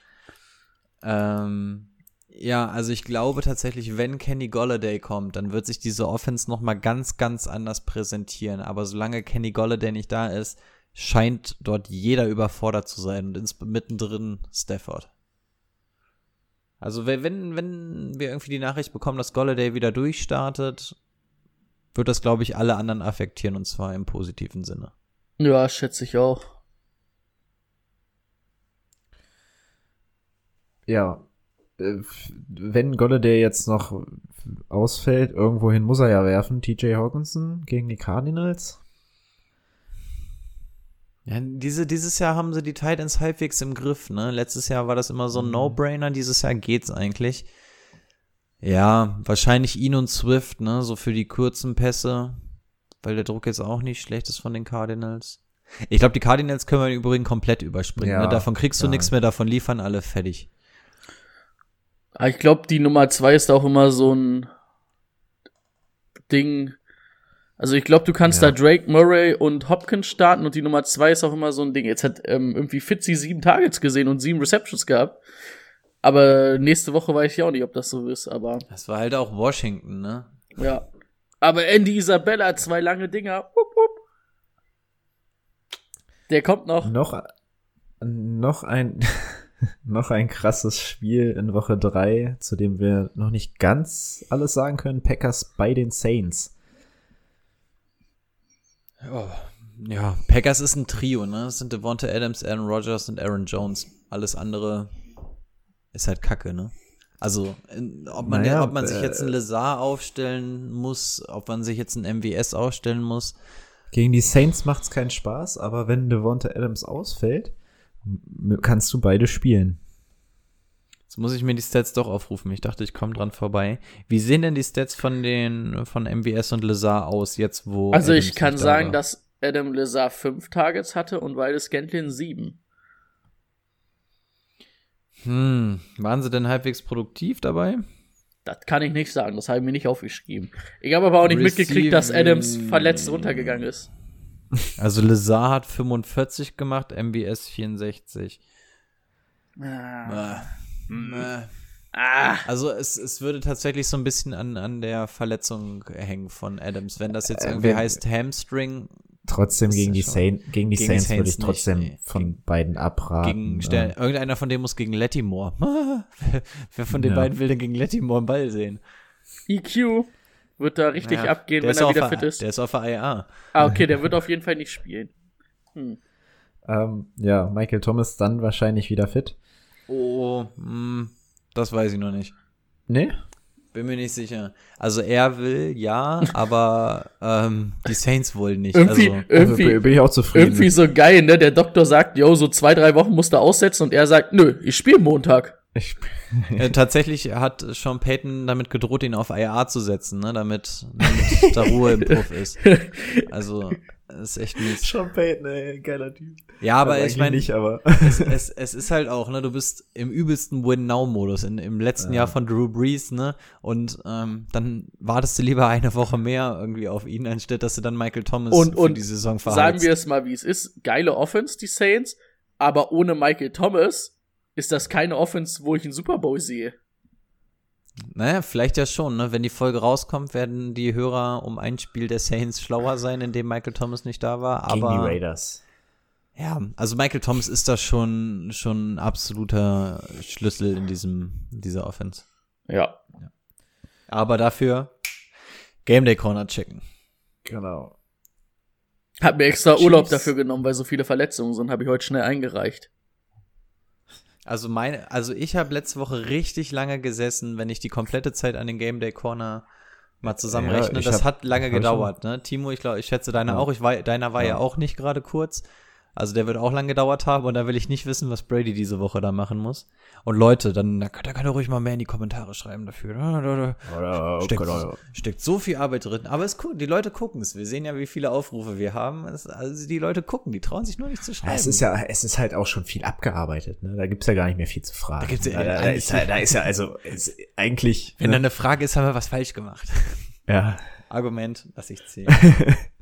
Speaker 3: Ähm, ja, also ich glaube tatsächlich, wenn Kenny Golladay kommt, dann wird sich diese Offense noch mal ganz, ganz anders präsentieren. Aber solange Kenny Golladay nicht da ist, scheint dort jeder überfordert zu sein und ins mittendrin Stafford. Also wenn, wenn, wir irgendwie die Nachricht bekommen, dass Golladay wieder durchstartet, wird das, glaube ich, alle anderen affektieren und zwar im positiven Sinne.
Speaker 2: Ja, schätze ich auch.
Speaker 1: Ja. Äh, Wenn Golladay jetzt noch ausfällt, irgendwohin muss er ja werfen. TJ Hawkinson gegen die Cardinals.
Speaker 3: Ja, diese, dieses Jahr haben sie die Titans halbwegs im Griff, ne? Letztes Jahr war das immer so ein No-Brainer, dieses Jahr geht's eigentlich. Ja, wahrscheinlich ihn und Swift, ne? So für die kurzen Pässe, weil der Druck jetzt auch nicht schlecht ist von den Cardinals. Ich glaube, die Cardinals können wir im Übrigen komplett überspringen.
Speaker 1: Ja,
Speaker 3: ne? Davon kriegst du
Speaker 1: ja.
Speaker 3: nichts mehr, davon liefern alle fertig.
Speaker 2: Aber ich glaube, die Nummer zwei ist auch immer so ein Ding. Also ich glaube, du kannst
Speaker 1: Ja.
Speaker 2: da Drake, Murray und Hopkins starten und die Nummer zwei ist auch immer so ein Ding. Jetzt hat ähm, irgendwie Fitzy sieben Targets gesehen und sieben Receptions gehabt. Aber nächste Woche weiß ich auch nicht, ob das so ist, aber
Speaker 3: Das war halt auch Washington, ne?
Speaker 2: ja. Aber Andy Isabella, zwei lange Dinger. Wupp, wupp. Der kommt noch.
Speaker 1: Noch, noch ein, [LAUGHS] noch ein krasses Spiel in Woche 3, zu dem wir noch nicht ganz alles sagen können. Packers bei den Saints.
Speaker 3: Oh, ja, Packers ist ein Trio, ne? Das sind Devonta Adams, Aaron Rodgers und Aaron Jones. Alles andere ist halt Kacke, ne? Also, ob man,
Speaker 1: Naja,
Speaker 3: ob man sich
Speaker 1: äh,
Speaker 3: jetzt einen Lazar aufstellen muss, ob man sich jetzt einen MWS aufstellen muss.
Speaker 1: Gegen die Saints macht's keinen Spaß, aber wenn Devonta Adams ausfällt, kannst du beide spielen.
Speaker 3: Jetzt muss ich mir die Stats doch aufrufen. Ich dachte, ich komme dran vorbei. Wie sehen denn die Stats von den von MWS und Lazar aus, jetzt wo.
Speaker 2: Also
Speaker 3: Adams
Speaker 2: ich kann
Speaker 3: da
Speaker 2: sagen,
Speaker 3: war?
Speaker 2: dass Adam Lazar fünf Targets hatte und Wildes Scantlin sieben.
Speaker 3: Hm, waren sie denn halbwegs produktiv dabei?
Speaker 2: Das kann ich nicht sagen, das habe ich mir nicht aufgeschrieben. Ich habe aber auch nicht mitgekriegt, dass
Speaker 3: Receiving-
Speaker 2: Adams verletzt runtergegangen ist.
Speaker 3: Also Lazar hat 45 gemacht, MBS 64.
Speaker 2: Ah.
Speaker 3: Äh,
Speaker 2: Ah.
Speaker 3: Also es, es würde tatsächlich so ein bisschen an, an der Verletzung hängen von Adams. Wenn das jetzt
Speaker 1: Äh,
Speaker 3: irgendwie
Speaker 1: wenn-
Speaker 3: heißt Hamstring
Speaker 1: Trotzdem gegen die, Saint, gegen die
Speaker 3: gegen die
Speaker 1: Saints würde
Speaker 3: Saints
Speaker 1: ich trotzdem
Speaker 3: nicht, nee.
Speaker 1: von
Speaker 3: Gegen-
Speaker 1: beiden abraten.
Speaker 3: gegen Stern,
Speaker 1: Ähm,
Speaker 3: irgendeiner von denen muss gegen Lattimore. [LAUGHS] wer, wer von den
Speaker 1: Ja.
Speaker 3: beiden will denn gegen Lattimore einen Ball sehen?
Speaker 2: EQ wird da richtig
Speaker 3: Ja,
Speaker 2: abgehen, wenn er
Speaker 3: auf
Speaker 2: wieder
Speaker 3: der-
Speaker 2: fit ist.
Speaker 3: Der ist auf der IA.
Speaker 2: Ah, okay, der wird auf jeden Fall nicht spielen. Hm.
Speaker 1: ähm, ja, Michael Thomas dann wahrscheinlich wieder fit.
Speaker 3: Oh, hm, das weiß ich noch nicht.
Speaker 1: Nee?
Speaker 3: Bin mir nicht sicher. Also er will, ja, [LAUGHS] aber ähm, die Saints wollen nicht.
Speaker 2: Irgendwie,
Speaker 3: Also,
Speaker 2: irgendwie,
Speaker 1: bin ich auch zufrieden.
Speaker 2: irgendwie so geil, ne? Der Doktor sagt, yo, so zwei, drei Wochen musst du aussetzen und er sagt, nö, ich spiele Montag.
Speaker 1: Ich,
Speaker 3: äh, tatsächlich hat Sean Payton damit gedroht, ihn auf IA zu setzen, ne, damit, damit da Ruhe im Puff ist. [LAUGHS] Also, ist echt mies.
Speaker 1: Sean Payton, ey, geiler Typ.
Speaker 3: Ja, aber
Speaker 1: Also
Speaker 3: ich meine,
Speaker 1: nicht, aber.
Speaker 3: es, [LAUGHS] es, es ist halt auch, ne, du bist im übelsten Win-Now-Modus, in, im letzten
Speaker 1: Ja.
Speaker 3: Jahr von Drew Brees, ne, und ähm, dann wartest du lieber eine Woche mehr irgendwie auf ihn, anstatt dass du dann Michael Thomas
Speaker 2: Und-
Speaker 3: für
Speaker 2: und
Speaker 3: die Saison
Speaker 2: Sagen
Speaker 3: verheizt.
Speaker 2: wir es mal, wie es ist. Geile Offense, die Saints, aber ohne Michael Thomas ist das keine Offense, wo ich einen Super Bowl sehe.
Speaker 3: Naja, vielleicht ja schon, ne? Wenn die Folge rauskommt, werden die Hörer um ein Spiel der Saints schlauer sein, in dem Michael Thomas nicht da war.
Speaker 1: Gegen
Speaker 3: Aber
Speaker 1: die Raiders.
Speaker 3: ja, also Michael Thomas ist da schon schon ein absoluter Schlüssel in diesem in dieser Offense.
Speaker 2: Ja.
Speaker 3: Aber dafür Game Day Corner checken.
Speaker 1: Genau.
Speaker 2: Hab mir extra Urlaub dafür genommen, weil so viele Verletzungen sind, habe ich heute schnell eingereicht.
Speaker 3: Also meine, also ich habe letzte Woche richtig lange gesessen, wenn ich die komplette Zeit an den Game Day Corner mal zusammenrechne.
Speaker 1: Ja,
Speaker 3: das
Speaker 1: hab-
Speaker 3: hat lange gedauert, ne? Timo, ich glaube, ich schätze deiner
Speaker 1: Ja.
Speaker 3: auch. Ich war, deiner war ja.
Speaker 1: Ja.
Speaker 3: auch nicht gerade kurz. Also der wird auch lang gedauert haben und da will ich nicht wissen, was Brady diese Woche da machen muss. Und Leute, dann da, da könnt ihr ruhig mal mehr in die Kommentare schreiben dafür. Da, da, da. Steckt, steckt so viel Arbeit drin. Aber es die Leute gucken es. Wir sehen ja, wie viele Aufrufe wir haben. Es, also die Leute gucken, die trauen sich nur nicht zu schreiben.
Speaker 1: Es ist ja, es ist halt auch schon viel abgearbeitet, ne? Da gibt's ja gar nicht mehr viel zu fragen.
Speaker 3: Da gibt's ja
Speaker 1: da, da, ist, ja, da ist ja also ist eigentlich.
Speaker 3: Wenn da
Speaker 1: ne?
Speaker 3: eine Frage ist, haben wir was falsch gemacht.
Speaker 1: ja.
Speaker 3: Argument, lass ich zählen.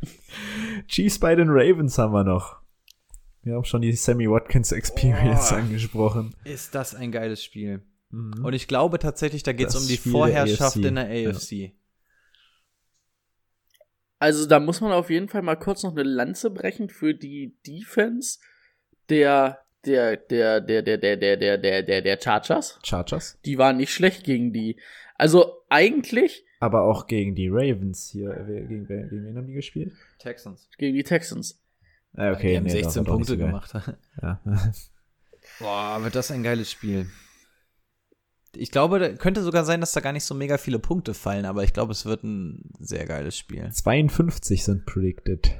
Speaker 3: [LAUGHS]
Speaker 1: Chiefs bei den Ravens haben wir noch. Wir haben schon die Sammy Watkins Experience
Speaker 3: Oh.
Speaker 1: angesprochen.
Speaker 3: ist das ein geiles Spiel.
Speaker 1: Mhm.
Speaker 3: Und ich glaube tatsächlich, da geht es um die
Speaker 1: Spiel der
Speaker 3: Vorherrschaft
Speaker 1: AFC.
Speaker 3: in der AFC.
Speaker 2: Also da muss man auf jeden Fall mal kurz noch eine Lanze brechen für die Defense der der der der der der der der der der der Chargers.
Speaker 1: Chargers.
Speaker 2: Die waren nicht schlecht gegen die. Also eigentlich
Speaker 1: Aber auch gegen die Ravens hier. äh, Gegen, gegen wen haben die gespielt?
Speaker 3: Texans.
Speaker 2: gegen die Texans.
Speaker 1: Okay,
Speaker 3: die haben
Speaker 1: nee,
Speaker 3: 16
Speaker 1: doch,
Speaker 3: Punkte
Speaker 1: so
Speaker 3: gemacht.
Speaker 1: Ja. [LAUGHS]
Speaker 3: Boah, wird das ein geiles Spiel. Ich glaube, da könnte sogar sein, dass da gar nicht so mega viele Punkte fallen, aber ich glaube, es wird ein sehr geiles Spiel.
Speaker 1: 52 sind predicted.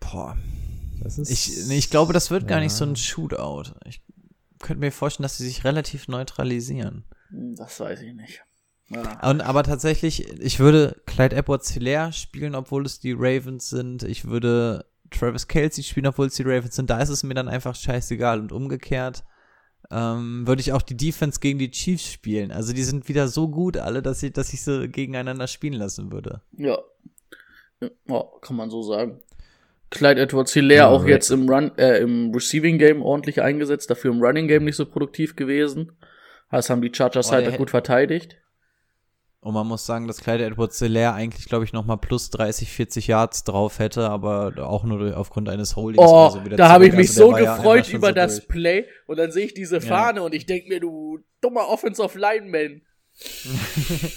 Speaker 3: Boah.
Speaker 1: Das ist.
Speaker 3: Ich, nee, ich glaube, das wird gar
Speaker 1: Ja.
Speaker 3: nicht so ein Shootout. Ich könnte mir vorstellen, dass sie sich relativ neutralisieren.
Speaker 2: Das weiß ich nicht. Ja.
Speaker 3: Und, aber tatsächlich, ich würde Clyde Edwards Hilaire spielen, obwohl es die Ravens sind. Ich würde Travis Kelsey spielen, obwohl es die Ravens sind. Da ist es mir dann einfach scheißegal. Und umgekehrt ähm, würde ich auch die Defense gegen die Chiefs spielen. Also die sind wieder so gut alle, dass ich, dass ich sie gegeneinander spielen lassen würde.
Speaker 2: Ja. ja, kann man so sagen. Clyde Edwards Hilaire
Speaker 1: Ja,
Speaker 2: auch
Speaker 1: Ra-
Speaker 2: jetzt im Run, äh, im Receiving Game ordentlich eingesetzt, dafür im Running Game nicht so produktiv gewesen. Das haben die Chargers
Speaker 3: Oh,
Speaker 2: halt gut verteidigt.
Speaker 3: Und man muss sagen, dass Clyde Edwards Hilaire eigentlich, glaube ich, nochmal plus 30, 40 Yards drauf hätte, aber auch nur durch- aufgrund eines Holdings
Speaker 2: Oh,
Speaker 3: oder so wieder
Speaker 2: da habe ich mich
Speaker 3: Also
Speaker 2: so
Speaker 3: ja
Speaker 2: gefreut
Speaker 3: schon
Speaker 2: über
Speaker 3: so
Speaker 2: das
Speaker 3: durch.
Speaker 2: Play und dann sehe ich diese Fahne und ich denk mir, du dummer Offensive Lineman. [LAUGHS]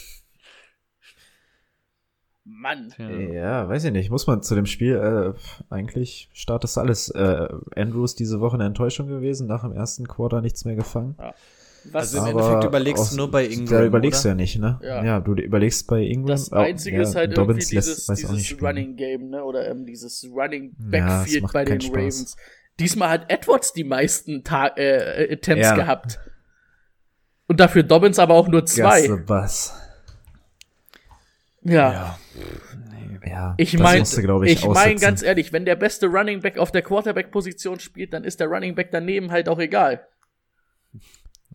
Speaker 2: Mann.
Speaker 3: Ja.
Speaker 1: Ja, weiß ich nicht. Muss man zu dem Spiel, äh, eigentlich startest du alles. Äh, Andrews diese Woche eine Enttäuschung gewesen, nach dem ersten Quarter nichts mehr gefangen.
Speaker 2: Was
Speaker 3: Also im
Speaker 1: Aber
Speaker 3: Endeffekt überlegst
Speaker 1: aus-
Speaker 3: du nur bei
Speaker 1: Da
Speaker 3: Ingram,
Speaker 1: überlegst
Speaker 3: oder?
Speaker 1: du ja nicht, ne?
Speaker 2: Ja.
Speaker 1: Ja, du überlegst bei Ingram.
Speaker 2: das
Speaker 1: oh,
Speaker 2: Einzige
Speaker 1: ja,
Speaker 2: ist halt
Speaker 1: Dobbins
Speaker 2: irgendwie
Speaker 1: lässt-
Speaker 2: dieses,
Speaker 1: nicht
Speaker 2: dieses. Running Game, ne? Oder ähm, dieses Running
Speaker 1: Ja,
Speaker 2: Backfield
Speaker 1: macht
Speaker 2: bei den
Speaker 1: Spaß.
Speaker 2: Ravens. Diesmal hat Edwards die meisten Ta äh, äh, Attempts
Speaker 1: Ja.
Speaker 2: gehabt. Und dafür Dobbins aber auch nur zwei.
Speaker 1: Was.
Speaker 2: Ja.
Speaker 1: Ja,
Speaker 2: Ich
Speaker 1: das
Speaker 2: meine,
Speaker 1: ich,
Speaker 2: ich meine
Speaker 1: aussitzen.
Speaker 2: ganz ehrlich, wenn der beste Running Back auf der Quarterback-Position spielt, dann ist der Running Back daneben halt auch egal.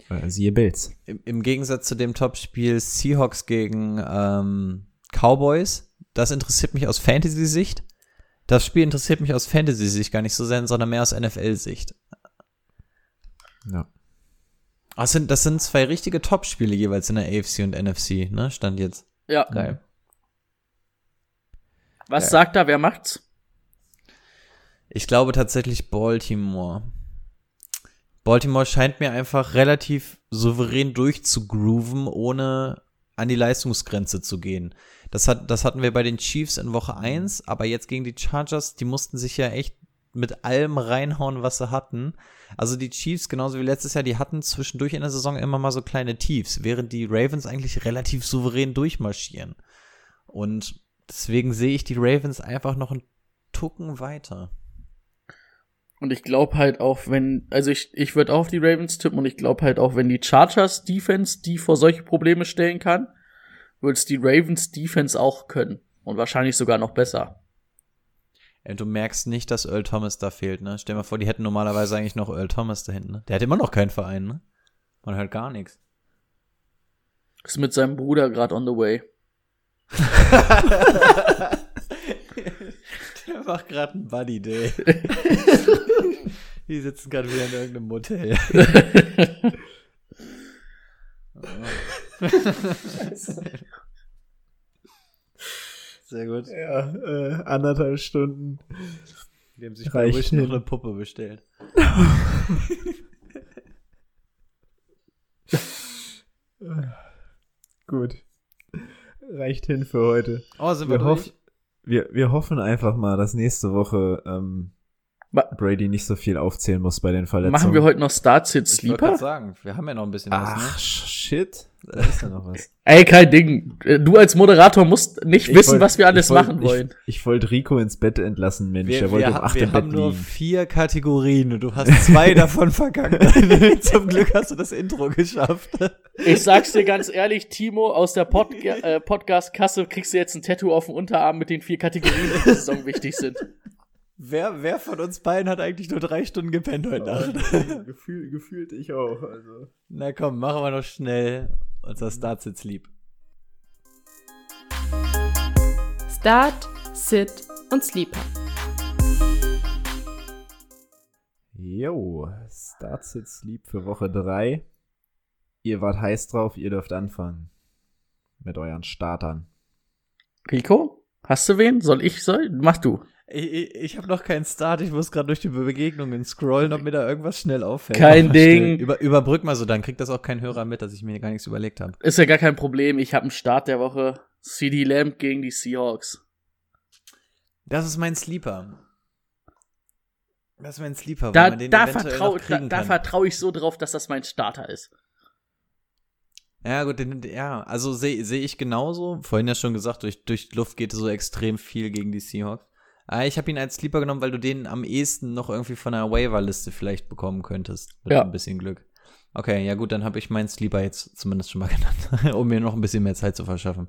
Speaker 1: Äh, Siehe Bills.
Speaker 3: Im, Im Gegensatz zu dem Topspiel Seahawks gegen ähm, Cowboys, das interessiert mich aus Fantasy-Sicht. Das Spiel interessiert mich aus Fantasy-Sicht gar nicht so sehr, sondern mehr aus NFL-Sicht.
Speaker 1: Ja.
Speaker 3: Ah, Das sind, das sind zwei richtige Topspiele jeweils in der AFC und NFC, ne? Stand jetzt.
Speaker 2: Ja.
Speaker 3: Geil.
Speaker 2: Was
Speaker 3: Geil.
Speaker 2: sagt da, wer macht's?
Speaker 3: Ich glaube tatsächlich Baltimore. Baltimore scheint mir einfach relativ souverän durchzugrooven, ohne an die Leistungsgrenze zu gehen. Das, hat, das hatten wir bei den Chiefs in Woche 1, aber jetzt gegen die Chargers, die mussten sich ja echt mit allem reinhauen, was sie hatten. Also die Chiefs, genauso wie letztes Jahr, die hatten zwischendurch in der Saison immer mal so kleine Tiefs, während die Ravens eigentlich relativ souverän durchmarschieren. Und deswegen sehe ich die Ravens einfach noch einen Tucken weiter.
Speaker 2: Und ich glaube halt auch, wenn, also ich, ich würde auch auf die Ravens tippen und ich glaube halt auch, wenn die Chargers Defense die vor solche Probleme stellen kann, wird es die Ravens Defense auch können. Und wahrscheinlich sogar noch besser.
Speaker 3: Ja, du merkst nicht, dass Earl Thomas da fehlt, ne? Stell dir mal vor, die hätten normalerweise eigentlich noch Earl Thomas da hinten, ne? Der hat immer noch keinen Verein, ne? Man hört gar nichts.
Speaker 2: Ist mit seinem Bruder gerade on the way. [LAUGHS] [LAUGHS]
Speaker 3: Der macht gerade einen Buddy Day. [LAUGHS] die sitzen gerade wieder in irgendeinem Motel. [LAUGHS] Sehr gut.
Speaker 1: Ja, äh, anderthalb Stunden.
Speaker 3: Die haben sich bei Wish noch eine Puppe bestellt.
Speaker 1: Gut. reicht hin für heute.
Speaker 3: Oh, sind
Speaker 1: Wir,
Speaker 3: wir, durch?
Speaker 1: Wir, wir hoffen einfach mal, dass nächste Woche ähm, Brady nicht so viel aufzählen muss bei den Verletzungen.
Speaker 2: Machen wir heute noch Start-Sit
Speaker 3: Ich wollte gerade
Speaker 2: Sleeper?
Speaker 3: sagen, wir haben ja noch ein bisschen was,
Speaker 1: Ach,
Speaker 3: ne?
Speaker 1: shit. Da ist ja noch was. [LAUGHS]
Speaker 2: Ey, kein Ding. Äh, Du als Moderator musst nicht
Speaker 1: Ich
Speaker 2: wissen,
Speaker 1: wollt-
Speaker 2: was wir alles
Speaker 1: ich wollt-
Speaker 2: machen wollen.
Speaker 1: Ich, ich wollte Rico ins Bett entlassen, Mensch.
Speaker 3: Wir,
Speaker 1: Der wollte
Speaker 3: wir,
Speaker 1: um
Speaker 3: ha-
Speaker 1: 8
Speaker 3: wir
Speaker 1: im Bett
Speaker 3: haben nur
Speaker 1: liegen.
Speaker 3: vier Kategorien und du hast zwei [LAUGHS] davon verkackt. [LAUGHS] Zum Glück hast du das Intro geschafft.
Speaker 2: Ich sag's dir ganz ehrlich, Timo, aus der Pod äh, Podcast-Kasse kriegst du jetzt ein Tattoo auf dem Unterarm mit den vier Kategorien, die die Saison wichtig sind.
Speaker 3: Wer, wer von uns beiden hat eigentlich nur drei Stunden gepennt heute Nacht? [LAUGHS]
Speaker 1: Gefühl, gefühlt ich auch. Also.
Speaker 3: Na komm, machen wir noch schnell unser Start-Sitz lieb.
Speaker 4: Start, Sit und Sleeper.
Speaker 1: Jo, Start Sit Sleep für Woche 3. Ihr wart heiß drauf, ihr dürft anfangen. Mit euren Startern.
Speaker 2: Rico, hast du wen? Soll ich? Soll? Mach du.
Speaker 3: Ich, ich, ich habe noch keinen Start, ich muss gerade durch die Begegnungen scrollen, ob mir da irgendwas schnell auffällt.
Speaker 2: Kein Ding.
Speaker 3: Über, überbrück mal so, dann kriegt das auch kein Hörer mit, dass ich mir gar nichts überlegt habe.
Speaker 2: Ist ja gar kein Problem. Ich habe einen Start der Woche. CD Lamb gegen die Seahawks.
Speaker 3: Das ist mein Sleeper. Das ist mein Sleeper,
Speaker 2: Da, da vertraue da, vertrau ich so drauf, dass das mein Starter ist.
Speaker 3: Ja, gut, den, ja, also sehe seh ich genauso. Vorhin ja schon gesagt, durch, durch Luft geht so extrem viel gegen die Seahawks. Aber ich habe ihn als Sleeper genommen, weil du den am ehesten noch irgendwie von der Waiver-Liste vielleicht bekommen könntest. Mit
Speaker 2: Ja.
Speaker 3: ein bisschen Glück. Okay, ja gut, dann habe ich meinen Sleeper jetzt zumindest schon mal [LAUGHS] genannt, um mir noch ein bisschen mehr Zeit zu verschaffen.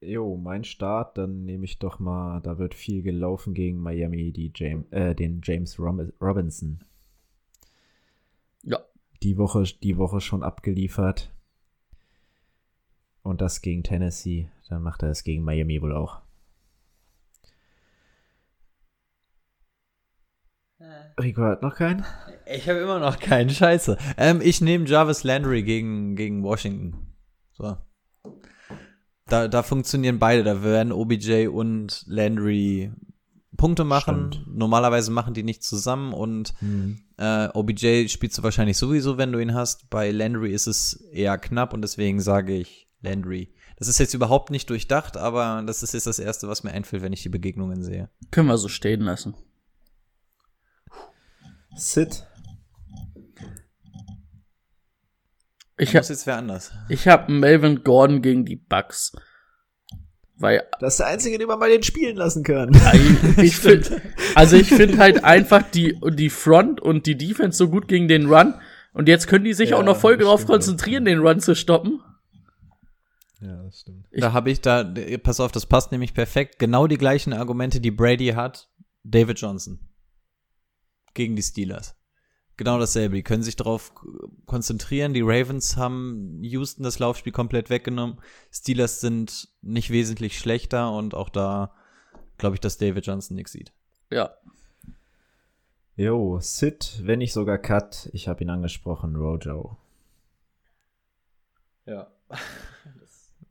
Speaker 1: Jo, mein Start, dann nehme ich doch mal, da wird viel gelaufen gegen Miami, die James, äh, den James Rob Robinson.
Speaker 2: Ja.
Speaker 1: Die Woche, die Woche schon abgeliefert. Und das gegen Tennessee. Dann macht er es gegen Miami wohl auch. Rico hat noch keinen?
Speaker 3: Ich habe immer noch keinen Scheiße. Ähm, ich nehme Jarvis Landry gegen, gegen Washington. So. Da, da funktionieren beide. Da werden OBJ und Landry Punkte machen.
Speaker 1: Stimmt.
Speaker 3: Normalerweise machen die nicht zusammen und äh, OBJ spielst du wahrscheinlich sowieso, wenn du ihn hast. Bei Landry ist es eher knapp und deswegen sage ich Landry. Das ist jetzt überhaupt nicht durchdacht, aber das ist jetzt das Erste, was mir einfällt, wenn ich die Begegnungen sehe.
Speaker 2: Können wir so stehen lassen.
Speaker 1: Sit.
Speaker 2: Ich,
Speaker 3: Da
Speaker 2: ha
Speaker 3: muss jetzt wer anders.
Speaker 2: ich habe Melvin Gordon gegen die Bucks. Weil
Speaker 1: Das ist der einzige, den man mal den spielen lassen kann. [LAUGHS]
Speaker 2: ich finde, also ich finde halt einfach die, die Front und die Defense so gut gegen den Run. Und jetzt können die sich
Speaker 1: Ja,
Speaker 2: auch noch voll darauf
Speaker 1: stimmt
Speaker 2: konzentrieren, den Run zu stoppen.
Speaker 1: Ja, das stimmt.
Speaker 2: Ich-
Speaker 3: da habe ich da, pass auf, das passt nämlich perfekt. Genau die gleichen Argumente, die Brady hat, David Johnson. Gegen die Steelers. Genau dasselbe. Die können sich darauf konzentrieren. Die Ravens haben Houston das Laufspiel komplett weggenommen. Steelers sind nicht wesentlich schlechter und auch da glaube ich, dass David Johnson nichts sieht.
Speaker 2: Ja.
Speaker 1: Jo, Sit, wenn nicht sogar Cut. Ich habe ihn angesprochen, Rojo.
Speaker 3: Ja.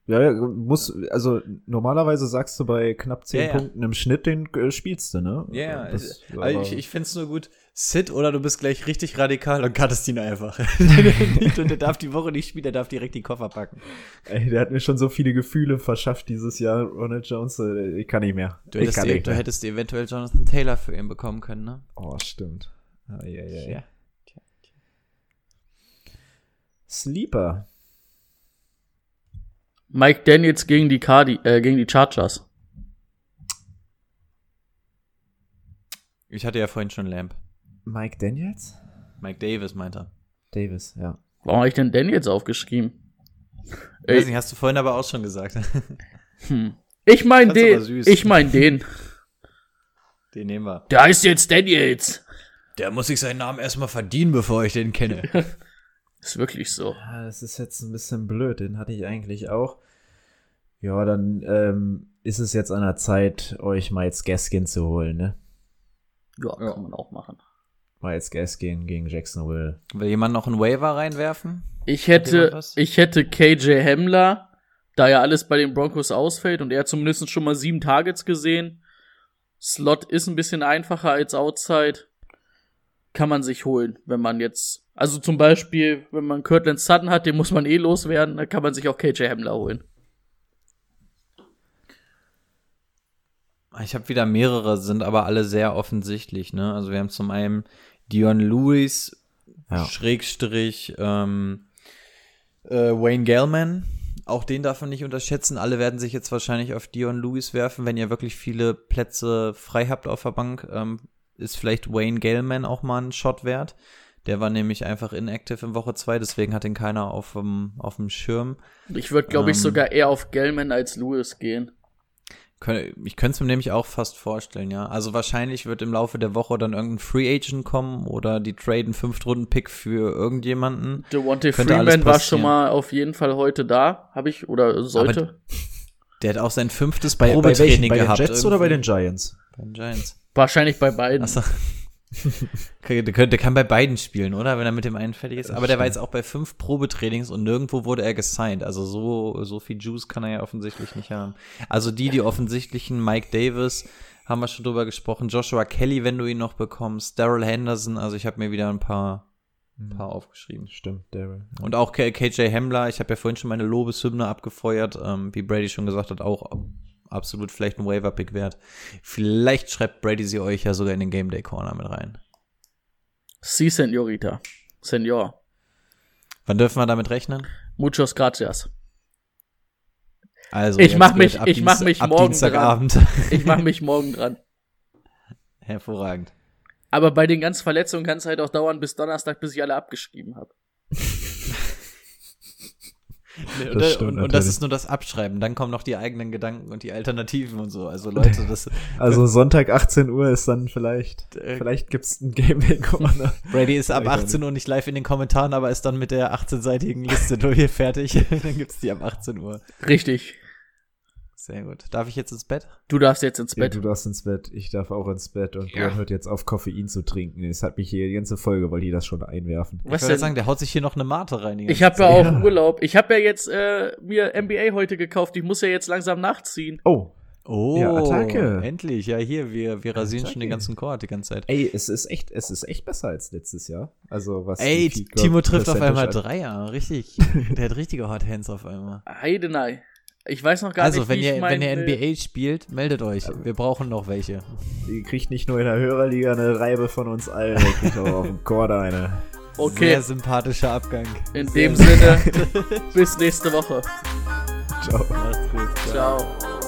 Speaker 1: Ja, muss, also normalerweise sagst du bei knapp 10
Speaker 3: Ja, ja.
Speaker 1: Punkten im Schnitt, den äh, spielst du, ne?
Speaker 3: Ja,
Speaker 1: Das-
Speaker 3: also
Speaker 1: aber-
Speaker 3: ich, ich finde es nur gut. Sit oder du bist gleich richtig radikal und cuttest ihn einfach. [LAUGHS] [LAUGHS] und der darf die Woche nicht spielen, der darf direkt die Koffer packen.
Speaker 1: Ey, der hat mir schon so viele Gefühle verschafft dieses Jahr, Ronald Jones. äh, Ich kann nicht mehr.
Speaker 3: Du hättest, dir, du hättest eventuell Jonathan Taylor für ihn bekommen können, ne?
Speaker 1: Oh, stimmt. Ah, ja, ja, ja.
Speaker 3: Tja.
Speaker 1: Sleeper.
Speaker 2: Mike Daniels gegen die Cardi, äh, gegen die Chargers.
Speaker 3: Ich hatte ja vorhin schon Lamp.
Speaker 1: Mike Daniels?
Speaker 3: Mike Davis meinte.
Speaker 1: Davis, ja.
Speaker 2: Warum habe ich denn Daniels aufgeschrieben?
Speaker 3: Weiß
Speaker 2: Ey,
Speaker 3: nicht, hast du vorhin aber auch schon gesagt. [LAUGHS]
Speaker 2: hm. Ich mein
Speaker 3: Das ist aber
Speaker 2: den. Ich mein den. [LAUGHS]
Speaker 3: den nehmen wir.
Speaker 2: Der heißt jetzt Daniels.
Speaker 3: Der muss sich seinen Namen erstmal verdienen, bevor ich den kenne. [LAUGHS]
Speaker 2: Ist wirklich so.
Speaker 1: Ah, Das ist jetzt ein bisschen blöd, den hatte ich eigentlich auch. Ja, dann ähm, ist es jetzt an der Zeit, euch Miles Gaskin zu holen, ne?
Speaker 2: Ja,
Speaker 3: Ja.
Speaker 2: kann man auch machen.
Speaker 1: Miles Gaskin gegen Jacksonville.
Speaker 3: Will jemand noch einen Waiver reinwerfen?
Speaker 2: Ich hätte, ich hätte KJ Hamler, da ja alles bei den Broncos ausfällt und er hat zumindest schon mal sieben Targets gesehen. Slot ist ein bisschen einfacher als Outside. Kann man sich holen, wenn man jetzt Also zum Beispiel, wenn man Kirtland Sutton hat, den muss man eh loswerden, dann kann man sich auch KJ Hamler holen.
Speaker 3: Ich habe wieder mehrere, sind aber alle sehr offensichtlich. Ne? Also wir haben zum einen Dion Lewis,
Speaker 1: Ja.
Speaker 3: Schrägstrich ähm, äh, Wayne Gellman. Auch den darf man nicht unterschätzen. Alle werden sich jetzt wahrscheinlich auf Dion Lewis werfen, wenn ihr wirklich viele Plätze frei habt auf der Bank. Ähm, ist vielleicht Wayne Gellman auch mal ein Shot wert. Der war nämlich einfach inactive in Woche 2, deswegen hat ihn keiner auf dem, auf dem Schirm.
Speaker 2: Ich würde, glaube ich,
Speaker 3: Ähm.
Speaker 2: sogar eher auf Gellman als Lewis gehen.
Speaker 3: Ich könnte es mir nämlich auch fast vorstellen, ja. Also wahrscheinlich wird im Laufe der Woche dann irgendein Free Agent kommen oder die traden Fünft-Runden-Pick für irgendjemanden.
Speaker 2: Devontae Freeman war schon mal auf jeden Fall heute da, habe ich, oder sollte.
Speaker 3: Der hat auch sein fünftes bei, bei
Speaker 1: Probetraining
Speaker 3: Training
Speaker 1: bei den
Speaker 3: gehabt.
Speaker 1: Jets oder bei den
Speaker 3: irgendwie.
Speaker 1: Giants?
Speaker 3: Bei den Giants.
Speaker 2: Wahrscheinlich bei beiden.
Speaker 3: Achso. Der, könnte- der kann bei beiden spielen, oder? Wenn er mit dem einen fertig ist. Aber der war jetzt auch bei fünf Probetrainings und nirgendwo wurde er gesigned. Also so, so viel Juice kann er ja offensichtlich nicht haben. Also die, die offensichtlichen, Mike Davis, haben wir schon drüber gesprochen. Joshua Kelly, wenn du ihn noch bekommst. Daryl Henderson. Also ich habe mir wieder ein paar, ein paar aufgeschrieben.
Speaker 1: Stimmt, Daryl.
Speaker 3: Und auch KJ Hamler, ich habe ja vorhin schon meine Lobeshymne abgefeuert, ähm, wie Brady schon gesagt hat, auch absolut vielleicht ein Waiver-Pick wert. Vielleicht schreibt Brady sie euch ja sogar in den Game Day Corner mit rein.
Speaker 2: Sí, Senorita. Senor.
Speaker 3: Wann dürfen wir damit rechnen?
Speaker 2: Muchos gracias.
Speaker 3: Also,
Speaker 2: Ich
Speaker 3: ihr
Speaker 2: mach
Speaker 3: habt's
Speaker 2: mich- ich mach mich morgen
Speaker 3: Dienstagabend. [LAUGHS]
Speaker 2: Ich mache mich morgen dran.
Speaker 3: Hervorragend.
Speaker 2: Aber bei den ganzen Verletzungen kann es halt auch dauern bis Donnerstag, bis ich alle abgeschrieben habe. [LAUGHS]
Speaker 3: und,
Speaker 1: stimmt
Speaker 3: und, und das ist nur das Abschreiben. Dann kommen noch die eigenen Gedanken und die Alternativen und so. Also Leute, [LAUGHS] das
Speaker 1: Also Sonntag 18 Uhr ist dann vielleicht,
Speaker 3: Äh,
Speaker 1: vielleicht gibt's ein Game Day [LAUGHS] Corner.
Speaker 3: Brady ist ab
Speaker 1: Weiß ich
Speaker 3: 18 Uhr nicht live in den Kommentaren, aber ist dann mit der 18-seitigen Liste durch fertig. [LAUGHS] dann gibt's die ab 18 Uhr.
Speaker 2: Richtig.
Speaker 3: Sehr gut. Darf ich jetzt ins Bett?
Speaker 2: Du darfst jetzt ins
Speaker 1: Ja,
Speaker 2: Bett.
Speaker 1: du darfst ins Bett, ich darf auch ins Bett und
Speaker 2: Ja.
Speaker 1: Björn hört jetzt auf, Koffein zu trinken. Es hat mich hier die ganze Folge, wollte ich das schon einwerfen.
Speaker 3: Ich
Speaker 2: Was
Speaker 3: würde
Speaker 2: denn?
Speaker 3: sagen, der haut sich hier noch eine Mate rein. die
Speaker 2: Ich habe ja auch Urlaub. Ich habe ja jetzt äh, mir NBA heute gekauft. Ich muss ja jetzt langsam nachziehen.
Speaker 1: Oh,
Speaker 3: Oh,
Speaker 1: Ja, Attacke.
Speaker 3: endlich. Ja, hier, wir, wir rasieren schon
Speaker 1: Attacke.
Speaker 3: den ganzen Court die ganze Zeit.
Speaker 1: ey, es ist echt, es ist echt besser als letztes Jahr. Also was
Speaker 3: Ey,
Speaker 1: die
Speaker 3: Timo trifft auf einmal Dreier. Richtig. [LAUGHS] der hat richtige Hot Hands auf einmal.
Speaker 2: Heidenei. Ich weiß noch gar
Speaker 3: Also,
Speaker 2: nicht,
Speaker 3: wenn
Speaker 2: wie
Speaker 3: ihr,
Speaker 2: ich mein,
Speaker 3: wenn ihr
Speaker 2: äh,
Speaker 3: NBA spielt, meldet euch. Wir brauchen noch welche.
Speaker 1: Die kriegt nicht nur in der Hörerliga eine Reibe von uns allen, die kriegt auch auf dem Chord eine.
Speaker 2: Okay,
Speaker 3: Sehr sympathischer Abgang.
Speaker 2: in dem Sinne, bis nächste Woche.
Speaker 1: Ciao.
Speaker 3: Macht's gut.
Speaker 2: Ciao.